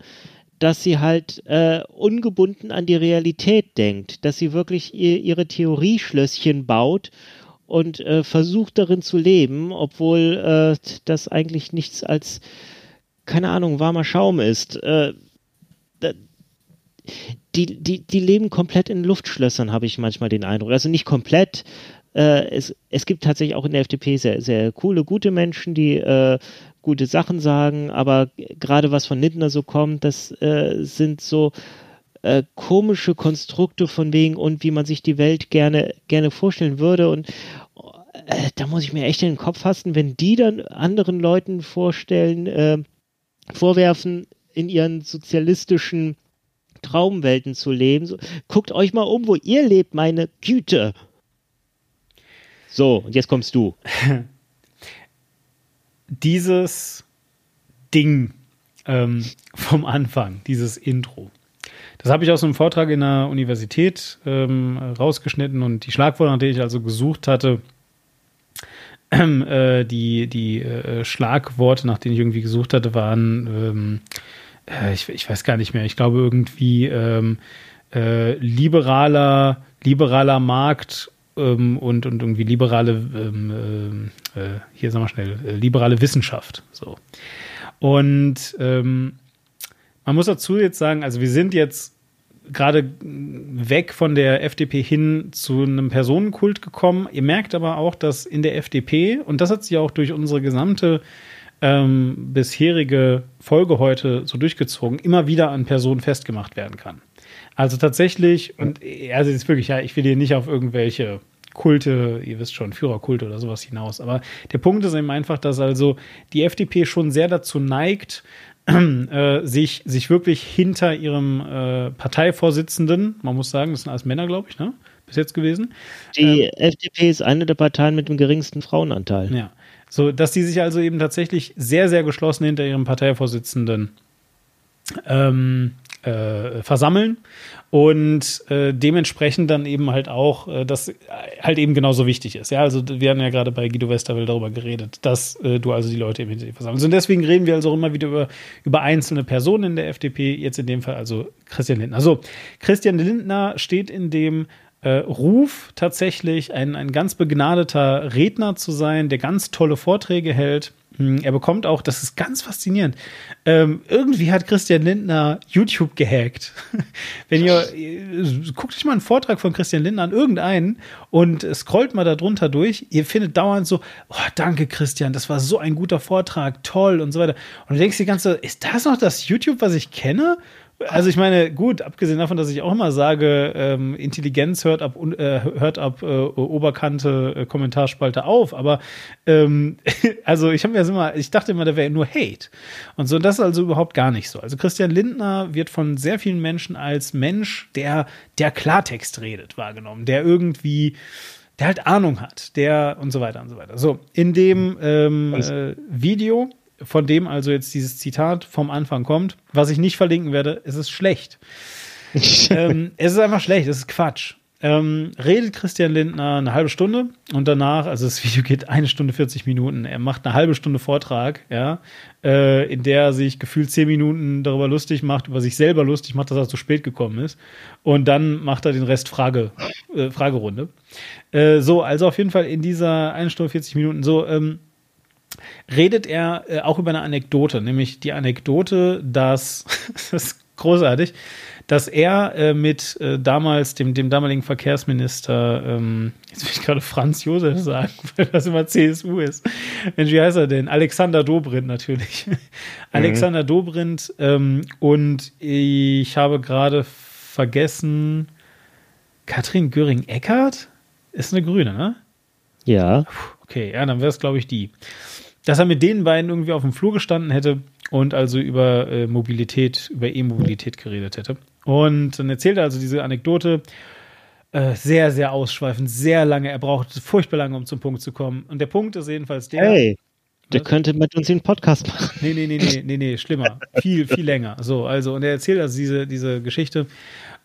dass sie halt äh, ungebunden an die Realität denkt, dass sie wirklich ihr, ihre Theorieschlösschen baut und äh, versucht darin zu leben, obwohl äh, das eigentlich nichts als, keine Ahnung, warmer Schaum ist. Äh, die, die, die leben komplett in Luftschlössern, habe ich manchmal den Eindruck. Also nicht komplett. Äh, es, es gibt tatsächlich auch in der FDP sehr, sehr coole, gute Menschen, die äh, gute Sachen sagen, aber gerade was von Lindner so kommt, das äh, sind so äh, komische Konstrukte von wegen und wie man sich die Welt gerne, gerne vorstellen würde. Und äh, da muss ich mir echt in den Kopf fassen, wenn die dann anderen Leuten vorstellen, äh, vorwerfen, in ihren sozialistischen Traumwelten zu leben. So, guckt euch mal um, wo ihr lebt, meine Güte. So, und jetzt kommst du. <laughs> Dieses Ding ähm, vom Anfang, dieses Intro. Das habe ich aus einem Vortrag in der Universität ähm, rausgeschnitten und die Schlagworte, nach denen ich also gesucht hatte, ähm, äh, die, die äh, Schlagworte, nach denen ich irgendwie gesucht hatte, waren, ähm, äh, ich, ich, weiß gar nicht mehr, ich glaube irgendwie ähm, äh, liberaler, liberaler Markt ähm, und, und irgendwie liberale, ähm, äh, hier sagen wir schnell, liberale Wissenschaft. So. Und ähm, man muss dazu jetzt sagen, also wir sind jetzt gerade weg von der FDP hin zu einem Personenkult gekommen. Ihr merkt aber auch, dass in der FDP, und das hat sich auch durch unsere gesamte ähm, bisherige Folge heute so durchgezogen, immer wieder an Personen festgemacht werden kann. Also tatsächlich, und also jetzt wirklich, ja, ich will hier nicht auf irgendwelche Kulte, ihr wisst schon, Führerkulte oder sowas hinaus. Aber der Punkt ist eben einfach, dass also die FDP schon sehr dazu neigt, <clears throat> äh, sich, sich wirklich hinter ihrem äh, Parteivorsitzenden, man muss sagen, das sind alles Männer, glaube ich, ne? Bis jetzt gewesen. Die ähm, FDP ist eine der Parteien mit dem geringsten Frauenanteil. Ja. So, dass die sich also eben tatsächlich sehr, sehr geschlossen hinter ihrem Parteivorsitzenden ähm, äh, versammeln und äh, dementsprechend dann eben halt auch, äh, das halt eben genauso wichtig ist. Ja, also wir haben ja gerade bei Guido Westerwelle darüber geredet, dass äh, du also die Leute eben hinter dir versammelst. Und deswegen reden wir also auch immer wieder über, über einzelne Personen in der FDP, jetzt in dem Fall also Christian Lindner. Also Christian Lindner steht in dem äh, Ruf tatsächlich ein, ein ganz begnadeter Redner zu sein, der ganz tolle Vorträge hält er bekommt auch, das ist ganz faszinierend. Ähm, irgendwie hat Christian Lindner YouTube gehackt. <laughs> Wenn ihr, guckt euch mal einen Vortrag von Christian Lindner an, irgendeinen, und scrollt mal da drunter durch, ihr findet dauernd so, oh, danke Christian, das war so ein guter Vortrag, toll und so weiter. Und du denkst die ganze, ist das noch das YouTube, was ich kenne? Also ich meine, gut, abgesehen davon, dass ich auch immer sage, ähm, Intelligenz hört ab, äh, hört ab äh, Oberkante äh, Kommentarspalte auf, aber ähm, <laughs> also ich habe mir das immer, ich dachte immer, da wäre nur Hate. Und so, das ist also überhaupt gar nicht so. Also Christian Lindner wird von sehr vielen Menschen als Mensch, der, der Klartext redet, wahrgenommen, der irgendwie der halt Ahnung hat, der und so weiter und so weiter. So, in dem ähm, äh, Video von dem also jetzt dieses Zitat vom Anfang kommt, was ich nicht verlinken werde, es ist schlecht. <laughs> ähm, es ist einfach schlecht, es ist Quatsch. Ähm, redet Christian Lindner eine halbe Stunde und danach, also das <laughs> Video geht eine Stunde 40 Minuten, er macht eine halbe Stunde Vortrag, ja, äh, in der er sich gefühlt zehn Minuten darüber lustig macht, über sich selber lustig macht, dass er zu spät gekommen ist. Und dann macht er den Rest Frage, äh, Fragerunde. Äh, so, also auf jeden Fall in dieser eine Stunde 40 Minuten so, ähm, redet er äh, auch über eine Anekdote, nämlich die Anekdote, dass, <laughs> das ist großartig, dass er äh, mit äh, damals dem, dem damaligen Verkehrsminister, ähm, jetzt will ich gerade Franz Josef sagen, <laughs> weil das immer CSU ist. Mensch, wie heißt er denn? Alexander Dobrindt natürlich. <laughs> Mhm. Alexander Dobrindt ähm, und ich habe gerade vergessen, Katrin Göring-Eckardt ist eine Grüne, ne? Ja. Okay, ja, dann wäre es, glaube ich, die. Dass er mit den beiden irgendwie auf dem Flur gestanden hätte und also über äh, Mobilität, über E-Mobilität geredet hätte. Und dann erzählt er also diese Anekdote. Äh, sehr, sehr ausschweifend, sehr lange. Er braucht furchtbar lange, um zum Punkt zu kommen. Und der Punkt ist jedenfalls der. Hey, der könnte mit uns den Podcast machen. Nee, nee, nee, nee, nee, nee, schlimmer. viel, viel länger. So, also, und er erzählt also diese, diese Geschichte.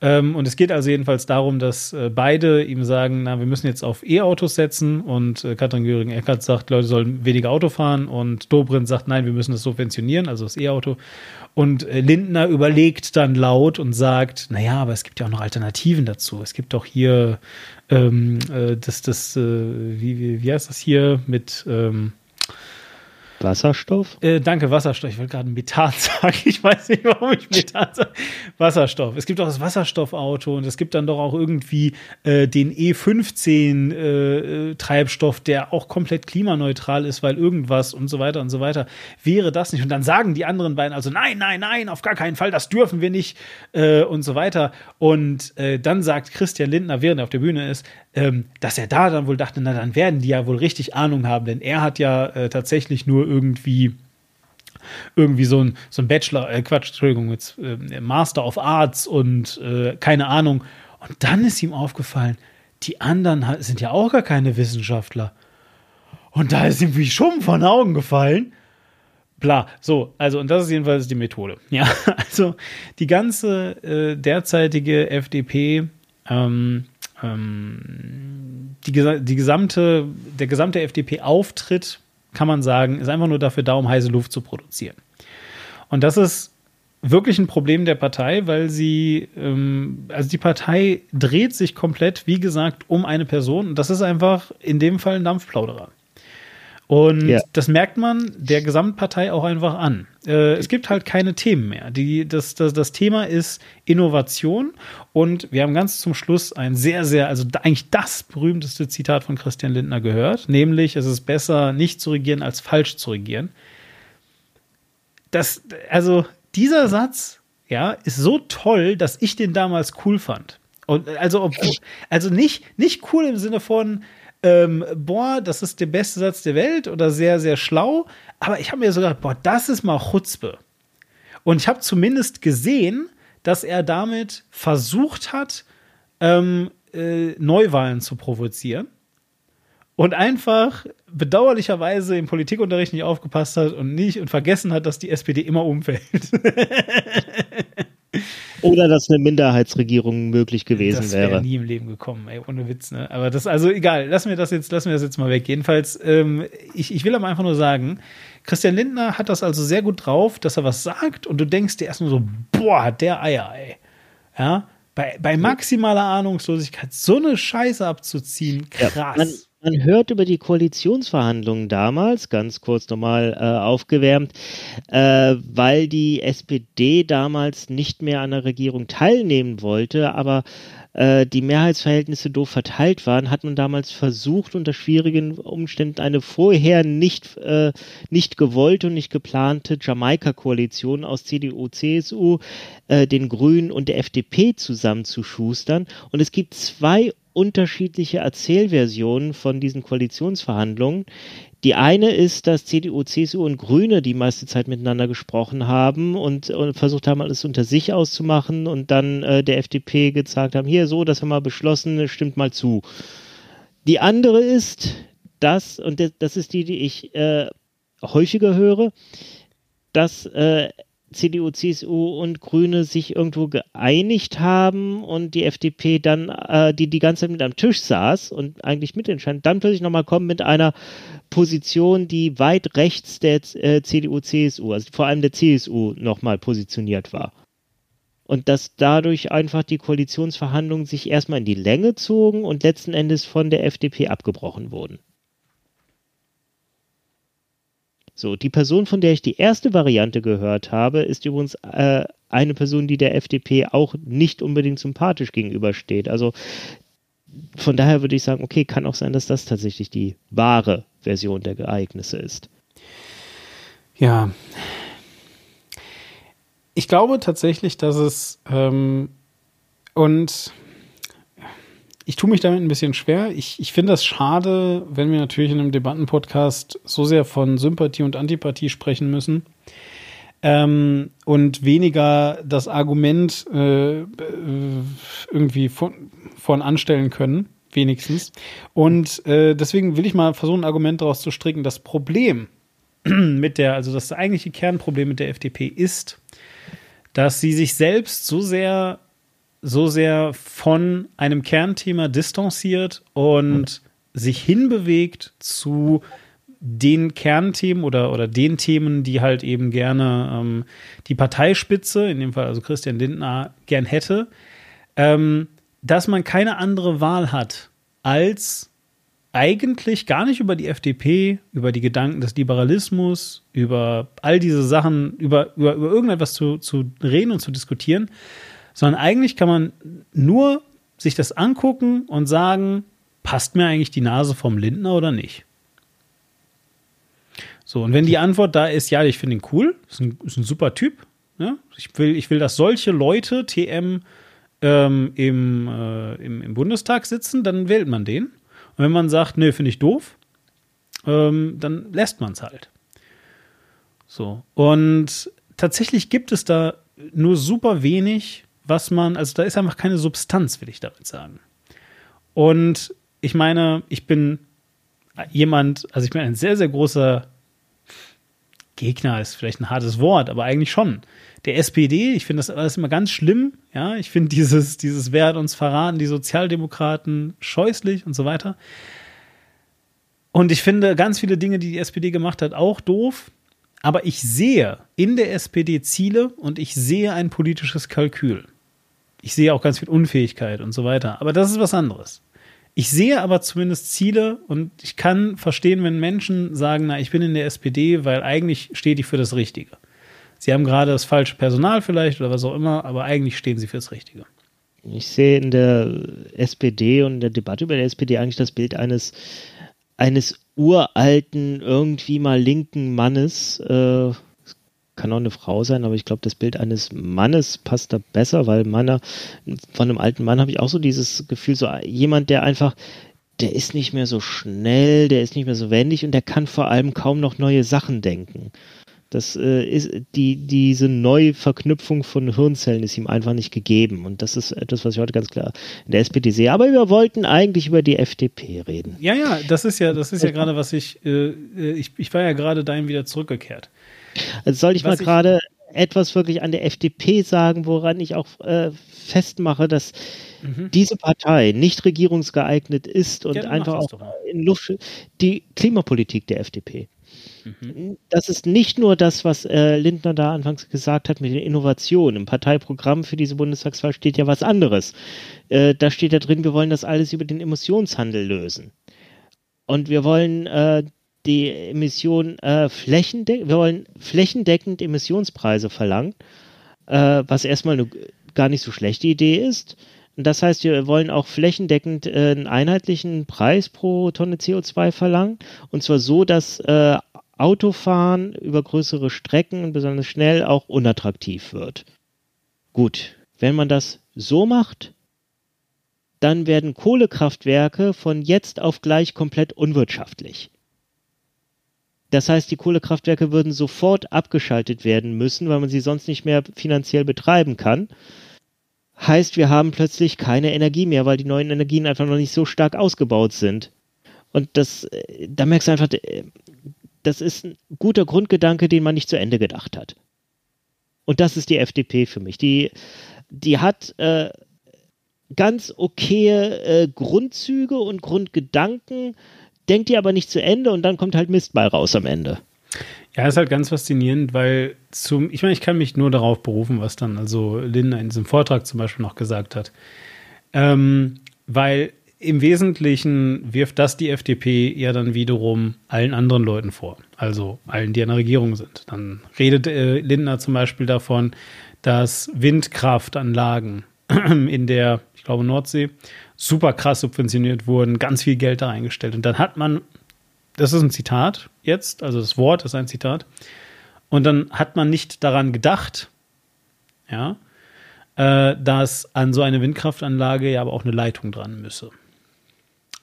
Ähm, und es geht also jedenfalls darum, dass äh, beide ihm sagen, na, wir müssen jetzt auf E-Autos setzen. Und äh, Katrin Göring-Eckardt sagt, Leute sollen weniger Auto fahren. Und Dobrindt sagt, nein, wir müssen das subventionieren, also das E-Auto. Und äh, Lindner überlegt dann laut und sagt, naja, aber es gibt ja auch noch Alternativen dazu. Es gibt doch hier ähm, äh, das, das, äh, wie, wie, wie heißt das hier mit ähm, Wasserstoff? Äh, danke, Wasserstoff. Ich wollte gerade Methan <laughs> sagen. Ich weiß nicht, warum ich Methan sage. Wasserstoff. Es gibt auch das Wasserstoffauto und es gibt dann doch auch irgendwie äh, den E15 äh, Treibstoff, der auch komplett klimaneutral ist, weil irgendwas und so weiter und so weiter. Wäre das nicht? Und dann sagen die anderen beiden also nein, nein, nein, auf gar keinen Fall, das dürfen wir nicht äh, und so weiter. Und äh, dann sagt Christian Lindner, während er auf der Bühne ist, ähm, dass er da dann wohl dachte, na dann werden die ja wohl richtig Ahnung haben, denn er hat ja äh, tatsächlich nur irgendwie irgendwie so ein, so ein Bachelor, äh, Quatsch, Entschuldigung, jetzt äh, Master of Arts und äh, keine Ahnung. Und dann ist ihm aufgefallen, die anderen sind ja auch gar keine Wissenschaftler. Und da ist ihm wie Schuppen von Augen gefallen. Bla, so, also, und das ist jedenfalls die Methode. <laughs> Ja, also die ganze äh, derzeitige FDP ähm, ähm, die, die gesamte, der gesamte FDP-Auftritt, kann man sagen, ist einfach nur dafür da, um heiße Luft zu produzieren. Und das ist wirklich ein Problem der Partei, weil sie, ähm, also die Partei dreht sich komplett, wie gesagt, um eine Person. Und das ist einfach in dem Fall ein Dampfplauderer. Und ja. das merkt man der Gesamtpartei auch einfach an. Äh, es gibt halt keine Themen mehr. Die, das, das, das Thema ist Innovation. Und wir haben ganz zum Schluss ein sehr, sehr, also eigentlich das berühmteste Zitat von Christian Lindner gehört, nämlich, es ist besser, nicht zu regieren, als falsch zu regieren. Das, also dieser Satz, ja, ist so toll, dass ich den damals cool fand. Und also, obwohl, also nicht, nicht cool im Sinne von, ähm, boah, das ist der beste Satz der Welt oder sehr, sehr schlau. Aber ich habe mir so gedacht, boah, das ist mal Chutzpe. Und ich habe zumindest gesehen, dass er damit versucht hat, ähm, äh, Neuwahlen zu provozieren. Und einfach bedauerlicherweise im Politikunterricht nicht aufgepasst hat und nicht und vergessen hat, dass die SPD immer umfällt. <laughs> Oder dass eine Minderheitsregierung möglich gewesen das wär wäre. nie im Leben gekommen, ey, ohne Witz, ne? Aber das, also egal, lassen wir das jetzt, lassen wir das jetzt mal weg. Jedenfalls, ähm, ich, ich will aber einfach nur sagen, Christian Lindner hat das also sehr gut drauf, dass er was sagt und du denkst dir erstmal so, boah, hat der Eier, ey. Ja, bei, bei maximaler Ahnungslosigkeit so eine Scheiße abzuziehen, krass. Ja, man, man hört über die Koalitionsverhandlungen damals, ganz kurz nochmal äh, aufgewärmt, äh, weil die SPD damals nicht mehr an der Regierung teilnehmen wollte, aber äh, die Mehrheitsverhältnisse doof verteilt waren, hat man damals versucht, unter schwierigen Umständen eine vorher nicht, äh, nicht gewollte und nicht geplante Jamaika-Koalition aus CDU, CSU, äh, den Grünen und der FDP zusammenzuschustern. Und es gibt zwei unterschiedliche Erzählversionen von diesen Koalitionsverhandlungen. Die eine ist, dass CDU, CSU und Grüne die meiste Zeit miteinander gesprochen haben und, und versucht haben, alles unter sich auszumachen und dann äh, der FDP gesagt haben, hier so, das haben wir beschlossen, stimmt mal zu. Die andere ist, dass, und das ist die, die ich äh, häufiger höre, dass äh, CDU, CSU und Grüne sich irgendwo geeinigt haben und die FDP dann, äh, die die ganze Zeit mit am Tisch saß und eigentlich mitentscheidet, dann plötzlich nochmal kommen mit einer Position, die weit rechts der äh, CDU, CSU, also vor allem der CSU nochmal positioniert war. Und dass dadurch einfach die Koalitionsverhandlungen sich erstmal in die Länge zogen und letzten Endes von der FDP abgebrochen wurden. So, die Person, von der ich die erste Variante gehört habe, ist übrigens äh, eine Person, die der FDP auch nicht unbedingt sympathisch gegenübersteht. Also von daher würde ich sagen, okay, kann auch sein, dass das tatsächlich die wahre Version der Ereignisse ist. Ja. Ich glaube tatsächlich, dass es ähm, und ich tue mich damit ein bisschen schwer. Ich, ich finde das schade, wenn wir natürlich in einem Debattenpodcast so sehr von Sympathie und Antipathie sprechen müssen. Ähm, und weniger das Argument äh, irgendwie von, von anstellen können, wenigstens. Und äh, deswegen will ich mal versuchen, ein Argument daraus zu stricken. Das Problem <clears throat> mit der, also das eigentliche Kernproblem mit der FDP ist, dass sie sich selbst so sehr so sehr von einem Kernthema distanziert und sich hinbewegt zu den Kernthemen oder, oder den Themen, die halt eben gerne ähm, die Parteispitze, in dem Fall also Christian Lindner, gern hätte, ähm, dass man keine andere Wahl hat, als eigentlich gar nicht über die FDP, über die Gedanken des Liberalismus, über all diese Sachen, über, über, über irgendetwas zu, zu reden und zu diskutieren, sondern eigentlich kann man nur sich das angucken und sagen, passt mir eigentlich die Nase vom Lindner oder nicht? So, und wenn die Antwort da ist, ja, ich finde ihn cool, ist ein, ist ein super Typ, ja? ich, will, ich will, dass solche Leute TM ähm, im, äh, im, im, Bundestag sitzen, dann wählt man den. Und wenn man sagt, nee, finde ich doof, ähm, dann lässt man es halt. So, und tatsächlich gibt es da nur super wenig, was man, also da ist einfach keine Substanz, will ich damit sagen. Und ich meine, ich bin jemand, also ich bin ein sehr, sehr großer Gegner, ist vielleicht ein hartes Wort, aber eigentlich schon. Der SPD, ich finde das alles immer ganz schlimm, ja, ich finde dieses, dieses Wer hat uns verraten, die Sozialdemokraten scheußlich und so weiter. Und ich finde ganz viele Dinge, die die SPD gemacht hat, auch doof. Aber ich sehe in der SPD Ziele und ich sehe ein politisches Kalkül. Ich sehe auch ganz viel Unfähigkeit und so weiter. Aber das ist was anderes. Ich sehe aber zumindest Ziele und ich kann verstehen, wenn Menschen sagen, na, ich bin in der SPD, weil eigentlich steht die für das Richtige. Sie haben gerade das falsche Personal vielleicht oder was auch immer, aber eigentlich stehen sie für das Richtige. Ich sehe in der SPD und in der Debatte über der SPD eigentlich das Bild eines, eines uralten, irgendwie mal linken Mannes, äh, kann auch eine Frau sein, aber ich glaube, das Bild eines Mannes passt da besser, weil Mann, von einem alten Mann habe ich auch so dieses Gefühl, so jemand, der einfach, der ist nicht mehr so schnell, der ist nicht mehr so wendig und der kann vor allem kaum noch neue Sachen denken. Das äh, ist die diese Neuverknüpfung von Hirnzellen ist ihm einfach nicht gegeben und das ist etwas, was ich heute ganz klar in der SPD sehe. Aber wir wollten eigentlich über die FDP reden. Ja, ja, das ist ja, das ist ja gerade was ich, äh, äh, ich, ich war ja gerade dahin wieder zurückgekehrt. Also soll ich Was mal gerade etwas wirklich an der FDP sagen, woran ich auch äh, festmache, dass mhm. diese Partei nicht regierungsgeeignet ist und ja, einfach auch in Luft die Klimapolitik der FDP. Mhm. Das ist nicht nur das, was äh, Lindner da anfangs gesagt hat mit den Innovationen. Im Parteiprogramm für diese Bundestagswahl steht ja was anderes. Äh, da steht ja drin, wir wollen das alles über den Emissionshandel lösen. Und wir wollen äh, die Emission äh, flächendeckend, wir wollen flächendeckend Emissionspreise verlangen, äh, was erstmal eine gar nicht so schlechte Idee ist. Das heißt, wir wollen auch flächendeckend äh, einen einheitlichen Preis pro Tonne CO2 verlangen. Und zwar so, dass äh, Autofahren über größere Strecken besonders schnell auch unattraktiv wird. Gut, wenn man das so macht, dann werden Kohlekraftwerke von jetzt auf gleich komplett unwirtschaftlich. Das heißt, die Kohlekraftwerke würden sofort abgeschaltet werden müssen, weil man sie sonst nicht mehr finanziell betreiben kann. Heißt, wir haben plötzlich keine Energie mehr, weil die neuen Energien einfach noch nicht so stark ausgebaut sind. Und das, äh, da merkst du einfach, äh, das ist ein guter Grundgedanke, den man nicht zu Ende gedacht hat. Und das ist die FDP für mich. Die, die hat äh, ganz okaye äh, Grundzüge und Grundgedanken, denkt die aber nicht zu Ende und dann kommt halt Mistball raus am Ende. Ja, ist halt ganz faszinierend, weil zum, ich meine, ich kann mich nur darauf berufen, was dann also Linda in diesem Vortrag zum Beispiel noch gesagt hat. Ähm, weil im Wesentlichen wirft das die FDP ja dann wiederum allen anderen Leuten vor, also allen, die an der Regierung sind. Dann redet äh, Lindner zum Beispiel davon, dass Windkraftanlagen <clears throat> in der, ich glaube, Nordsee super krass subventioniert wurden, ganz viel Geld da eingestellt. Und dann hat man, das ist ein Zitat jetzt, also das Wort ist ein Zitat, und dann hat man nicht daran gedacht, ja, äh, dass an so eine Windkraftanlage ja aber auch eine Leitung dran müsse.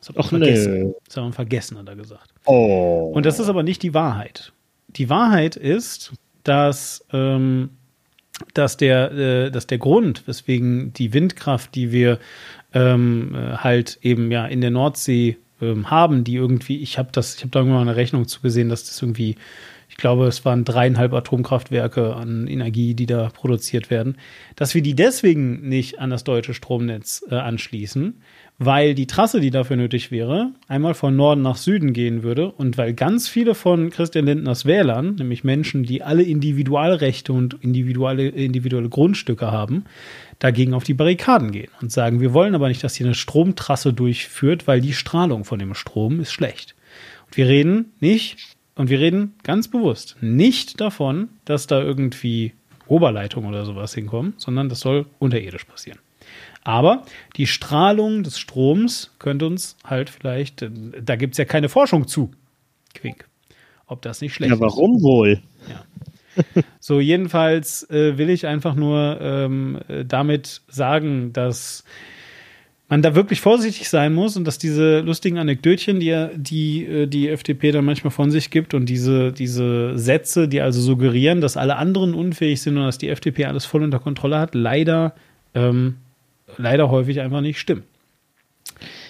Das hat man Ach, vergessen. nee. Das hat man vergessen, hat er gesagt. Oh. Und das ist aber nicht die Wahrheit. Die Wahrheit ist, dass, ähm, dass, der, äh, dass der Grund, weswegen die Windkraft, die wir ähm, äh, halt eben ja in der Nordsee ähm, haben, die irgendwie, ich habe das, ich habe da irgendwann mal eine Rechnung zugesehen, dass das irgendwie, ich glaube, es waren dreieinhalb Atomkraftwerke an Energie, die da produziert werden, dass wir die deswegen nicht an das deutsche Stromnetz äh, anschließen, weil die Trasse, die dafür nötig wäre, einmal von Norden nach Süden gehen würde und weil ganz viele von Christian Lindners Wählern, nämlich Menschen, die alle Individualrechte und individuelle, individuelle Grundstücke haben, dagegen auf die Barrikaden gehen und sagen, wir wollen aber nicht, dass hier eine Stromtrasse durchführt, weil die Strahlung von dem Strom ist schlecht. Und wir reden nicht, und wir reden ganz bewusst nicht davon, dass da irgendwie Oberleitungen oder sowas hinkommen, sondern das soll unterirdisch passieren. Aber die Strahlung des Stroms könnte uns halt vielleicht, da gibt es ja keine Forschung zu, Quink, ob das nicht schlecht ja, ist. warum wohl? So, jedenfalls äh, will ich einfach nur ähm, äh, damit sagen, dass man da wirklich vorsichtig sein muss und dass diese lustigen Anekdötchen, die ja- die, äh, die FDP dann manchmal von sich gibt und diese, diese Sätze, die also suggerieren, dass alle anderen unfähig sind und dass die FDP alles voll unter Kontrolle hat, leider, ähm, leider häufig einfach nicht stimmen.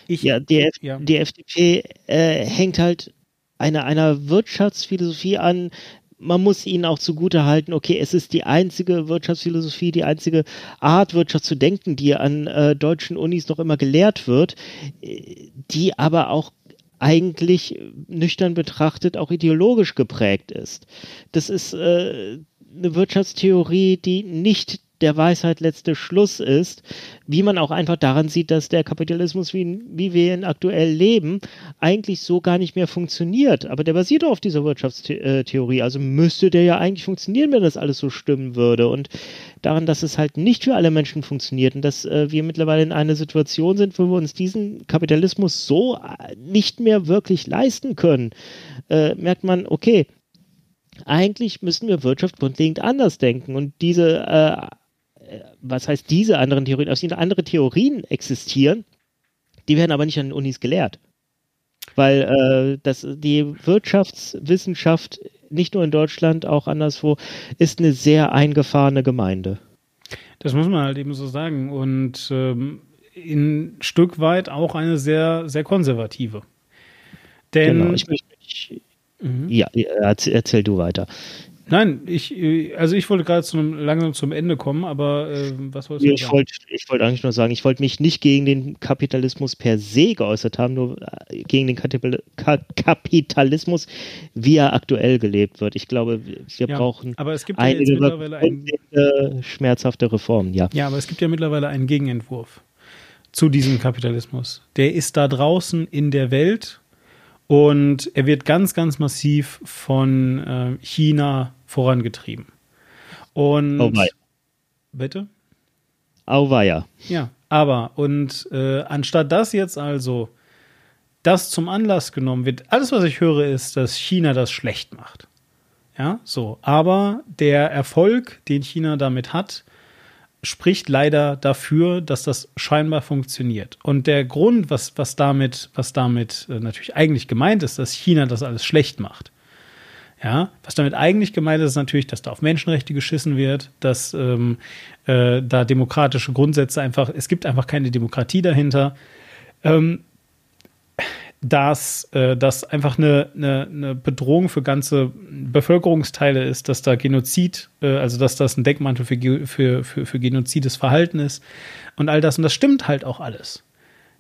Ich, Ja, die, F Ja. die FDP äh, hängt halt einer, einer Wirtschaftsphilosophie an. Man muss ihnen auch zugute halten, okay, es ist die einzige Wirtschaftsphilosophie, die einzige Art, Wirtschaft zu denken, die an äh, deutschen Unis noch immer gelehrt wird, äh, die aber auch eigentlich nüchtern betrachtet auch ideologisch geprägt ist. Das ist äh, eine Wirtschaftstheorie, die nicht der Weisheit letzte Schluss ist, wie man auch einfach daran sieht, dass der Kapitalismus, wie, wie wir ihn aktuell leben, eigentlich so gar nicht mehr funktioniert. Aber der basiert auf dieser Wirtschaftstheorie. Also müsste der ja eigentlich funktionieren, wenn das alles so stimmen würde. Und daran, dass es halt nicht für alle Menschen funktioniert und dass äh, wir mittlerweile in einer Situation sind, wo wir uns diesen Kapitalismus so äh, nicht mehr wirklich leisten können, äh, merkt man, okay, eigentlich müssen wir Wirtschaft grundlegend anders denken. Und diese, äh, was heißt diese anderen Theorien? Also andere Theorien existieren, die werden aber nicht an den Unis gelehrt. Weil äh, das, die Wirtschaftswissenschaft, nicht nur in Deutschland, auch anderswo, ist eine sehr eingefahrene Gemeinde. Das muss man halt eben so sagen. Und ähm, ein Stück weit auch eine sehr, sehr konservative. Denn Genau. Ich möchte mich, Ja, erzähl, erzähl du weiter. Nein, ich, äh, also ich wollte gerade zum, langsam zum Ende kommen, aber äh, was wolltest du Ich sagen? wollte ich wollte eigentlich nur sagen, ich wollte mich nicht gegen den Kapitalismus per se geäußert haben, nur äh, gegen den Kapital- Ka Kapitalismus, wie er aktuell gelebt wird. Ich glaube, wir Ja, brauchen aber es gibt ja einige mittlerweile ein, schmerzhafte Reformen, ja. ja, aber es gibt ja mittlerweile einen Gegenentwurf zu diesem Kapitalismus. Der ist da draußen in der Welt und er wird ganz, ganz massiv von äh, China vorangetrieben. Und Auweia. bitte? Auweia. Ja, aber und äh, anstatt das jetzt also das zum Anlass genommen wird, alles was ich höre ist, dass China das schlecht macht. Ja, so, aber der Erfolg, den China damit hat, spricht leider dafür, dass das scheinbar funktioniert. Und der Grund, was, was damit, was damit äh, natürlich eigentlich gemeint ist, dass China das alles schlecht macht. Ja, was damit eigentlich gemeint ist, ist natürlich, dass da auf Menschenrechte geschissen wird, dass ähm, äh, da demokratische Grundsätze einfach, es gibt einfach keine Demokratie dahinter. Ähm, dass äh, das einfach eine, eine, eine Bedrohung für ganze Bevölkerungsteile ist, dass da Genozid, äh, also dass das ein Deckmantel für, für, für, für genozides Verhalten ist und all das. Und das stimmt halt auch alles.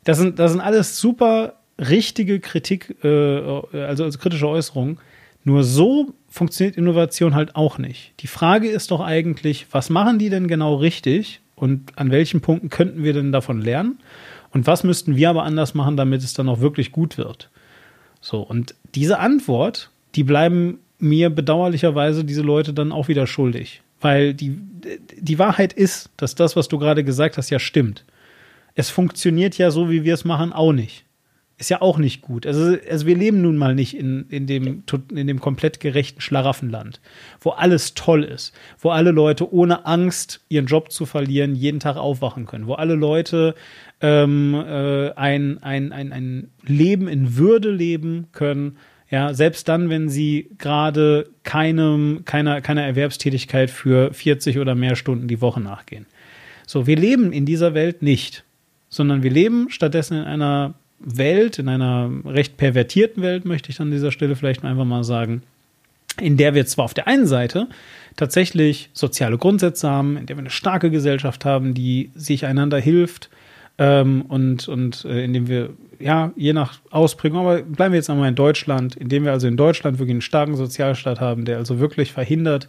Das sind, das sind alles super richtige Kritik, äh, also, also kritische Äußerungen. Nur so funktioniert Innovation halt auch nicht. Die Frage ist doch eigentlich, was machen die denn genau richtig und an welchen Punkten könnten wir denn davon lernen? Und was müssten wir aber anders machen, damit es dann auch wirklich gut wird? So, und diese Antwort, die bleiben mir bedauerlicherweise diese Leute dann auch wieder schuldig. Weil die, die Wahrheit ist, dass das, was du gerade gesagt hast, ja stimmt. Es funktioniert ja so, wie wir es machen, auch nicht. Ist ja auch nicht gut. Also, also wir leben nun mal nicht in, in, dem, in dem komplett gerechten Schlaraffenland, wo alles toll ist, wo alle Leute ohne Angst, ihren Job zu verlieren, jeden Tag aufwachen können, wo alle Leute ähm, äh, ein, ein, ein, ein Leben in Würde leben können, ja, selbst dann, wenn sie gerade keinem, keiner, keiner Erwerbstätigkeit für 40 oder mehr Stunden die Woche nachgehen. So, wir leben in dieser Welt nicht, sondern wir leben stattdessen in einer Welt, in einer recht pervertierten Welt, möchte ich an dieser Stelle vielleicht einfach mal sagen, in der wir zwar auf der einen Seite tatsächlich soziale Grundsätze haben, in der wir eine starke Gesellschaft haben, die sich einander hilft ähm, und, und äh, in dem wir, ja, je nach Ausprägung, aber bleiben wir jetzt einmal in Deutschland, indem wir also in Deutschland wirklich einen starken Sozialstaat haben, der also wirklich verhindert,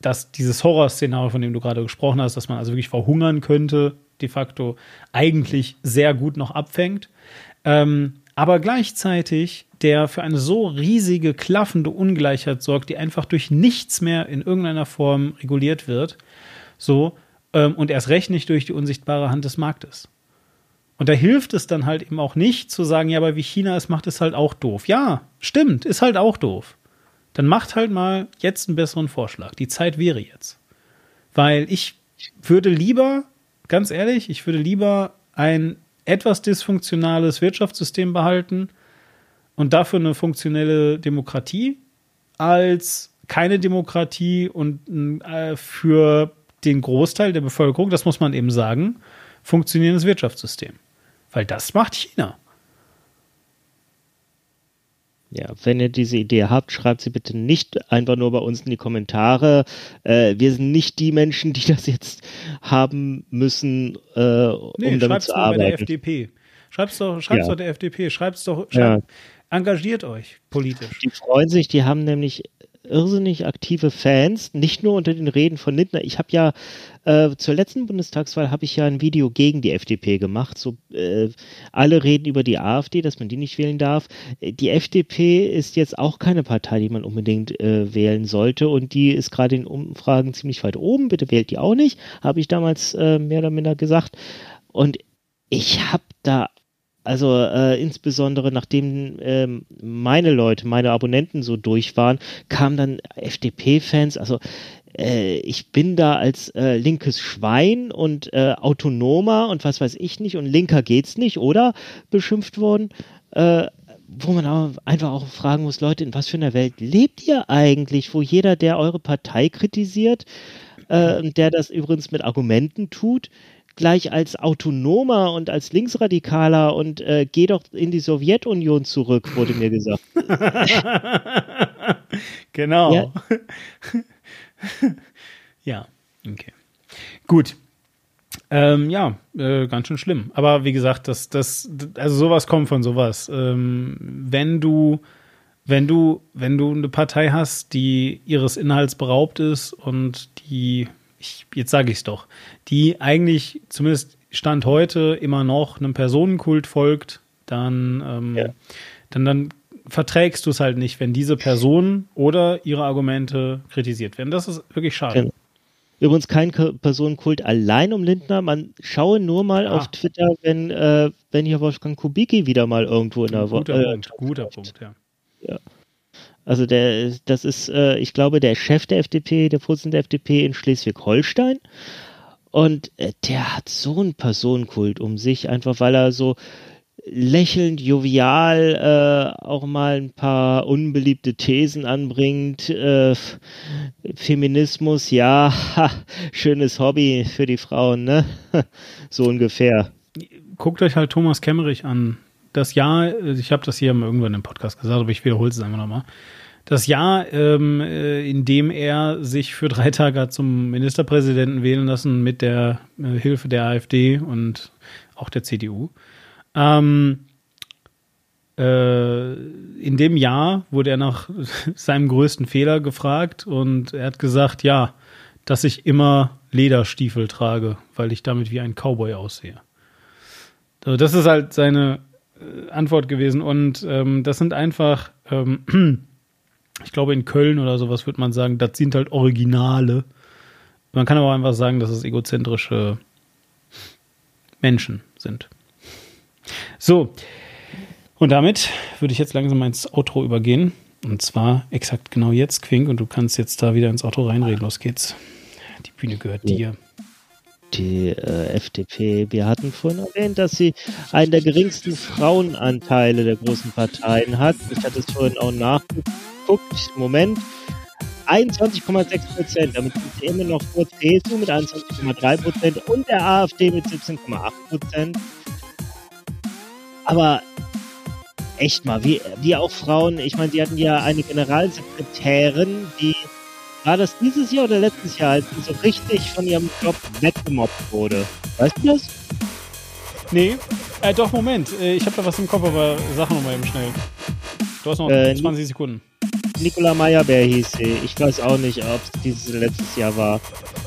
dass dieses Horrorszenario, von dem du gerade gesprochen hast, dass man also wirklich verhungern könnte, de facto eigentlich sehr gut noch abfängt ähm, aber gleichzeitig der für eine so riesige, klaffende Ungleichheit sorgt, die einfach durch nichts mehr in irgendeiner Form reguliert wird, so, ähm, und erst recht nicht durch die unsichtbare Hand des Marktes. Und da hilft es dann halt eben auch nicht zu sagen, ja, aber wie China es macht, ist halt auch doof. Ja, stimmt, ist halt auch doof. Dann macht halt mal jetzt einen besseren Vorschlag. Die Zeit wäre jetzt. Weil ich würde lieber, ganz ehrlich, ich würde lieber ein etwas dysfunktionales Wirtschaftssystem behalten und dafür eine funktionelle Demokratie als keine Demokratie und äh, für den Großteil der Bevölkerung, das muss man eben sagen, funktionierendes Wirtschaftssystem. Weil das macht China. Ja, wenn ihr diese Idee habt, schreibt sie bitte nicht einfach nur bei uns in die Kommentare. Äh, wir sind nicht die Menschen, die <laughs> das jetzt haben müssen, äh, um nee, damit zu arbeiten. Bei der FDP. Schreib's doch, schreib's ja. doch der FDP. Schreib's doch, schreibt, ja. engagiert euch politisch. Die freuen sich, die haben nämlich irrsinnig aktive Fans, nicht nur unter den Reden von Lindner. Ich habe ja äh, zur letzten Bundestagswahl habe ich ja ein Video gegen die FDP gemacht. So äh, alle reden über die AfD, dass man die nicht wählen darf. Die FDP ist jetzt auch keine Partei, die man unbedingt äh, wählen sollte und die ist gerade in Umfragen ziemlich weit oben. Bitte wählt die auch nicht, habe ich damals äh, mehr oder minder gesagt. Und ich habe da also äh, insbesondere nachdem ähm, meine Leute, meine Abonnenten so durch waren, kamen dann FDP-Fans, also äh, ich bin da als äh, linkes Schwein und äh, autonomer und was weiß ich nicht und linker geht's nicht, oder? Beschimpft worden. Äh, wo man aber einfach auch fragen muss, Leute, in was für einer Welt lebt ihr eigentlich, wo jeder, der eure Partei kritisiert, äh, der das übrigens mit Argumenten tut, gleich als autonomer und als Linksradikaler und äh, geh doch in die Sowjetunion zurück, wurde mir gesagt. <laughs> genau. Ja. <laughs> <laughs> ja, okay. Gut. Ähm, ja, äh, ganz schön schlimm. Aber wie gesagt, das, das, also sowas kommt von sowas. Ähm, wenn du, wenn du, wenn du eine Partei hast, die ihres Inhalts beraubt ist und die ich, jetzt sage ich es doch, die eigentlich zumindest Stand heute immer noch einem Personenkult folgt, dann, ähm, ja. dann, dann verträgst du es halt nicht, wenn diese Person oder ihre Argumente kritisiert werden. Das ist wirklich schade. Genau. Übrigens kein Personenkult allein um Lindner. Man schaue nur mal ah. auf Twitter, wenn, äh, wenn hier Wolfgang Kubicki wieder mal irgendwo in der Woche. Guter äh, Punkt, guter Punkt, ja. ja. Also der, das ist, äh, ich glaube, der Chef der FDP, der Vorsitzende der FDP in Schleswig-Holstein. Und äh, der hat so einen Personenkult um sich, einfach weil er so lächelnd, jovial äh, auch mal ein paar unbeliebte Thesen anbringt. Äh, Feminismus, ja, ha, schönes Hobby für die Frauen, ne? <laughs> so ungefähr. Guckt euch halt Thomas Kemmerich an das Jahr, ich habe das hier irgendwann im Podcast gesagt, aber ich wiederhole es einfach nochmal. Das Jahr, ähm, äh, in dem er sich für drei Tage zum Ministerpräsidenten wählen lassen mit der äh, Hilfe der AfD und auch der CDU. Ähm, äh, in dem Jahr wurde er nach <laughs> seinem größten Fehler gefragt und er hat gesagt, ja, dass ich immer Lederstiefel trage, weil ich damit wie ein Cowboy aussehe. So, das ist halt seine äh, Antwort gewesen und ähm, das sind einfach, ähm, <clears throat> ich glaube in Köln oder sowas würde man sagen, das sind halt Originale. Man kann aber auch einfach sagen, dass es egozentrische Menschen sind. So, und damit würde ich jetzt langsam ins Outro übergehen. Und zwar exakt genau jetzt, Quink, und du kannst jetzt da wieder ins Auto reinreden. Los geht's. Die Bühne gehört dir. Die äh, FDP, wir hatten vorhin erwähnt, dass sie einen der geringsten Frauenanteile der großen Parteien hat. Ich hatte es vorhin auch nachgeguckt. Moment. 21,6 Prozent. Damit sind sie immer noch vor CSU mit 21,3 Prozent und der AfD mit 17,8 Prozent. Aber echt mal, wie, wie auch Frauen, ich meine, die hatten ja eine Generalsekretärin, die war das dieses Jahr oder letztes Jahr, als sie so richtig von ihrem Job weggemobbt wurde. Weißt du das? Nee. Äh, doch, Moment. Äh, ich habe da was im Kopf, aber sag noch mal eben schnell. Du hast noch äh, 20 Sekunden. Nicola Meyerbeer hieß sie. Ich weiß auch nicht, ob es dieses letztes Jahr war.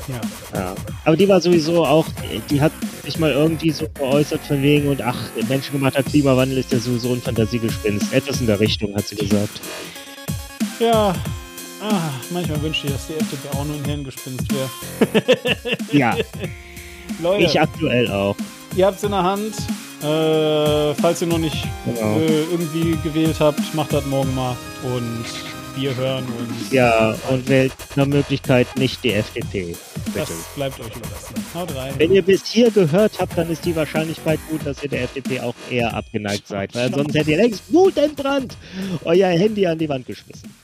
Ja. ja. Aber die war sowieso auch, die hat sich mal irgendwie so geäußert von wegen und ach, menschengemachter Klimawandel ist ja sowieso ein Fantasiegespinst. Etwas in der Richtung, hat sie gesagt. Ja, ah, manchmal wünsche ich, dass die FDP auch nur ein Hirngespinst wäre. ja. <laughs> Leute. Ich aktuell auch. Ihr habt es in der Hand. Äh, falls ihr noch nicht genau. äh, irgendwie gewählt habt, macht das morgen mal. Und wir hören uns. Ja, und wählt nach Möglichkeit nicht die FDP. Bitte. Das bleibt euch überlassen. Haut rein. Wenn ihr bis hier gehört habt, dann ist die Wahrscheinlichkeit gut, dass ihr der FDP auch eher abgeneigt seid. Weil ansonsten hättet ihr längst wutentbrannt euer Handy an die Wand geschmissen.